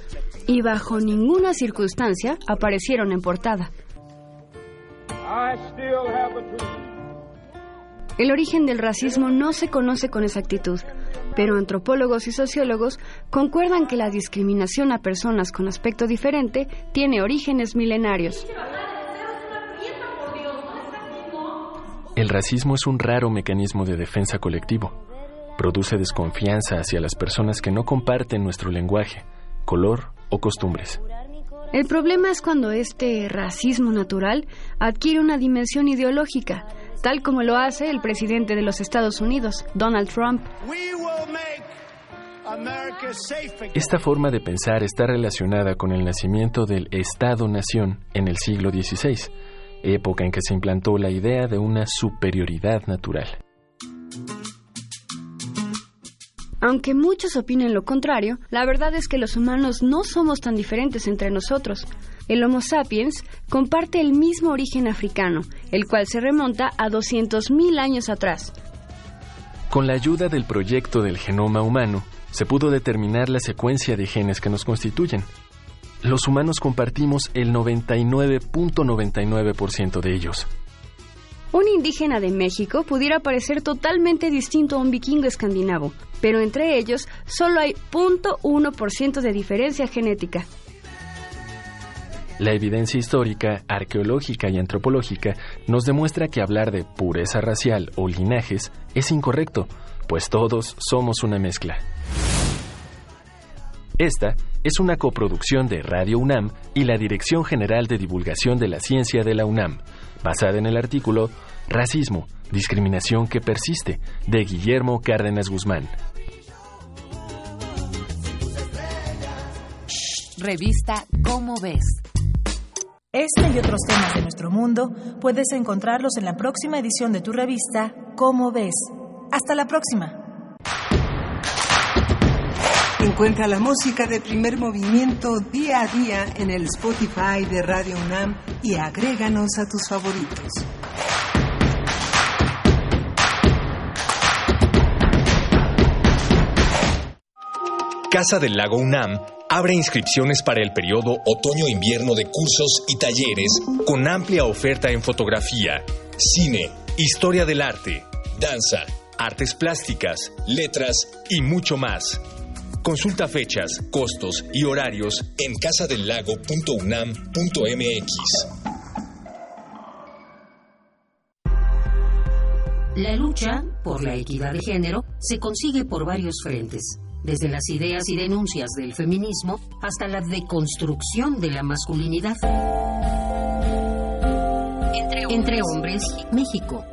y bajo ninguna circunstancia aparecieron en portada. El origen del racismo no se conoce con exactitud, pero antropólogos y sociólogos concuerdan que la discriminación a personas con aspecto diferente tiene orígenes milenarios. El racismo es un raro mecanismo de defensa colectivo. Produce desconfianza hacia las personas que no comparten nuestro lenguaje, color o costumbres. El problema es cuando este racismo natural adquiere una dimensión ideológica, tal como lo hace el presidente de los Estados Unidos, Donald Trump. Esta forma de pensar está relacionada con el nacimiento del Estado-nación en el siglo XVI, época en que se implantó la idea de una superioridad natural. Aunque muchos opinen lo contrario, la verdad es que los humanos no somos tan diferentes entre nosotros. El Homo sapiens comparte el mismo origen africano, el cual se remonta a 200.000 años atrás. Con la ayuda del proyecto del genoma humano, se pudo determinar la secuencia de genes que nos constituyen. Los humanos compartimos el 99.99% de ellos. Un indígena de México pudiera parecer totalmente distinto a un vikingo escandinavo, pero entre ellos solo hay 0.1% de diferencia genética. La evidencia histórica, arqueológica y antropológica nos demuestra que hablar de pureza racial o linajes es incorrecto, pues todos somos una mezcla. Esta es una coproducción de Radio UNAM y la Dirección General de Divulgación de la Ciencia de la UNAM, basada en el artículo Racismo, discriminación que persiste, de Guillermo Cárdenas Guzmán. Revista Cómo ves. Este y otros temas de nuestro mundo puedes encontrarlos en la próxima edición de tu revista Cómo ves. Hasta la próxima. Encuentra la música de primer movimiento día a día en el Spotify de Radio UNAM y agréganos a tus favoritos. Casa del Lago UNAM abre inscripciones para el periodo otoño-invierno de cursos y talleres con amplia oferta en fotografía, cine, historia del arte, danza, artes plásticas, letras y mucho más. Consulta fechas, costos y horarios en casadelago.unam.mx. La lucha por la equidad de género se consigue por varios frentes, desde las ideas y denuncias del feminismo hasta la deconstrucción de la masculinidad. Entre hombres, México,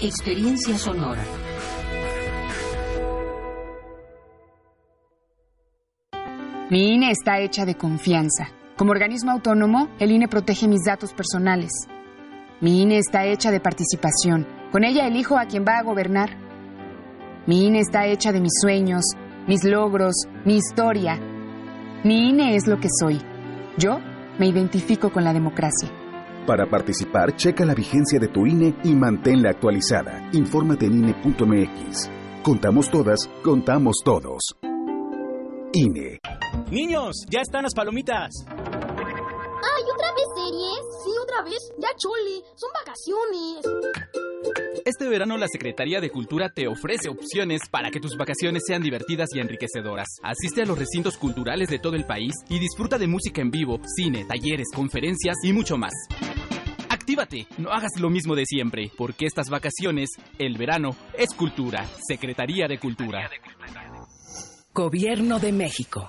experiencia sonora. Mi INE está hecha de confianza. Como organismo autónomo, el INE protege mis datos personales. Mi INE está hecha de participación. Con ella elijo a quien va a gobernar. Mi INE está hecha de mis sueños, mis logros, mi historia. Mi INE es lo que soy. Yo me identifico con la democracia. Para participar, checa la vigencia de tu INE y manténla actualizada. Infórmate en INE.mx. Contamos todas, contamos todos. INE. Niños, ya están las palomitas. ¡Ay, otra vez series! Sí, otra vez. Ya chole. Son vacaciones. Este verano la Secretaría de Cultura te ofrece opciones para que tus vacaciones sean divertidas y enriquecedoras. Asiste a los recintos culturales de todo el país y disfruta de música en vivo, cine, talleres, conferencias y mucho más. Actívate, no hagas lo mismo de siempre, porque estas vacaciones, el verano, es cultura. Secretaría de Cultura. Gobierno de México.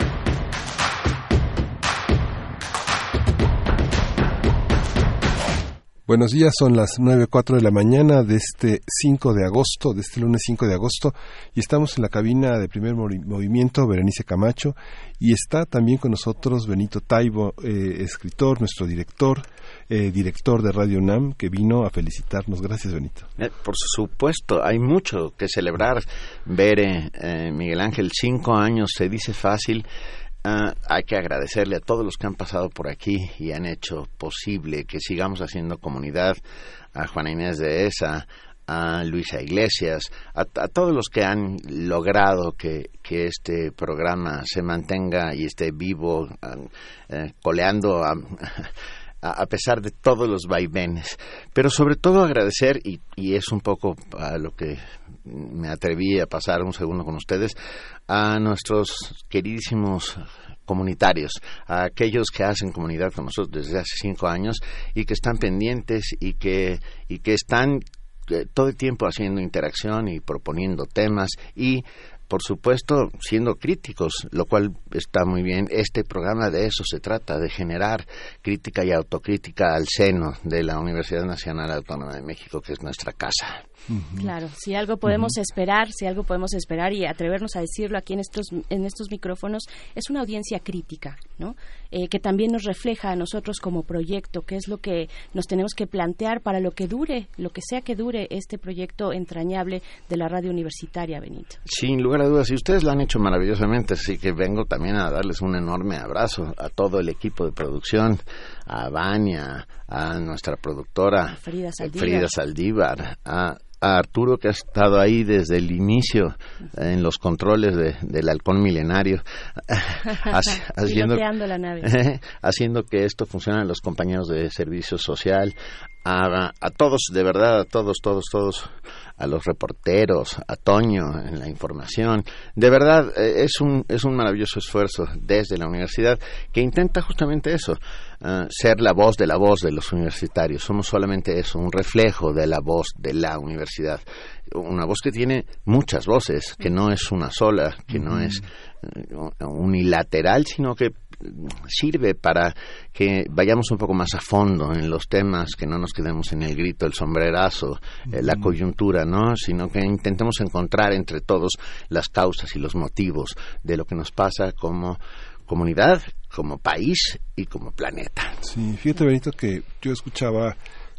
Buenos días, son las 9.04 de la mañana de este 5 de agosto, de este lunes 5 de agosto, y estamos en la cabina de primer movimiento, Berenice Camacho, y está también con nosotros Benito Taibo, eh, escritor, nuestro director, eh, director de Radio UNAM, que vino a felicitarnos. Gracias, Benito. Eh, por supuesto, hay mucho que celebrar. Ver, Miguel Ángel, cinco años, se dice fácil, Ah, hay que agradecerle a todos los que han pasado por aquí y han hecho posible que sigamos haciendo comunidad, a Juana Inés de Esa, a Luisa Iglesias, a, todos los que han logrado que, este programa se mantenga y esté vivo, ah, eh, coleando <laughs> a, a, pesar de todos los vaivenes. Pero sobre todo agradecer, y, y es un poco a lo que me atreví a pasar un segundo con ustedes, a nuestros queridísimos comunitarios, a aquellos que hacen comunidad con nosotros desde hace cinco años y que están pendientes y que, y que están eh, todo el tiempo haciendo interacción y proponiendo temas y por supuesto, siendo críticos, lo cual está muy bien. Este programa de eso se trata, de generar crítica y autocrítica al seno de la Universidad Nacional Autónoma de México, que es nuestra casa. Claro, si algo podemos esperar, si algo podemos esperar y atrevernos a decirlo aquí en estos en estos micrófonos es una audiencia crítica, ¿no? Eh, que también nos refleja a nosotros como proyecto, qué es lo que nos tenemos que plantear para lo que dure, lo que sea que dure este proyecto entrañable de la radio universitaria, Benito. Sin lugar a dudas, y ustedes lo han hecho maravillosamente, así que vengo también a darles un enorme abrazo a todo el equipo de producción, a Vania, a nuestra productora Frida Saldívar, a a Arturo que ha estado ahí desde el inicio en los controles del halcón milenario <laughs> haciendo, <laughs> haciendo que esto funcione los compañeros de servicio social a, a todos de verdad a todos todos todos a los reporteros, a Toño en la información. De verdad, eh, es un, es un maravilloso esfuerzo desde la universidad que intenta justamente eso, eh, ser la voz de la voz de los universitarios. Somos solamente eso, un reflejo de la voz de la universidad. Una voz que tiene muchas voces, que no es una sola, que no es eh, unilateral, sino que sirve para que vayamos un poco más a fondo en los temas, que no nos quedemos en el grito, el sombrerazo, eh, la coyuntura, ¿no? Sino que intentemos encontrar entre todos las causas y los motivos de lo que nos pasa como comunidad, como país y como planeta. Sí, fíjate Benito que yo escuchaba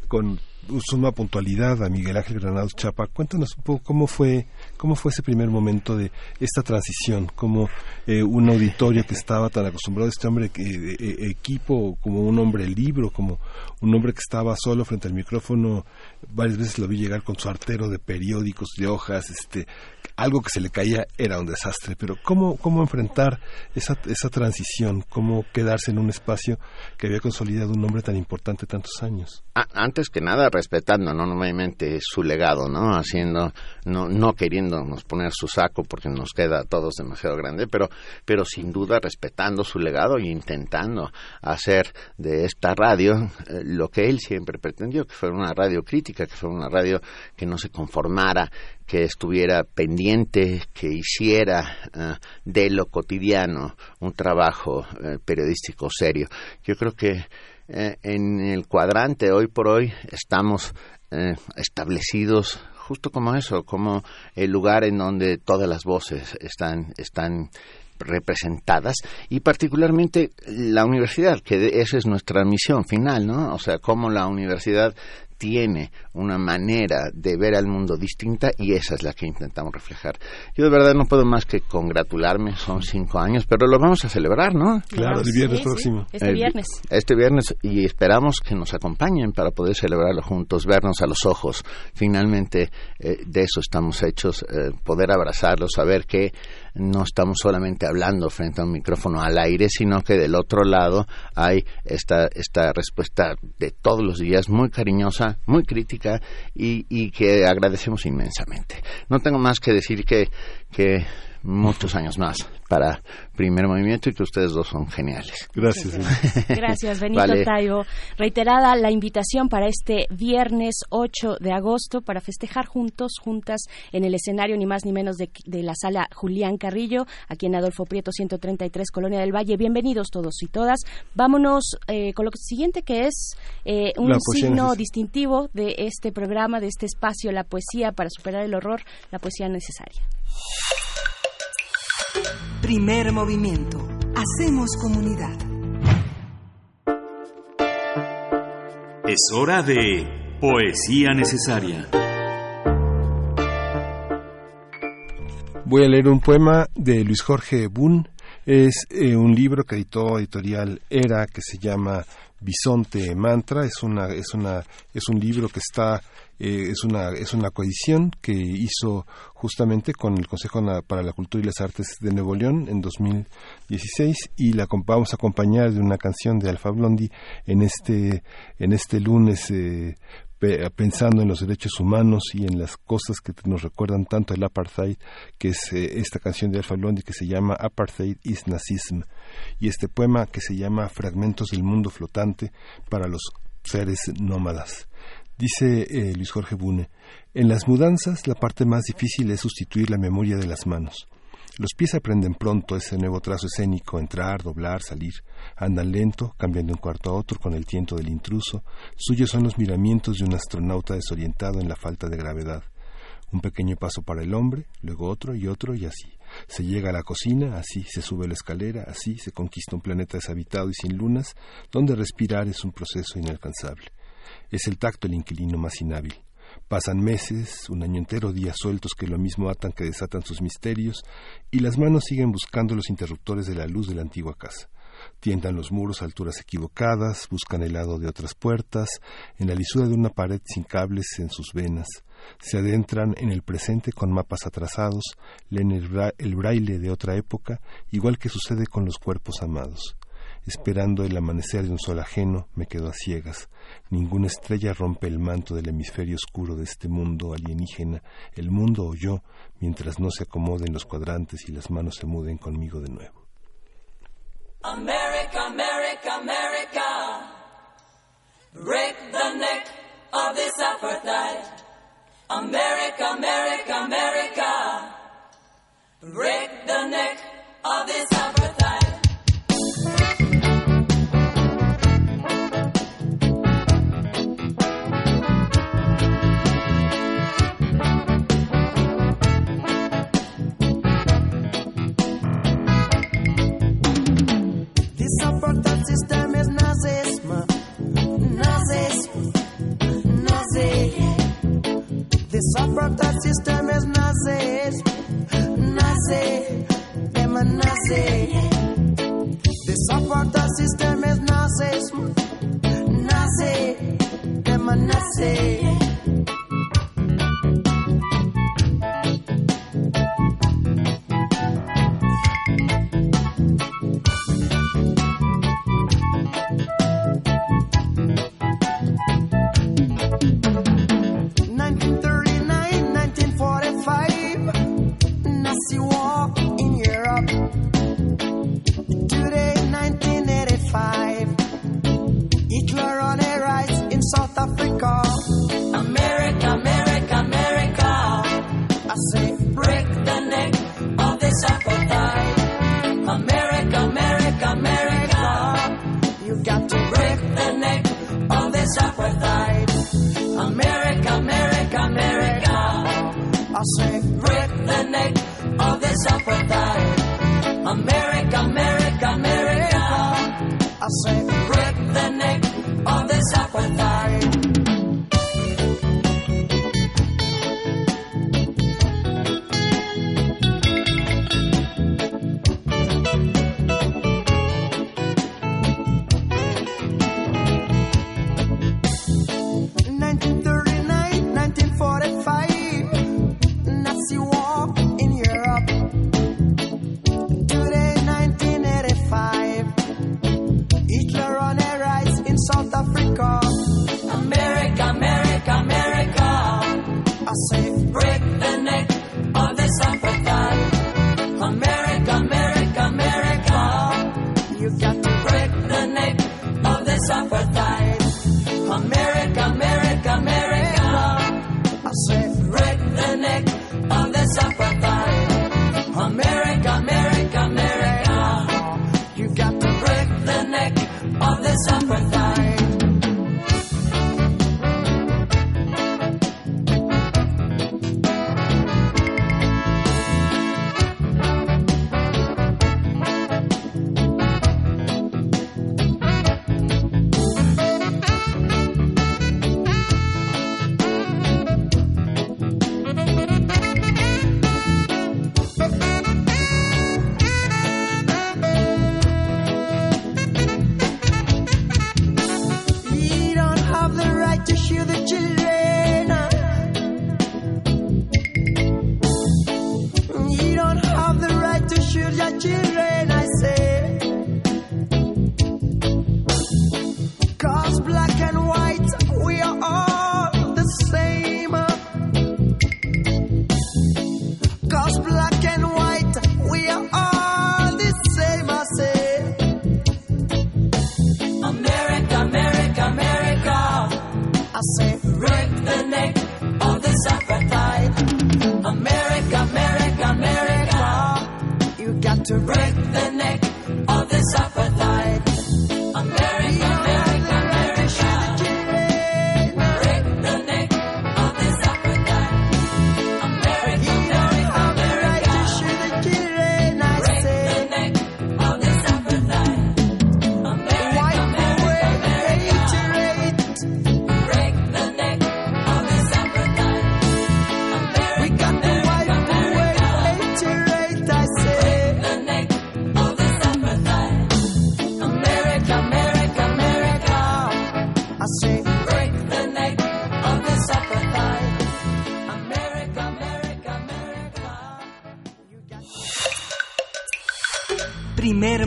con suma puntualidad a Miguel Ángel Granados Chapa. Cuéntanos un poco cómo fue, cómo fue ese primer momento de esta transición, como eh, un auditorio que estaba tan acostumbrado a este hombre que eh, eh, equipo, como un hombre libro, como un hombre que estaba solo frente al micrófono. Varias veces lo vi llegar con su artero de periódicos, de hojas, este, algo que se le caía era un desastre. Pero cómo, cómo enfrentar esa, esa transición, cómo quedarse en un espacio que había consolidado un hombre tan importante tantos años. antes que nada respetando no nuevamente su legado no haciendo no no poner su saco porque nos queda a todos demasiado grande pero pero sin duda respetando su legado e intentando hacer de esta radio eh, lo que él siempre pretendió que fuera una radio crítica que fuera una radio que no se conformara que estuviera pendiente, que hiciera eh, de lo cotidiano un trabajo eh, periodístico serio. Yo creo que eh, en el cuadrante hoy por hoy estamos establecidos justo como eso, como el lugar en donde todas las voces están, están representadas y particularmente la universidad, que esa es nuestra misión final, ¿no? O sea, cómo la universidad tiene una manera de ver al mundo distinta y esa es la que intentamos reflejar. Yo de verdad no puedo más que congratularme, son cinco años, pero lo vamos a celebrar, ¿no? Claro, el viernes próximo. Este viernes. Este viernes y esperamos que nos acompañen para poder celebrarlo juntos, vernos a los ojos. Finalmente eh, de eso estamos hechos, eh, poder abrazarlos, saber que no estamos solamente hablando frente a un micrófono al aire, sino que del otro lado hay esta, esta respuesta de todos los días muy cariñosa muy crítica y que agradecemos inmensamente. No tengo más que decir que, que muchos años más para primer movimiento y que ustedes dos son geniales. Gracias. Gracias, Benito Vale. Taibo. Reiterada la invitación para este viernes 8 de agosto para festejar juntos, juntas, en el escenario ni más ni menos de, de la sala Julián Carrillo, aquí en Adolfo Prieto 133, Colonia del Valle. Bienvenidos todos y todas. Vámonos eh, con lo siguiente que es eh, un signo distintivo de este programa, de este espacio, la poesía para superar el horror, la poesía necesaria. Primer movimiento. Hacemos comunidad. Es hora de Poesía Necesaria. Voy a leer un poema de Luis Jorge Bun. Es eh, un libro que editó editorial Era que se llama Bisonte Mantra. Es una es una es un libro que está eh, es una es una coedición que hizo justamente con el Consejo para la Cultura y las Artes de Nuevo León en 2016 y la vamos a acompañar de una canción de Alfa Blondi en este en este lunes eh, pe- pensando en los derechos humanos y en las cosas que nos recuerdan tanto el apartheid, que es eh, esta canción de Alfa Blondy que se llama Apartheid is Nazism, y este poema que se llama Fragmentos del mundo flotante para los seres nómadas. Dice eh, Luis Jorge Bune, en las mudanzas la parte más difícil es sustituir la memoria de las manos. Los pies aprenden pronto ese nuevo trazo escénico, entrar, doblar, salir. Andan lento, cambiando de un cuarto a otro con el tiento del intruso. Suyos son los miramientos de un astronauta desorientado en la falta de gravedad. Un pequeño paso para el hombre, luego otro y otro y así. Se llega a la cocina, así se sube la escalera, así se conquista un planeta deshabitado y sin lunas, donde respirar es un proceso inalcanzable. Es el tacto el inquilino más inhábil. Pasan meses, un año entero, días sueltos que lo mismo atan que desatan sus misterios, y las manos siguen buscando los interruptores de la luz de la antigua casa. Tientan los muros a alturas equivocadas, buscan el lado de otras puertas, en la lisura de una pared sin cables en sus venas. Se adentran en el presente con mapas atrasados, leen el, el braille de otra época, igual que sucede con los cuerpos amados. Esperando el amanecer de un sol ajeno, me quedo a ciegas. Ninguna estrella rompe el manto del hemisferio oscuro de este mundo alienígena, el mundo o yo, mientras no se acomoden los cuadrantes y las manos se muden conmigo de nuevo. America, America, America. Break the neck of this apartheid. America, America.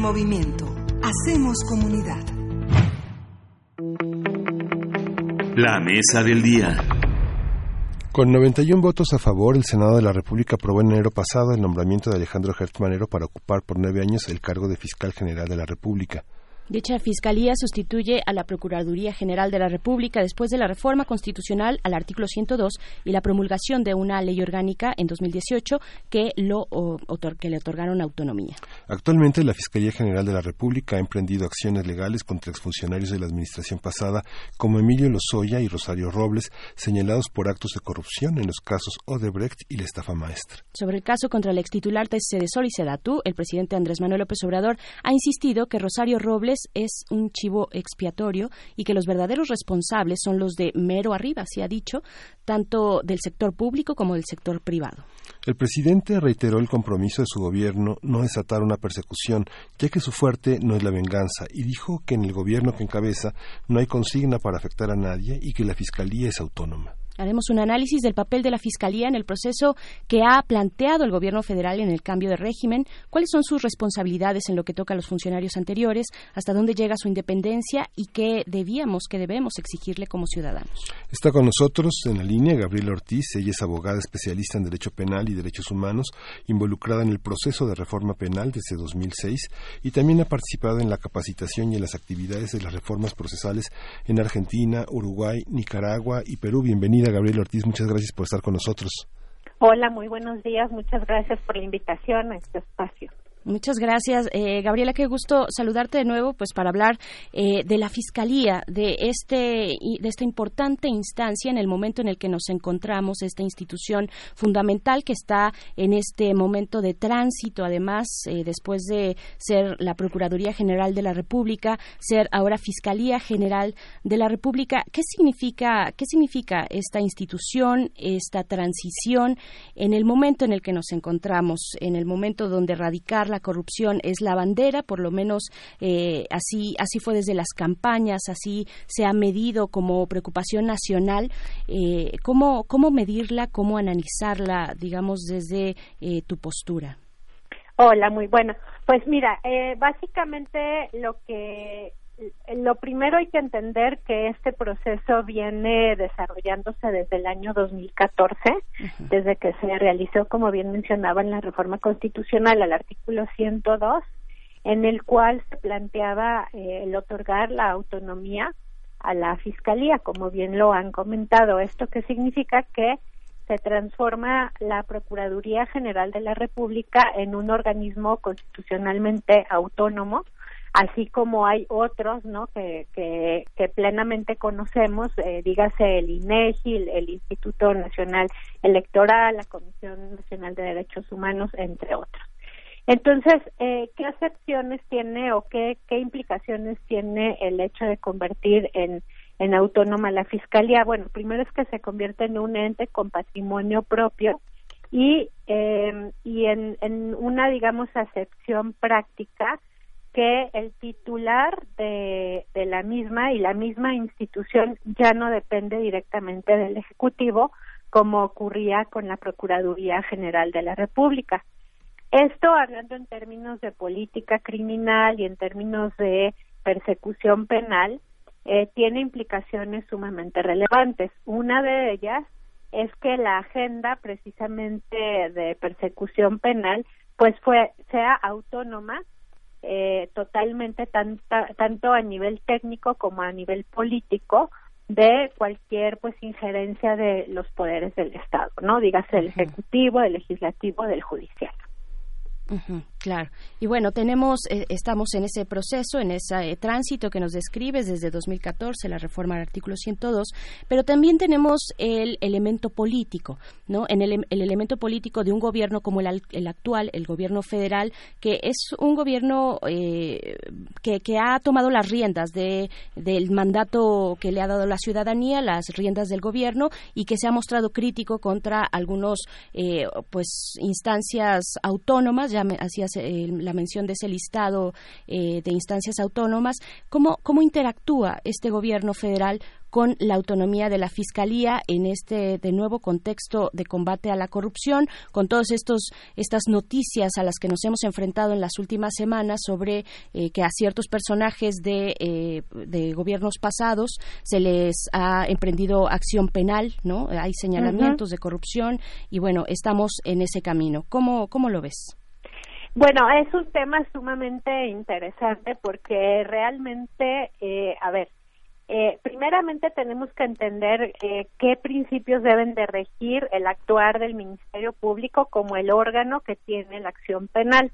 Movimiento. Hacemos comunidad. La mesa del día. Con 91 votos a favor, el Senado de la República aprobó en enero pasado el nombramiento de Alejandro Gertz Manero para ocupar por nueve años el cargo de fiscal general de la República. Dicha fiscalía sustituye a la Procuraduría General de la República después de la reforma constitucional al artículo 102 y la promulgación de una ley orgánica en 2018 que, lo, o- otor- que le otorgaron autonomía. Actualmente, la Fiscalía General de la República ha emprendido acciones legales contra exfuncionarios de la administración pasada como Emilio Lozoya y Rosario Robles, señalados por actos de corrupción en los casos Odebrecht y la estafa maestra. Sobre el caso contra el extitular de Sedesol y Sedatu, el presidente Andrés Manuel López Obrador ha insistido que Rosario Robles es un chivo expiatorio y que los verdaderos responsables son los de mero arriba, se ha dicho, tanto del sector público como del sector privado. El presidente reiteró el compromiso de su gobierno no desatar una persecución, ya que su fuerte no es la venganza, y dijo que en el gobierno que encabeza no hay consigna para afectar a nadie y que la Fiscalía es autónoma. Haremos un análisis del papel de la Fiscalía en el proceso que ha planteado el Gobierno federal en el cambio de régimen, cuáles son sus responsabilidades en lo que toca a los funcionarios anteriores, hasta dónde llega su independencia y qué debíamos, qué debemos exigirle como ciudadanos. Está con nosotros en la línea Gabriela Ortiz, ella es abogada especialista en Derecho Penal y Derechos Humanos, involucrada en el proceso de reforma penal desde 2006 y también ha participado en la capacitación y en las actividades de las reformas procesales en Argentina, Uruguay, Nicaragua y Perú. Bienvenida Gabriela Ortiz, muchas gracias por estar con nosotros. Hola, muy buenos días. Muchas gracias por la invitación a este espacio. Muchas gracias, eh, Gabriela. Qué gusto saludarte de nuevo, pues para hablar eh, de la fiscalía, de este, de esta importante instancia en el momento en el que nos encontramos, esta institución fundamental que está en este momento de tránsito, además, eh, después de ser la Procuraduría General de la República, ser ahora Fiscalía General de la República. ¿Qué significa, qué significa esta institución, esta transición en el momento en el que nos encontramos, en el momento donde erradicar la corrupción es la bandera, por lo menos eh, así, así fue desde las campañas, así se ha medido como preocupación nacional. Eh, ¿cómo, ¿Cómo medirla, cómo analizarla, digamos, desde eh, tu postura? Hola, muy bueno. Pues mira, eh, básicamente lo que lo primero hay que entender que este proceso viene desarrollándose desde el año 2014, desde que se realizó, como bien mencionaba, en la reforma constitucional al artículo 102 en el cual se planteaba eh, el otorgar la autonomía a la Fiscalía, como bien lo han comentado. ¿Esto qué significa? Que se transforma la Procuraduría General de la República en un organismo constitucionalmente autónomo, así como hay otros, ¿no? Que, que, plenamente conocemos, eh, dígase el INEGI, el, el Instituto Nacional Electoral, la Comisión Nacional de Derechos Humanos, entre otros. Entonces, eh, ¿qué acepciones tiene o qué, qué implicaciones tiene el hecho de convertir en, en autónoma la fiscalía? Bueno, primero es que se convierte en un ente con patrimonio propio y, eh, y en, en una, digamos, acepción práctica que el titular de, la misma y la misma institución ya no depende directamente del Ejecutivo, como ocurría con la Procuraduría General de la República. Esto hablando en términos de política criminal y en términos de persecución penal, eh, tiene implicaciones sumamente relevantes. Una de ellas es que la agenda precisamente de persecución penal pues fue sea autónoma eh, totalmente tanta, tanto a nivel técnico como a nivel político de cualquier pues injerencia de los poderes del Estado, ¿no? Dígase el ejecutivo, el legislativo, del judicial. Claro. Y bueno, tenemos, eh, estamos en ese proceso, en ese eh, tránsito que nos describes desde 2014, la reforma del artículo 102, pero también tenemos el elemento político, ¿no? En el, el elemento político de un gobierno como el, el actual, el gobierno federal, que es un gobierno eh, que, ha tomado las riendas de, del mandato que le ha dado la ciudadanía, las riendas del gobierno, y que se ha mostrado crítico contra algunos, pues, instancias autónomas, ya me, hacías eh, la mención de ese listado eh, de instancias autónomas, ¿cómo, ¿cómo interactúa este gobierno federal con la autonomía de la Fiscalía en este de nuevo contexto de combate a la corrupción, con todas estos estas noticias a las que nos hemos enfrentado en las últimas semanas sobre eh, que a ciertos personajes de, eh, de gobiernos pasados se les ha emprendido acción penal, ¿no? Hay señalamientos de corrupción y bueno, estamos en ese camino. ¿Cómo, cómo lo ves? Bueno, es un tema sumamente interesante porque realmente, eh, a ver, eh, primeramente tenemos que entender eh, qué principios deben de regir el actuar del Ministerio Público como el órgano que tiene la acción penal.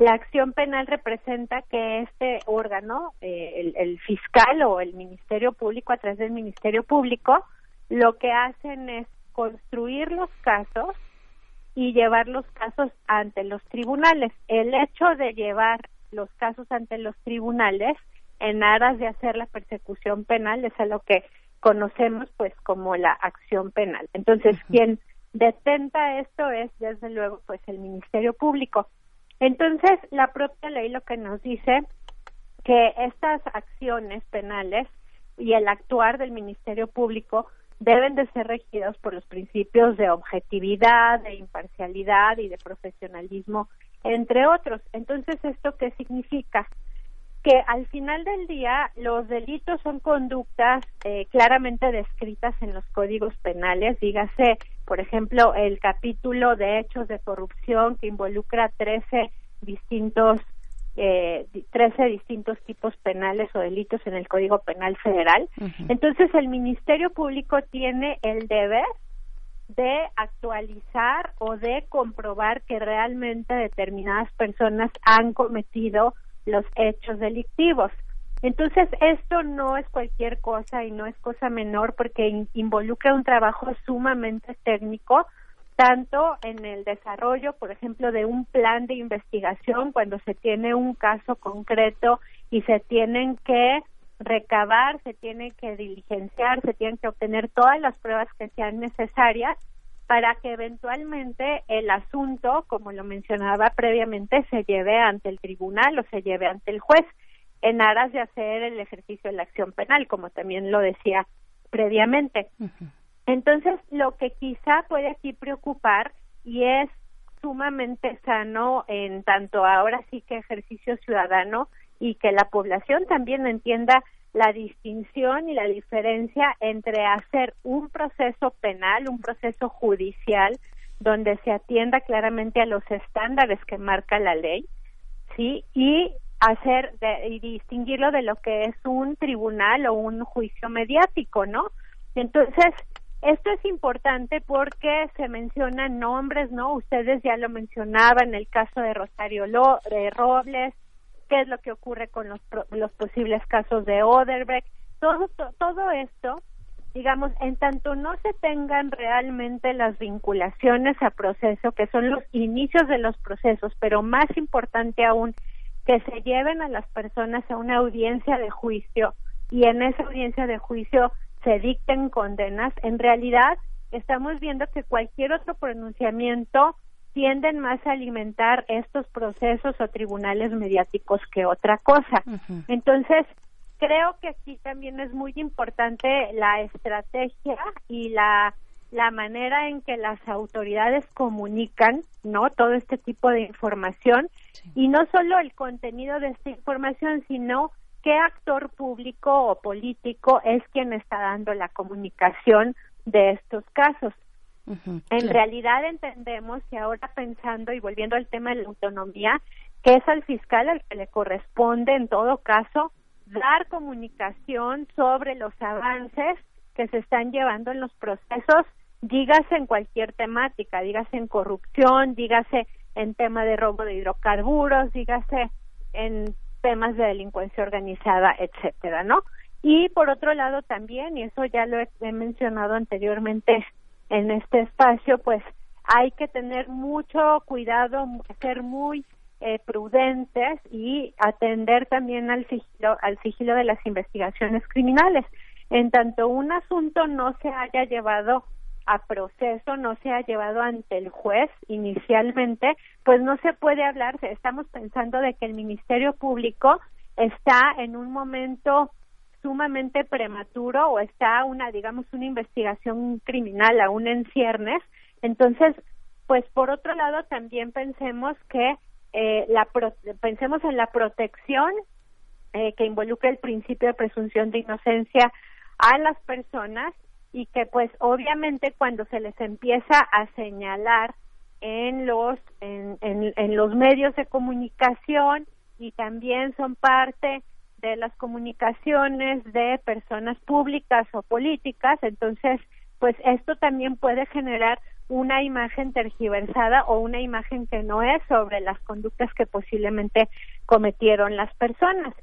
La acción penal representa que este órgano, eh, el, el fiscal o el Ministerio Público a través del Ministerio Público, lo que hacen es construir los casos y llevar los casos ante los tribunales. El hecho de llevar los casos ante los tribunales en aras de hacer la persecución penal es a lo que conocemos pues como la acción penal. Entonces, quien detenta esto es desde luego pues el Ministerio Público. Entonces, la propia ley lo que nos dice que estas acciones penales y el actuar del Ministerio Público deben de ser regidos por los principios de objetividad, de imparcialidad y de profesionalismo, entre otros. Entonces, ¿esto qué significa? Que al final del día los delitos son conductas eh, claramente descritas en los códigos penales, dígase, por ejemplo, el capítulo de hechos de corrupción que involucra 13 distintos eh, di- 13 distintos tipos penales o delitos en el Código Penal Federal. Entonces, el Ministerio Público tiene el deber de actualizar o de comprobar que realmente determinadas personas han cometido los hechos delictivos. Entonces, esto no es cualquier cosa y no es cosa menor porque in- involucra un trabajo sumamente técnico, tanto en el desarrollo, por ejemplo, de un plan de investigación cuando se tiene un caso concreto y se tienen que recabar, se tiene que diligenciar, se tienen que obtener todas las pruebas que sean necesarias para que eventualmente el asunto, como lo mencionaba previamente, se lleve ante el tribunal o se lleve ante el juez en aras de hacer el ejercicio de la acción penal, como también lo decía previamente. Entonces, lo que quizá puede aquí preocupar y es sumamente sano en tanto ahora sí que ejercicio ciudadano y que la población también entienda la distinción y la diferencia entre hacer un proceso penal, un proceso judicial, donde se atienda claramente a los estándares que marca la ley, ¿sí? Y hacer de, y distinguirlo de lo que es un tribunal o un juicio mediático, ¿no? Entonces, esto es importante porque se mencionan nombres, ¿no? Ustedes ya lo mencionaban, el caso de Rosario Lo, de Robles, qué es lo que ocurre con los, los posibles casos de Oderbrecht, todo, to- todo esto, digamos, en tanto no se tengan realmente las vinculaciones a proceso, que son los inicios de los procesos, pero más importante aún, que se lleven a las personas a una audiencia de juicio y en esa audiencia de juicio se dicten condenas, en realidad estamos viendo que cualquier otro pronunciamiento tienden más a alimentar estos procesos o tribunales mediáticos que otra cosa. Entonces, creo que aquí también es muy importante la estrategia y la la manera en que las autoridades comunican, ¿no? Todo este tipo de información y no solo el contenido de esta información, sino qué actor público o político es quien está dando la comunicación de estos casos. En realidad entendemos que ahora pensando y volviendo al tema de la autonomía, que es al fiscal al que le corresponde en todo caso dar comunicación sobre los avances que se están llevando en los procesos, dígase en cualquier temática, dígase en corrupción, dígase en tema de robo de hidrocarburos, dígase en temas de delincuencia organizada, etcétera, ¿no? Y por otro lado también, y eso ya lo he, mencionado anteriormente en este espacio, pues hay que tener mucho cuidado, ser muy eh, prudentes y atender también al sigilo, al sigilo de las investigaciones criminales. En tanto un asunto no se haya llevado a proceso, no se ha llevado ante el juez inicialmente, pues no se puede hablar, estamos pensando de que el Ministerio Público está en un momento sumamente prematuro o está una, digamos, una investigación criminal aún en ciernes. Entonces, pues por otro lado también pensemos que eh, la pro- pensemos en la protección eh, que involucra el principio de presunción de inocencia a las personas y que pues obviamente cuando se les empieza a señalar en los en, en, los medios de comunicación y también son parte de las comunicaciones de personas públicas o políticas entonces pues esto también puede generar una imagen tergiversada o una imagen que no es sobre las conductas que posiblemente cometieron las personas.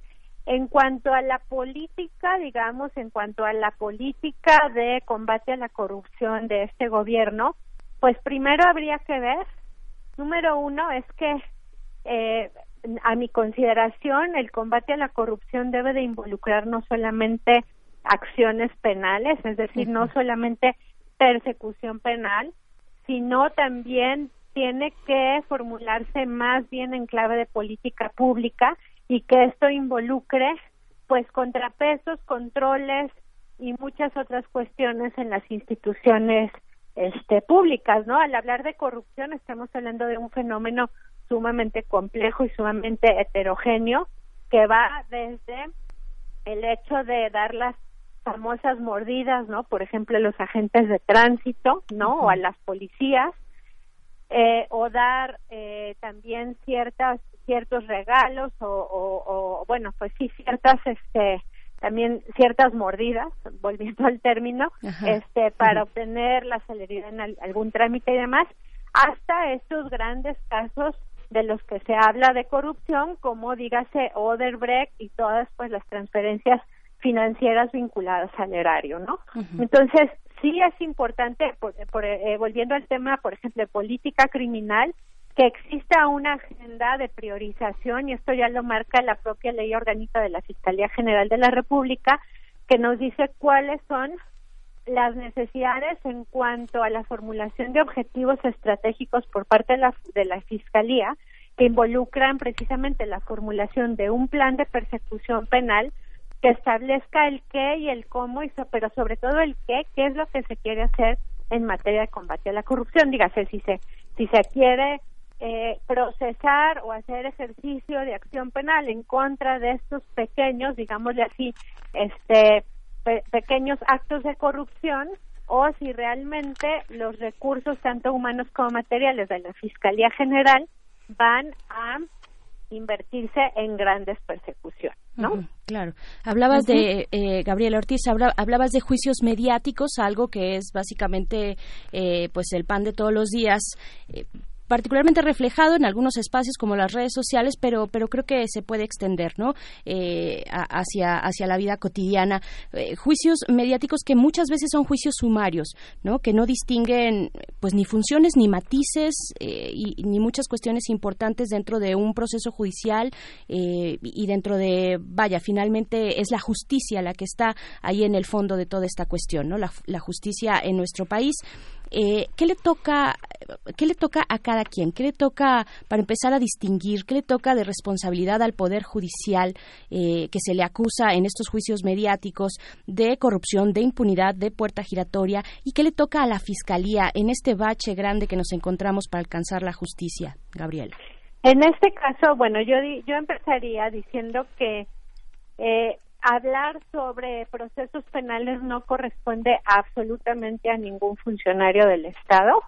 En cuanto a la política, digamos, en cuanto a la política de combate a la corrupción de este gobierno, pues primero habría que ver, número uno, es que eh, a mi consideración el combate a la corrupción debe de involucrar no solamente acciones penales, es decir, no solamente persecución penal, sino también tiene que formularse más bien en clave de política pública y que esto involucre pues contrapesos, controles y muchas otras cuestiones en las instituciones este públicas, ¿no? Al hablar de corrupción estamos hablando de un fenómeno sumamente complejo y sumamente heterogéneo que va desde el hecho de dar las famosas mordidas, ¿no? Por ejemplo, a los agentes de tránsito, ¿no? O a las policías, eh, o dar eh, también ciertas ciertos regalos o, o, o, bueno, pues sí ciertas este también ciertas mordidas, <laughs> volviendo al término, Ajá. este para obtener la celeridad en al- algún trámite y demás, hasta estos grandes casos de los que se habla de corrupción, como dígase Oderbrecht y todas pues las transferencias financieras vinculadas al erario, ¿no? Entonces, sí es importante, por- por, eh, volviendo al tema, por ejemplo, de política criminal, que exista una agenda de priorización, y esto ya lo marca la propia ley orgánica de la Fiscalía General de la República, que nos dice cuáles son las necesidades en cuanto a la formulación de objetivos estratégicos por parte de la, de la Fiscalía, que involucran precisamente la formulación de un plan de persecución penal que establezca el qué y el cómo, y so- pero sobre todo el qué, qué es lo que se quiere hacer en materia de combate a la corrupción. Dígase, si se, si se quiere eh, procesar o hacer ejercicio de acción penal en contra de estos pequeños, digámosle así, este, pe- pequeños actos de corrupción, o si realmente los recursos, tanto humanos como materiales, de la Fiscalía General van a invertirse en grandes persecuciones, ¿no? Claro. Hablabas de, eh, Gabriela Ortiz, habla- hablabas de juicios mediáticos, algo que es básicamente eh, pues el pan de todos los días. eh, particularmente reflejado en algunos espacios como las redes sociales, pero pero creo que se puede extender, ¿no? Eh, hacia hacia la vida cotidiana, Eh, juicios mediáticos que muchas veces son juicios sumarios, ¿no? Que no distinguen pues ni funciones ni matices eh, y, ni muchas cuestiones importantes dentro de un proceso judicial eh, y dentro de vaya finalmente es la justicia la que está ahí en el fondo de toda esta cuestión, ¿no? La, la justicia en nuestro país. Eh, ¿Qué le toca qué le toca a cada quien? ¿Qué le toca para empezar a distinguir? ¿Qué le toca de responsabilidad al poder judicial eh, que se le acusa en estos juicios mediáticos de corrupción, de impunidad, de puerta giratoria? ¿Y qué le toca a la fiscalía en este bache grande que nos encontramos para alcanzar la justicia, Gabriela? En este caso, bueno, yo yo empezaría diciendo que eh, hablar sobre procesos penales no corresponde absolutamente a ningún funcionario del Estado,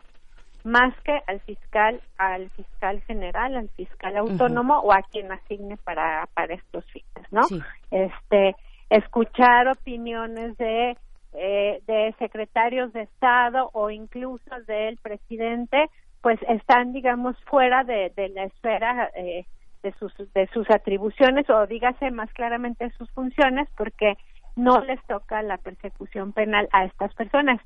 más que al fiscal, al fiscal general, al fiscal autónomo o a quien asigne para para estos fines, ¿no? Este, escuchar opiniones de eh, de secretarios de Estado o incluso del presidente, pues están, digamos, fuera de, de la esfera eh, de sus de sus atribuciones o dígase más claramente sus funciones, porque no les toca la persecución penal a estas personas.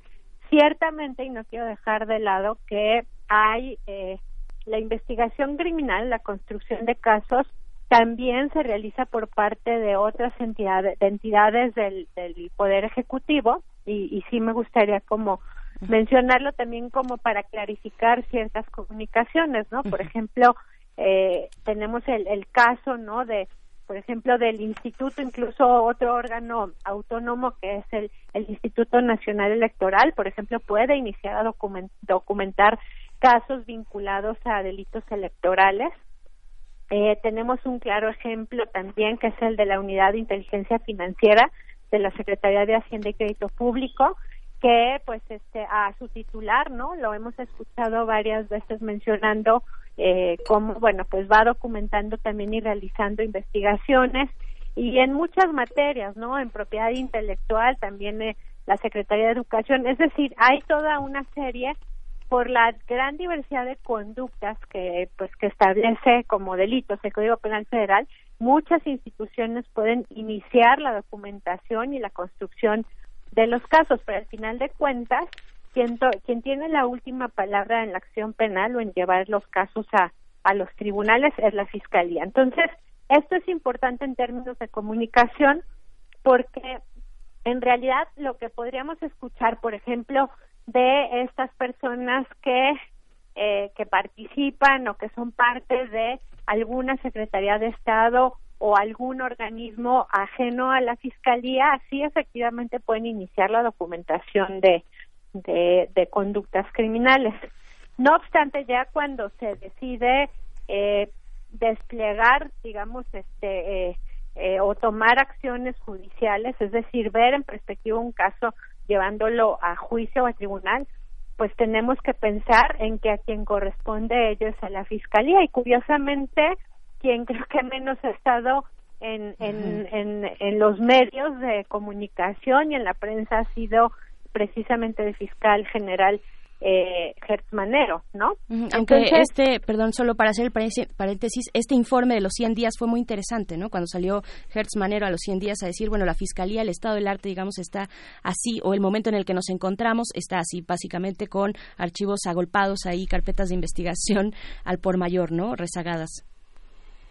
Ciertamente, y no quiero dejar de lado que hay eh, la investigación criminal, la construcción de casos, también se realiza por parte de otras entidades, de entidades del, del Poder Ejecutivo, y, y sí me gustaría como mencionarlo también como para clarificar ciertas comunicaciones, ¿no? Por ejemplo, eh, tenemos el, el caso, ¿no? De, por ejemplo, del instituto, incluso otro órgano autónomo que es el, el Instituto Nacional Electoral, por ejemplo, puede iniciar a document- documentar casos vinculados a delitos electorales. Eh, tenemos un claro ejemplo también que es el de la Unidad de Inteligencia Financiera de la Secretaría de Hacienda y Crédito Público, que pues este a su titular, ¿no? Lo hemos escuchado varias veces mencionando eh, cómo, bueno, pues va documentando también y realizando investigaciones y en muchas materias, ¿no? En propiedad intelectual, también eh, la Secretaría de Educación, es decir, hay toda una serie por la gran diversidad de conductas que pues que establece como delitos el Código Penal Federal, muchas instituciones pueden iniciar la documentación y la construcción de los casos, pero al final de cuentas, quien, quien tiene la última palabra en la acción penal o en llevar los casos a, a los tribunales es la Fiscalía. Entonces, esto es importante en términos de comunicación porque en realidad lo que podríamos escuchar, por ejemplo, de estas personas que eh, que participan o que son parte de alguna secretaría de Estado o algún organismo ajeno a la fiscalía, sí efectivamente pueden iniciar la documentación de, de, de conductas criminales. No obstante, ya cuando se decide eh, desplegar, digamos, este eh, eh, o tomar acciones judiciales, es decir, ver en perspectiva un caso llevándolo a juicio o a tribunal, pues tenemos que pensar en que a quien corresponde ello es a la fiscalía y curiosamente quien creo que menos ha estado en, en, en, en los medios de comunicación y en la prensa ha sido precisamente el fiscal general eh, ¿no? Aunque Entonces- este, perdón, solo para hacer el paréntesis- este informe de los 100 días fue muy interesante, ¿no? Cuando salió Hertz Manero a los 100 días a decir, bueno, la Fiscalía, el estado del arte, digamos, está así, o el momento en el que nos encontramos está así, básicamente con archivos agolpados ahí, carpetas de investigación <laughs> al por mayor, ¿no? Rezagadas.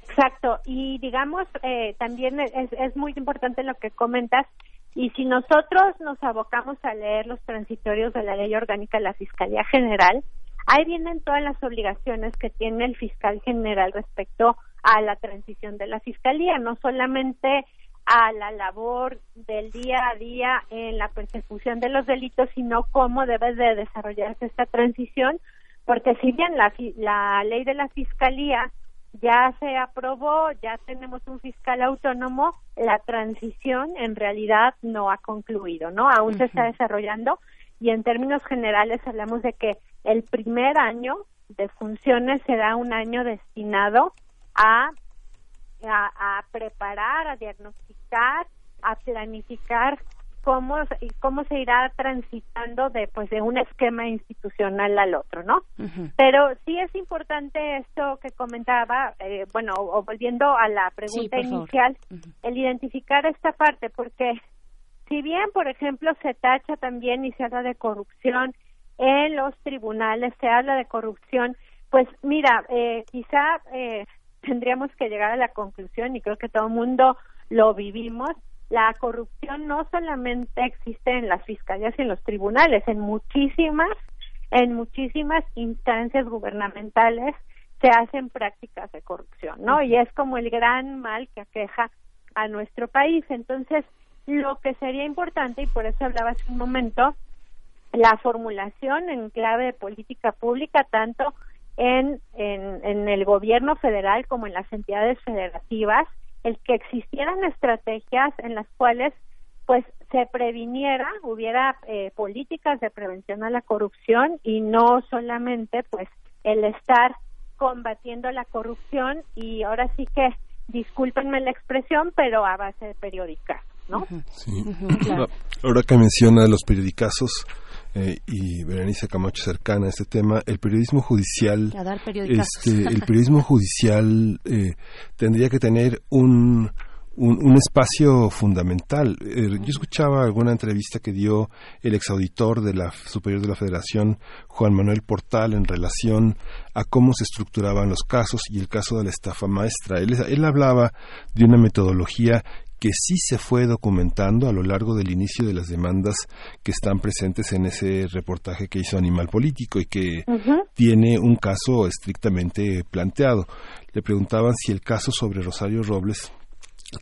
Exacto, y digamos, eh, también es, es muy importante lo que comentas, y si nosotros nos abocamos a leer los transitorios de la Ley Orgánica de la Fiscalía General, ahí vienen todas las obligaciones que tiene el fiscal general respecto a la transición de la Fiscalía, no solamente a la labor del día a día en la persecución de los delitos, sino cómo debe de desarrollarse esta transición, porque si bien la, la ley de la Fiscalía ya se aprobó, ya tenemos un fiscal autónomo, la transición en realidad no ha concluido, ¿no? Aún se está desarrollando y en términos generales hablamos de que el primer año de funciones será un año destinado a a, a preparar, a diagnosticar, a planificar cómo cómo se irá transitando de pues de un esquema institucional al otro, ¿no? Pero sí es importante esto que comentaba, eh, bueno, o, volviendo a la pregunta inicial, el identificar esta parte, porque si bien, por ejemplo, se tacha también y se habla de corrupción en los tribunales, se habla de corrupción, pues mira, eh, quizá eh, <laughs> tendríamos que llegar a la conclusión, y creo que todo el mundo lo vivimos, la corrupción no solamente existe en las fiscalías y en los tribunales, en muchísimas, en muchísimas instancias gubernamentales se hacen prácticas de corrupción, ¿no? Y es como el gran mal que aqueja a nuestro país. Entonces, lo que sería importante, y por eso hablaba hace un momento, la formulación en clave de política pública, tanto en, en, en el gobierno federal como en las entidades federativas, el que existieran estrategias en las cuales pues se previniera, hubiera eh, políticas de prevención a la corrupción y no solamente pues el estar combatiendo la corrupción y ahora sí que discúlpenme la expresión, pero a base de periódicas, ¿no? Sí. claro. Ahora que menciona los periodicazos eh, y Berenice Camacho cercana a este tema, el periodismo judicial, este, el periodismo judicial eh, tendría que tener un, un, un espacio fundamental. Eh, yo escuchaba alguna entrevista que dio el exauditor de la Superior de la Federación, Juan Manuel Portal, en relación a cómo se estructuraban los casos y el caso de la estafa maestra. Él, él hablaba de una metodología que sí se fue documentando a lo largo del inicio de las demandas que están presentes en ese reportaje que hizo Animal Político y que tiene un caso estrictamente planteado. Le preguntaban si el caso sobre Rosario Robles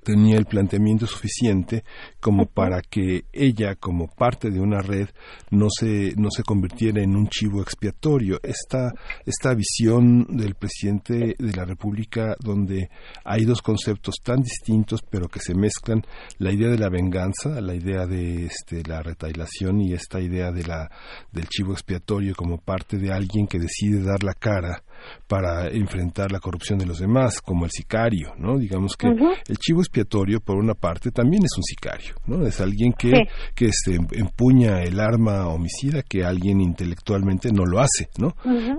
tenía el planteamiento suficiente como para que ella como parte de una red no se no se convirtiera en un chivo expiatorio. Esta esta visión del presidente de la República donde hay dos conceptos tan distintos pero que se mezclan la idea de la venganza la idea de este la retailación y esta idea de la del chivo expiatorio como parte de alguien que decide dar la cara para enfrentar la corrupción de los demás, como el sicario, ¿no? Digamos que el chivo expiatorio, por una parte, también es un sicario, ¿no? Es alguien que, Sí. que este, empuña el arma homicida que alguien intelectualmente no lo hace, ¿no?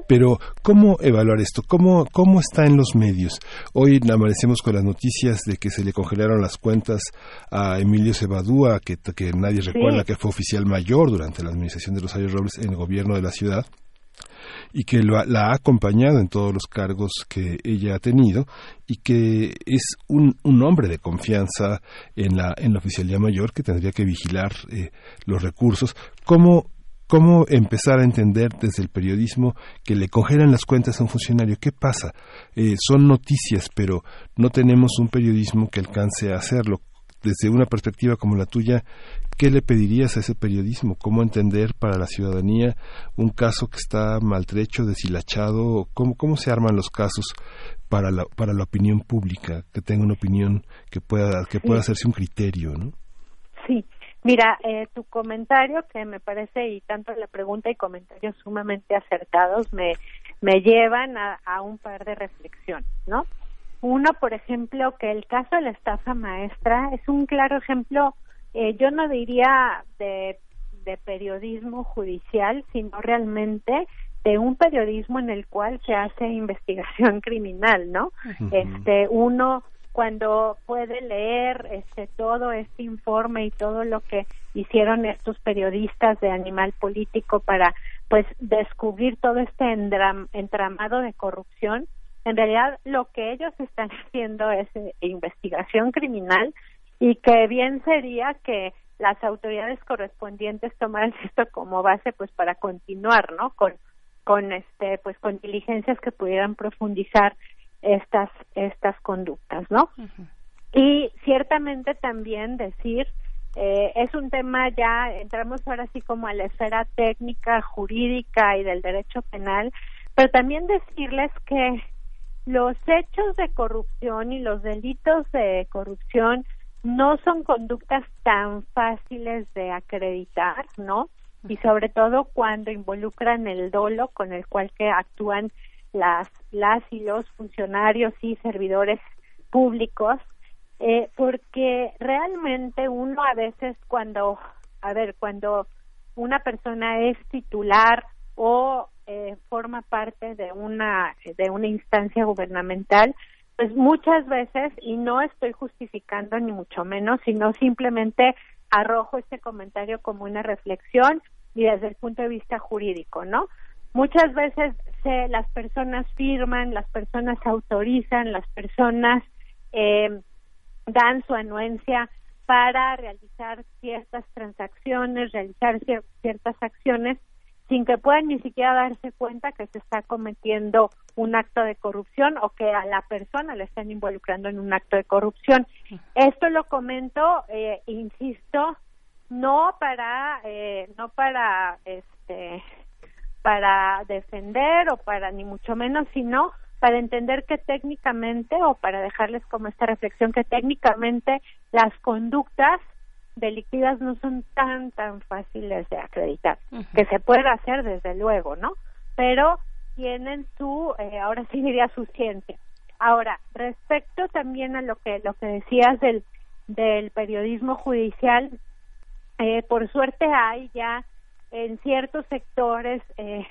Pero, ¿cómo evaluar esto? ¿Cómo, ¿Cómo está en los medios? Hoy amanecemos con las noticias de que se le congelaron las cuentas a Emilio Cebadúa, que, que nadie Sí. recuerda que fue oficial mayor durante la administración de Rosario Robles en el gobierno de la ciudad y que lo la ha acompañado en todos los cargos que ella ha tenido y que es un, un hombre de confianza en la, en la oficialía mayor que tendría que vigilar eh, los recursos. ¿Cómo, ¿Cómo empezar a entender desde el periodismo que le congelan las cuentas a un funcionario? ¿Qué pasa? Eh, son noticias, pero no tenemos un periodismo que alcance a hacerlo. Desde una perspectiva como la tuya, ¿qué le pedirías a ese periodismo? ¿Cómo entender para la ciudadanía un caso que está maltrecho, deshilachado? ¿Cómo, cómo se arman los casos para la, para la opinión pública? Que tenga una opinión que pueda, que pueda hacerse un criterio, ¿no? Sí, mira, eh, tu comentario que me parece, y tanto la pregunta y comentarios sumamente acertados, me, me llevan a, a un par de reflexiones, ¿no? Uno, por ejemplo, que el caso de la estafa maestra es un claro ejemplo, eh, yo no diría de, de periodismo judicial, sino realmente de un periodismo en el cual se hace investigación criminal, ¿no? Este, uno cuando puede leer este todo este informe y todo lo que hicieron estos periodistas de Animal Político para pues descubrir todo este entramado de corrupción, en realidad lo que ellos están <laughs> haciendo es eh, investigación criminal y que bien sería que las autoridades correspondientes tomaran <laughs> esto como base pues para continuar, ¿no? Con con este pues con diligencias que pudieran profundizar estas estas conductas, ¿no? Y ciertamente también decir eh, es un tema ya entramos ahora sí como a la esfera técnica, jurídica y del derecho penal, pero también decirles que los hechos de corrupción y los delitos de corrupción no son conductas tan fáciles de acreditar, ¿no? Y sobre todo cuando involucran el dolo con el cual que actúan las las y los funcionarios y servidores públicos, eh, porque realmente uno a veces cuando, a ver, cuando una persona es titular o eh, forma parte de una de una instancia gubernamental, pues muchas veces y no estoy justificando ni mucho menos, sino simplemente arrojo este comentario como una reflexión y desde el punto de vista jurídico, ¿no? Muchas veces se, las personas firman, las personas autorizan, las personas eh, dan su anuencia para realizar ciertas transacciones, realizar ciertas acciones sin que puedan ni siquiera darse cuenta que se está cometiendo un acto de corrupción o que a la persona le están involucrando en un acto de corrupción. Esto lo comento, eh, insisto, no para eh, no para este para defender o para ni mucho menos, sino para entender que técnicamente o para dejarles como esta reflexión que técnicamente las conductas delictivas no son tan tan fáciles de acreditar que se puede hacer desde luego no pero tienen su eh, ahora sí diría su ciencia. Ahora respecto también a lo que lo que decías del del periodismo judicial eh, por suerte hay ya en ciertos sectores eh,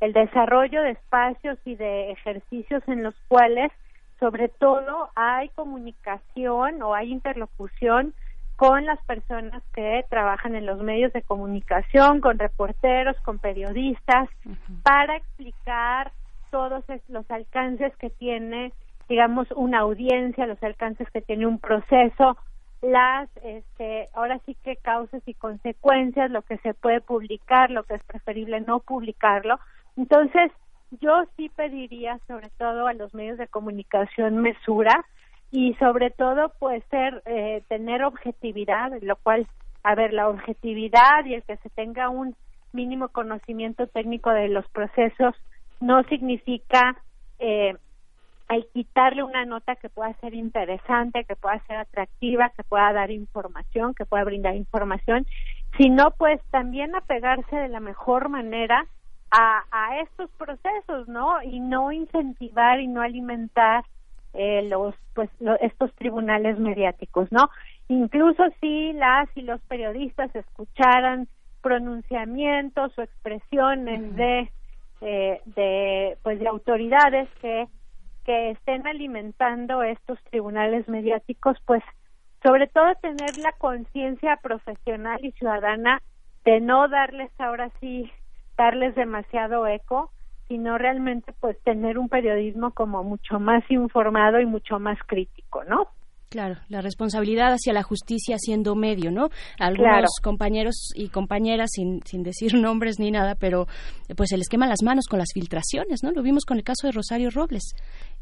el desarrollo de espacios y de ejercicios en los cuales sobre todo hay comunicación o hay interlocución con las personas que trabajan en los medios de comunicación, con reporteros, con periodistas, para explicar todos los alcances que tiene, digamos, una audiencia, los alcances que tiene un proceso, las, este, ahora sí que causas y consecuencias, lo que se puede publicar, lo que es preferible no publicarlo. Entonces, yo sí pediría, sobre todo a los medios de comunicación, mesura, y sobre todo pues ser eh, tener objetividad lo cual a ver la objetividad y el que se tenga un mínimo conocimiento técnico de los procesos no significa eh, quitarle una nota que pueda ser interesante, que pueda ser atractiva, que pueda dar información, que pueda brindar información, sino pues también apegarse de la mejor manera a, a estos procesos, ¿no? Y no incentivar y no alimentar eh, los pues estos tribunales mediáticos no incluso si las y los periodistas escucharan pronunciamientos o expresiones de eh, de pues de autoridades que que estén alimentando estos tribunales mediáticos pues sobre todo tener la conciencia profesional y ciudadana de no darles ahora sí darles demasiado eco sino realmente pues tener un periodismo como mucho más informado y mucho más crítico, ¿no? Claro, la responsabilidad hacia la justicia siendo medio, ¿no? Algunos compañeros y compañeras, sin, sin decir <laughs> nombres ni nada, pero pues se les queman las manos con las filtraciones, ¿no? Lo vimos con el caso de Rosario Robles.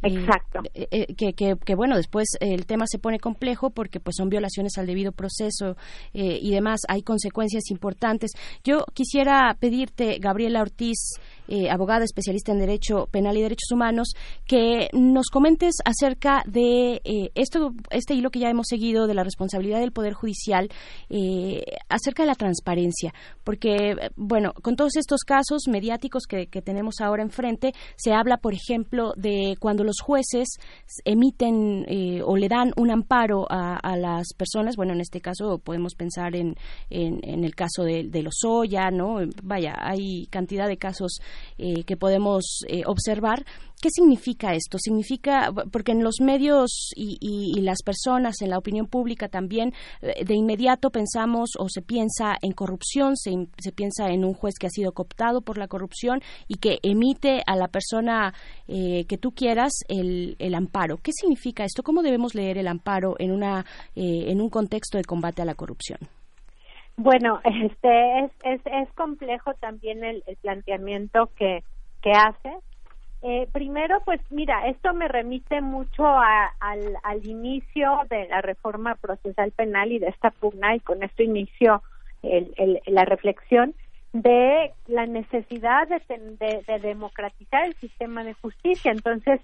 Exacto. Eh, eh, que, que, bueno, después el tema se pone complejo porque pues son violaciones al debido proceso eh, y demás, hay consecuencias importantes. Yo quisiera pedirte, Gabriela Ortiz, abogada especialista en Derecho Penal y Derechos Humanos, que nos comentes acerca de esto, este hilo que ya hemos seguido de la responsabilidad del Poder Judicial, acerca de la transparencia, porque, bueno, con todos estos casos mediáticos que, que tenemos ahora enfrente, se habla, por ejemplo, de cuando los jueces emiten eh, o le dan un amparo a, las personas, bueno, en este caso podemos pensar en, en, el caso de, de los Oya, ¿no? Vaya, hay cantidad de casos eh, que podemos eh, observar ¿Qué significa esto? Significa, porque en los medios y, las personas, en la opinión pública también, eh, de inmediato pensamos o se piensa en corrupción, se, piensa en un juez que ha sido cooptado por la corrupción y que emite a la persona eh, que tú quieras el, amparo. ¿Qué significa esto? ¿Cómo debemos leer el amparo en, una, eh, en un contexto de combate a la corrupción? Bueno, <laughs> este es, es, es complejo también el, el planteamiento que, que hace eh, primero, pues mira, esto me remite mucho al, al, inicio de la reforma procesal penal y de esta pugna, y con esto inicio el, la reflexión de la necesidad de, de, democratizar el sistema de justicia. Entonces,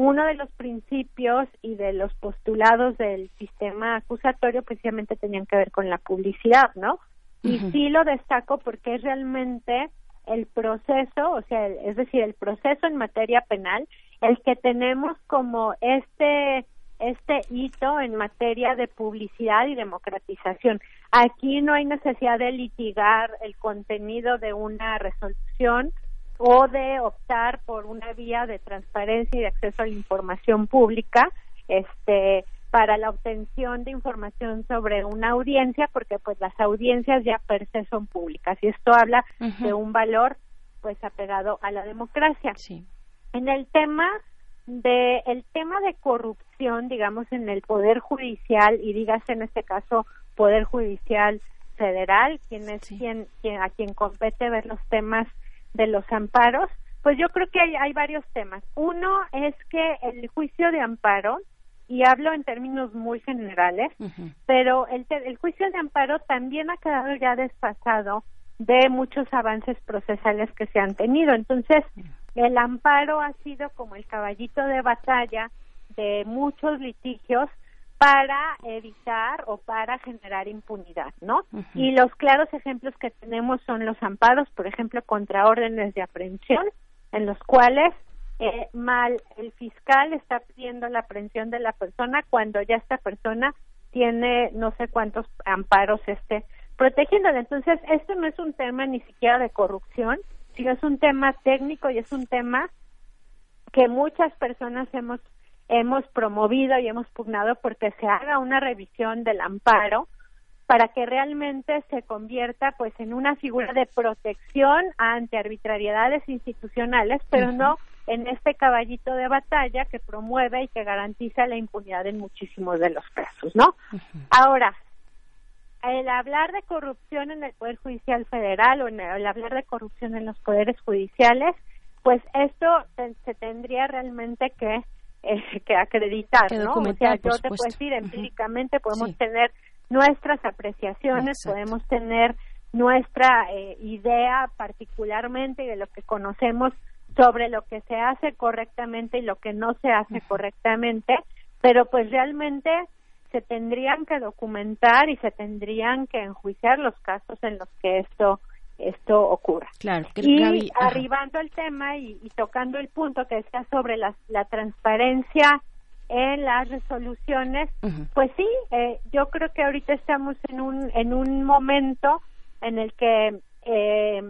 uno de los principios y de los postulados del sistema acusatorio precisamente tenían que ver con la publicidad, ¿no? Y sí lo destaco porque es realmente el proceso, o sea, es decir, el proceso en materia penal, el que tenemos como este este hito en materia de publicidad y democratización. Aquí no hay necesidad de litigar el contenido de una resolución o de optar por una vía de transparencia y de acceso a la información pública, este para la obtención de información sobre una audiencia, porque pues las audiencias ya per se son públicas y esto habla de un valor pues apegado a la democracia. En el tema de el tema de corrupción, digamos, en el poder judicial y dígase en este caso poder judicial federal, quien es quien, quien a quien compete ver los temas de los amparos, pues yo creo que hay, hay varios temas. Uno es que el juicio de amparo y hablo en términos muy generales, pero el, el juicio de amparo también ha quedado ya desfasado de muchos avances procesales que se han tenido. Entonces, el amparo ha sido como el caballito de batalla de muchos litigios para evitar o para generar impunidad, ¿no? Y los claros ejemplos que tenemos son los amparos, por ejemplo, contra órdenes de aprehensión, en los cuales eh, mal el fiscal está pidiendo la aprehensión de la persona cuando ya esta persona tiene no sé cuántos amparos este protegiéndole. Entonces, esto no es un tema ni siquiera de corrupción, sino es un tema técnico y es un tema que muchas personas hemos hemos promovido y hemos pugnado porque se haga una revisión del amparo para que realmente se convierta pues en una figura de protección ante arbitrariedades institucionales, pero no en este caballito de batalla que promueve y que garantiza la impunidad en muchísimos de los casos, ¿no? Ahora, el hablar de corrupción en el Poder Judicial Federal o el hablar de corrupción en los poderes judiciales, pues esto se tendría realmente que eh, que acreditar, ¿no? O sea, yo te puedo decir empíricamente podemos tener nuestras apreciaciones, podemos tener nuestra eh, idea particularmente de lo que conocemos sobre lo que se hace correctamente y lo que no se hace correctamente, pero pues realmente se tendrían que documentar y se tendrían que enjuiciar los casos en los que esto esto ocurra. Claro, y arribando al tema y, tocando el punto que está sobre la, la transparencia en las resoluciones, pues sí, eh, yo creo que ahorita estamos en un en un momento en el que eh,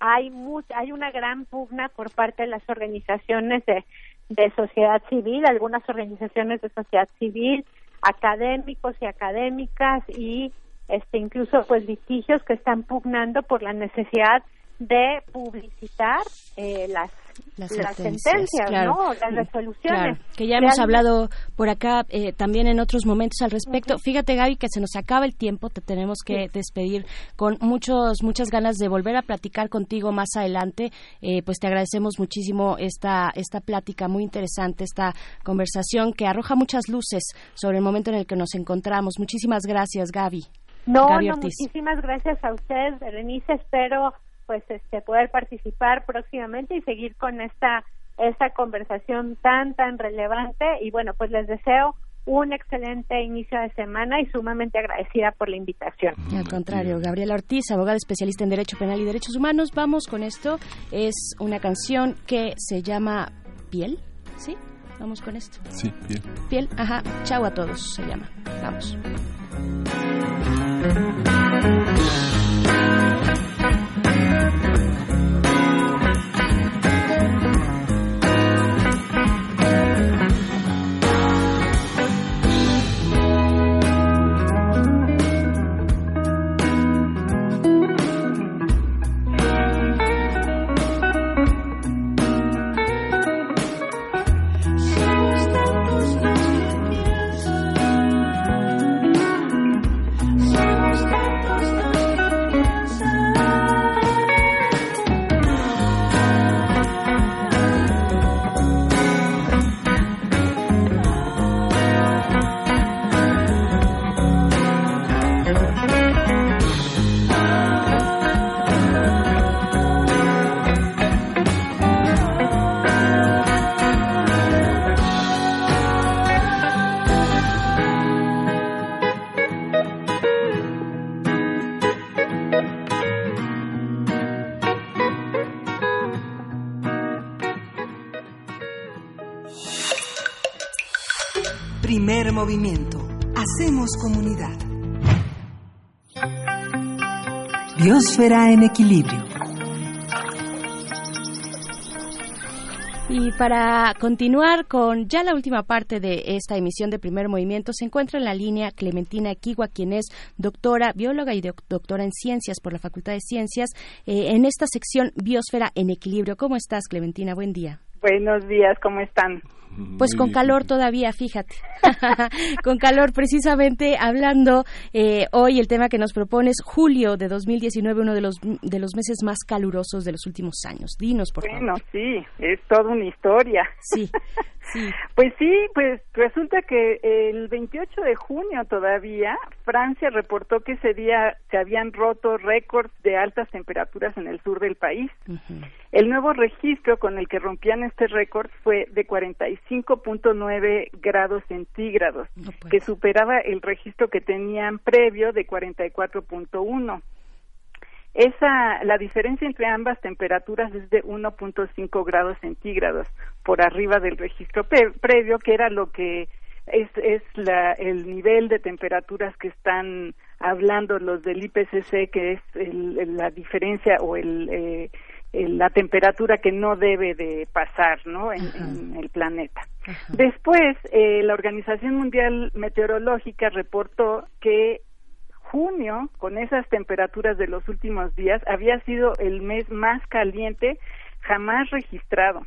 hay hay una gran pugna por parte de las organizaciones de, de sociedad civil, algunas organizaciones de sociedad civil, académicos y académicas y este incluso pues litigios que están pugnando por la necesidad de publicitar eh, las las, sentencias, ¿no? Las resoluciones. que ya hemos hablado por acá eh, también en otros momentos al respecto. Fíjate, Gaby, que se nos acaba el tiempo, te tenemos que despedir con muchos muchas ganas de volver a platicar contigo más adelante. Eh, pues te agradecemos muchísimo esta esta plática muy interesante, esta conversación que arroja muchas luces sobre el momento en el que nos encontramos. Muchísimas gracias, Gaby. No, no, muchísimas gracias a usted, Berenice. Espero pues este poder participar próximamente y seguir con esta esta conversación tan tan relevante y bueno pues les deseo un excelente inicio de semana y sumamente agradecida por la invitación. al contrario, Gabriela Ortiz, abogada especialista en Derecho Penal y Derechos Humanos. Vamos con esto. Es una canción que se llama Piel, ¿sí? Vamos con esto. Sí, Piel. Piel, ajá. Chao a todos se llama. Vamos. thank you movimiento. Hacemos comunidad. Biosfera en equilibrio. Y para continuar con ya la última parte de esta emisión de Primer Movimiento, se encuentra en la línea Clementina Equigua, quien es doctora, bióloga y doc- doctora en ciencias por la Facultad de Ciencias, eh, en esta sección Biosfera en Equilibrio. ¿Cómo estás, Clementina? Buen día. Buenos días, ¿cómo están? Pues con calor todavía, fíjate. <laughs> con calor, precisamente hablando eh, hoy el tema que nos propones, julio de 2019, uno de los de los meses más calurosos de los últimos años. Dinos, por Bueno, favor. sí, es toda una historia. Sí, <laughs> sí. Pues sí, pues resulta que el 28 de junio todavía Francia reportó que ese día se habían roto récords de altas temperaturas en el sur del país. El nuevo registro con el que rompían este récord fue de 45.9 grados centígrados, que superaba el registro que tenían previo de 44.1. Esa, la diferencia entre ambas temperaturas es de 1.5 grados centígrados por arriba del registro pre- previo, que era lo que es, es la, el nivel de temperaturas que están hablando los del IPCC, que es el- la diferencia o el, eh, el- la temperatura que no debe de pasar ¿no? en, en el planeta. Después, eh, la Organización Mundial Meteorológica reportó que junio, con esas temperaturas de los últimos días, había sido el mes más caliente jamás registrado.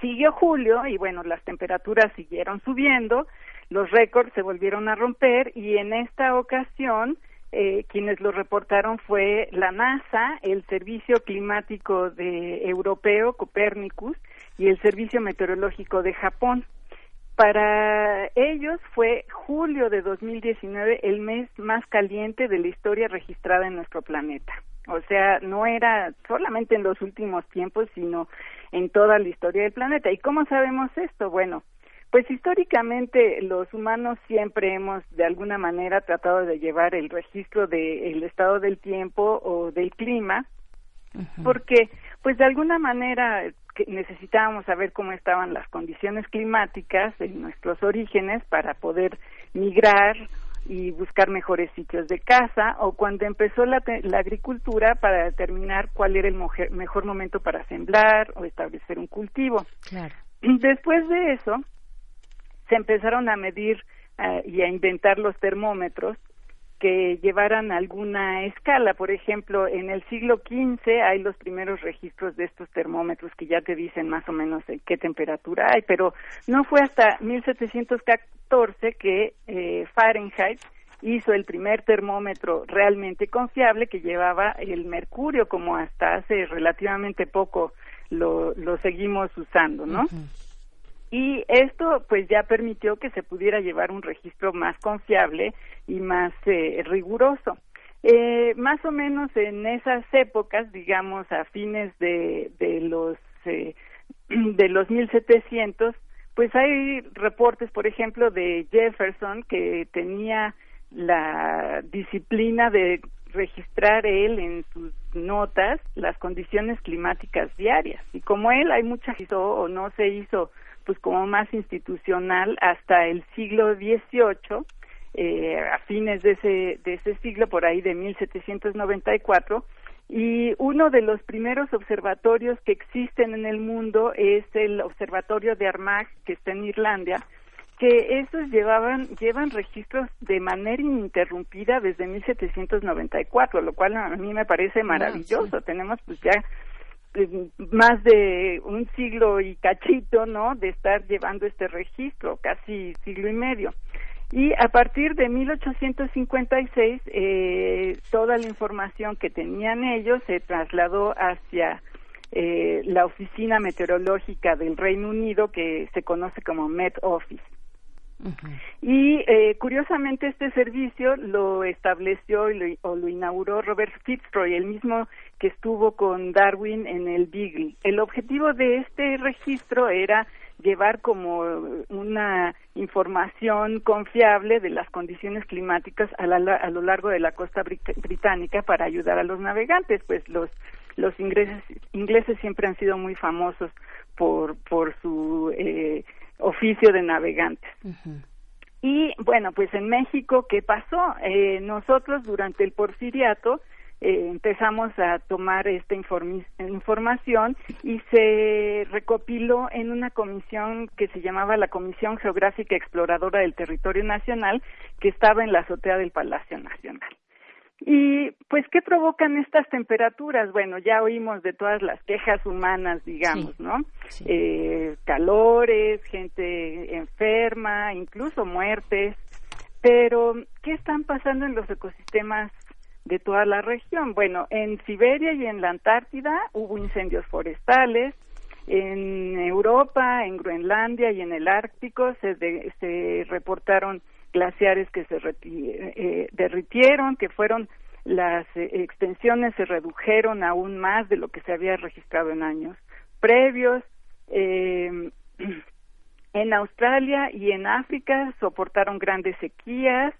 Siguió julio y bueno, las temperaturas siguieron subiendo, los récords se volvieron a romper y en esta ocasión eh, quienes lo reportaron fue la NASA, el Servicio Climático de Europeo, Copernicus, y el Servicio Meteorológico de Japón. Para ellos fue julio de 2019 el mes más caliente de la historia registrada en nuestro planeta. O sea, no era solamente en los últimos tiempos, sino en toda la historia del planeta. ¿Y cómo sabemos esto? Bueno, pues históricamente los humanos siempre hemos de alguna manera tratado de llevar el registro del estado del tiempo o del clima, porque pues de alguna manera necesitábamos saber cómo estaban las condiciones climáticas en nuestros orígenes para poder migrar y buscar mejores sitios de caza o cuando empezó la, la agricultura para determinar cuál era el mejor momento para sembrar o establecer un cultivo. Claro. Después de eso, se empezaron a medir eh, y a inventar los termómetros que llevaran alguna escala. Por ejemplo, en el siglo XV hay los primeros registros de estos termómetros que ya te dicen más o menos en qué temperatura hay, pero no fue hasta 1714 que eh, Fahrenheit hizo el primer termómetro realmente confiable que llevaba el mercurio, como hasta hace relativamente poco lo, lo seguimos usando, ¿no? Y esto pues ya permitió que se pudiera llevar un registro más confiable y más eh, riguroso. Eh, más o menos en esas épocas, digamos a fines de, de los eh, <clears throat> de los 1700, pues hay reportes, por ejemplo, de Jefferson que tenía la disciplina de registrar él en sus notas las condiciones climáticas diarias y como él hay mucha o no se hizo pues como más institucional hasta el siglo XVIII eh, a fines de ese de ese siglo por ahí de 1794 y uno de los primeros observatorios que existen en el mundo es el observatorio de Armagh que está en Irlanda que esos llevaban llevan registros de manera ininterrumpida desde 1794, lo cual a mí me parece maravilloso. Tenemos pues ya más de un siglo y cachito, ¿no? De estar llevando este registro, casi siglo y medio. Y a partir de 1856, eh, toda la información que tenían ellos se trasladó hacia eh, la Oficina Meteorológica del Reino Unido, que se conoce como Met Office. Y eh, curiosamente este servicio lo estableció y lo, o lo inauguró Robert Fitzroy, el mismo que estuvo con Darwin en el Beagle. El objetivo de este registro era llevar como una información confiable de las condiciones climáticas a, la- a lo largo de la costa brit- británica para ayudar a los navegantes, pues los los ingleses ingleses siempre han sido muy famosos por por su eh, oficio de navegantes. Y bueno, pues en México, ¿qué pasó? Eh, nosotros durante el porfiriato eh, empezamos a tomar esta información y se recopiló en una comisión que se llamaba la Comisión Geográfica Exploradora del Territorio Nacional, que estaba en la azotea del Palacio Nacional. Y pues, ¿qué provocan estas temperaturas? Bueno, ya oímos de todas las quejas humanas, digamos, ¿no? Eh, calores, gente enferma, incluso muertes. Pero, ¿qué están pasando en los ecosistemas de toda la región? Bueno, en Siberia y en la Antártida hubo incendios forestales. En Europa, en Groenlandia y en el Ártico se, de- se reportaron glaciares que se reti- eh, derritieron, que fueron las eh, extensiones se redujeron aún más de lo que se había registrado en años previos. Eh, <clears throat> en Australia y en África soportaron grandes sequías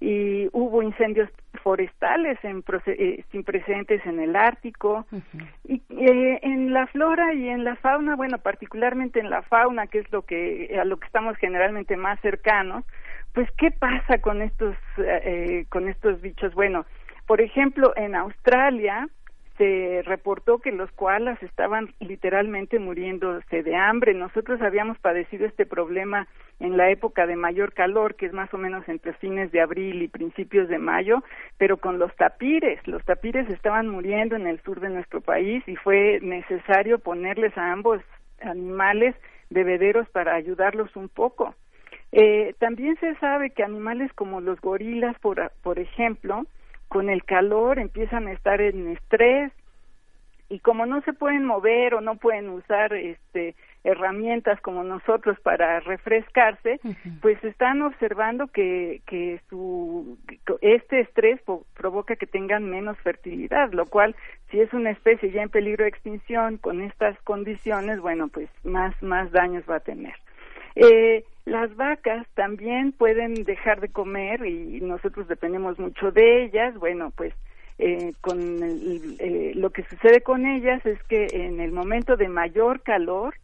y hubo incendios forestales en eh, sin precedentes en el Ártico. Y eh, en la flora y en la fauna, bueno, particularmente en la fauna, que es lo que a lo que estamos generalmente más cercanos, pues qué pasa con estos eh, con estos bichos. Bueno, por ejemplo, en Australia se reportó que los koalas estaban literalmente muriéndose de hambre. Nosotros habíamos padecido este problema en la época de mayor calor, que es más o menos entre fines de abril y principios de mayo, pero con los tapires. Los tapires estaban muriendo en el sur de nuestro país y fue necesario ponerles a ambos animales bebederos para ayudarlos un poco. Eh, también se sabe que animales como los gorilas, por, por ejemplo, con el calor empiezan a estar en estrés y como no se pueden mover o no pueden usar este herramientas como nosotros para refrescarse, pues están observando que, que su este estrés provoca que tengan menos fertilidad, lo cual si es una especie ya en peligro de extinción con estas condiciones, bueno, pues más más daños va a tener. Eh, las vacas también pueden dejar de comer y nosotros dependemos mucho de ellas. Bueno, pues eh, con el- eh, lo que sucede con ellas es que en el momento de mayor calor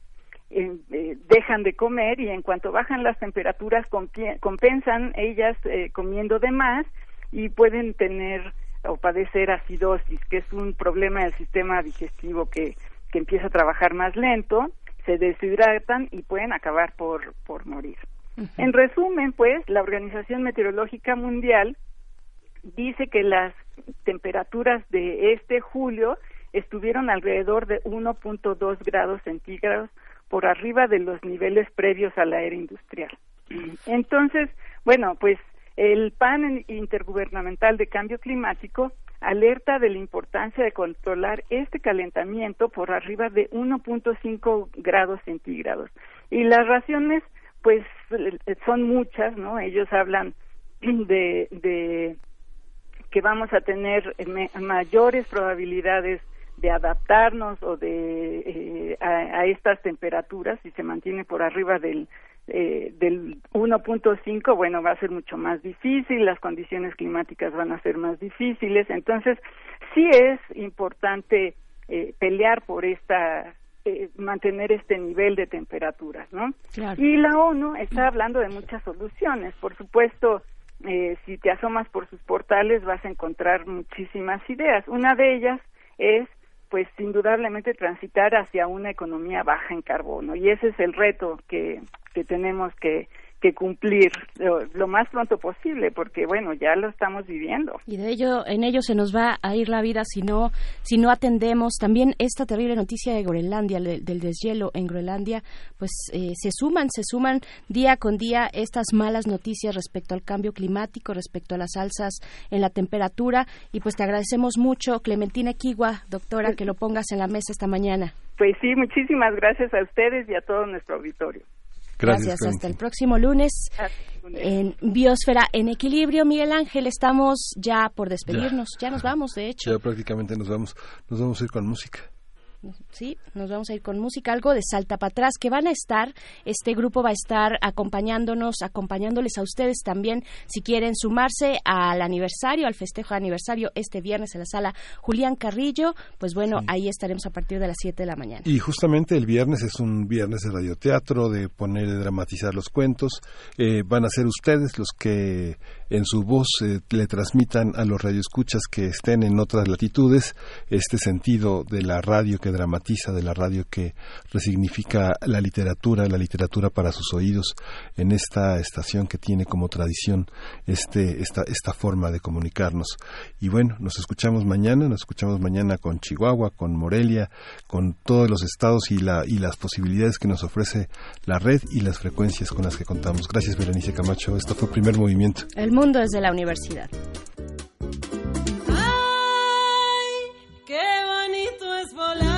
eh, dejan de comer y en cuanto bajan las temperaturas compensan ellas eh, comiendo de más y pueden tener o padecer acidosis, que es un problema del sistema digestivo que, que empieza a trabajar más lento, se deshidratan y pueden acabar por, por morir. En resumen, pues, la Organización Meteorológica Mundial dice que las temperaturas de este julio estuvieron alrededor de 1.2 grados centígrados por arriba de los niveles previos a la era industrial. Entonces, bueno, pues el panel intergubernamental de cambio climático alerta de la importancia de controlar este calentamiento por arriba de 1.5 grados centígrados. Y las razones, pues, son muchas, ¿no? Ellos hablan de, de que vamos a tener mayores probabilidades de adaptarnos o de eh, a, a estas temperaturas si se mantiene por arriba del eh, del 1.5 bueno va a ser mucho más difícil las condiciones climáticas van a ser más difíciles entonces sí es importante eh, pelear por esta eh, mantener este nivel de temperaturas no Claro. y la ONU está hablando de muchas soluciones por supuesto eh, si te asomas por sus portales vas a encontrar muchísimas ideas. Una de ellas es, pues, indudablemente transitar hacia una economía baja en carbono. Y ese es el reto que, que tenemos que, que cumplir lo, lo más pronto posible porque, bueno, ya lo estamos viviendo. Y de ello, en ello se nos va a ir la vida si no, si no atendemos también esta terrible noticia de Groenlandia, le- del deshielo en Groenlandia, pues eh, se suman, se suman día con día estas malas noticias respecto al cambio climático, respecto a las alzas en la temperatura. Y pues te agradecemos mucho, Clementina Kiwa, doctora, que lo pongas en la mesa esta mañana. Pues sí, muchísimas gracias a ustedes y a todo nuestro auditorio. Gracias, hasta el próximo lunes. En Biosfera en Equilibrio, Miguel Ángel, estamos ya por despedirnos. Ya, nos vamos, de hecho. Ya prácticamente nos vamos, nos vamos a ir con música. Sí, nos vamos a ir con música, algo de Salta para atrás, que van a estar, este grupo va a estar acompañándonos, acompañándoles a ustedes también, si quieren sumarse al aniversario, al festejo de aniversario este viernes en la sala Julián Carrillo, pues bueno, ahí estaremos a partir de las 7 de la mañana. Y justamente el viernes es un viernes de radioteatro, de poner, de dramatizar los cuentos, eh, van a ser ustedes los que en su voz eh, le transmitan a los radioescuchas que estén en otras latitudes este sentido de la radio que dramatiza, de la radio que resignifica la literatura, la literatura para sus oídos en esta estación que tiene como tradición este, esta, esta forma de comunicarnos. Y bueno, nos escuchamos mañana, nos escuchamos mañana con Chihuahua, con Morelia, con todos los estados y, la, y las posibilidades que nos ofrece la red y las frecuencias con las que contamos. Gracias, Berenice Camacho. Esto fue Primer Movimiento. El mundo desde la universidad. Qué bonito es volar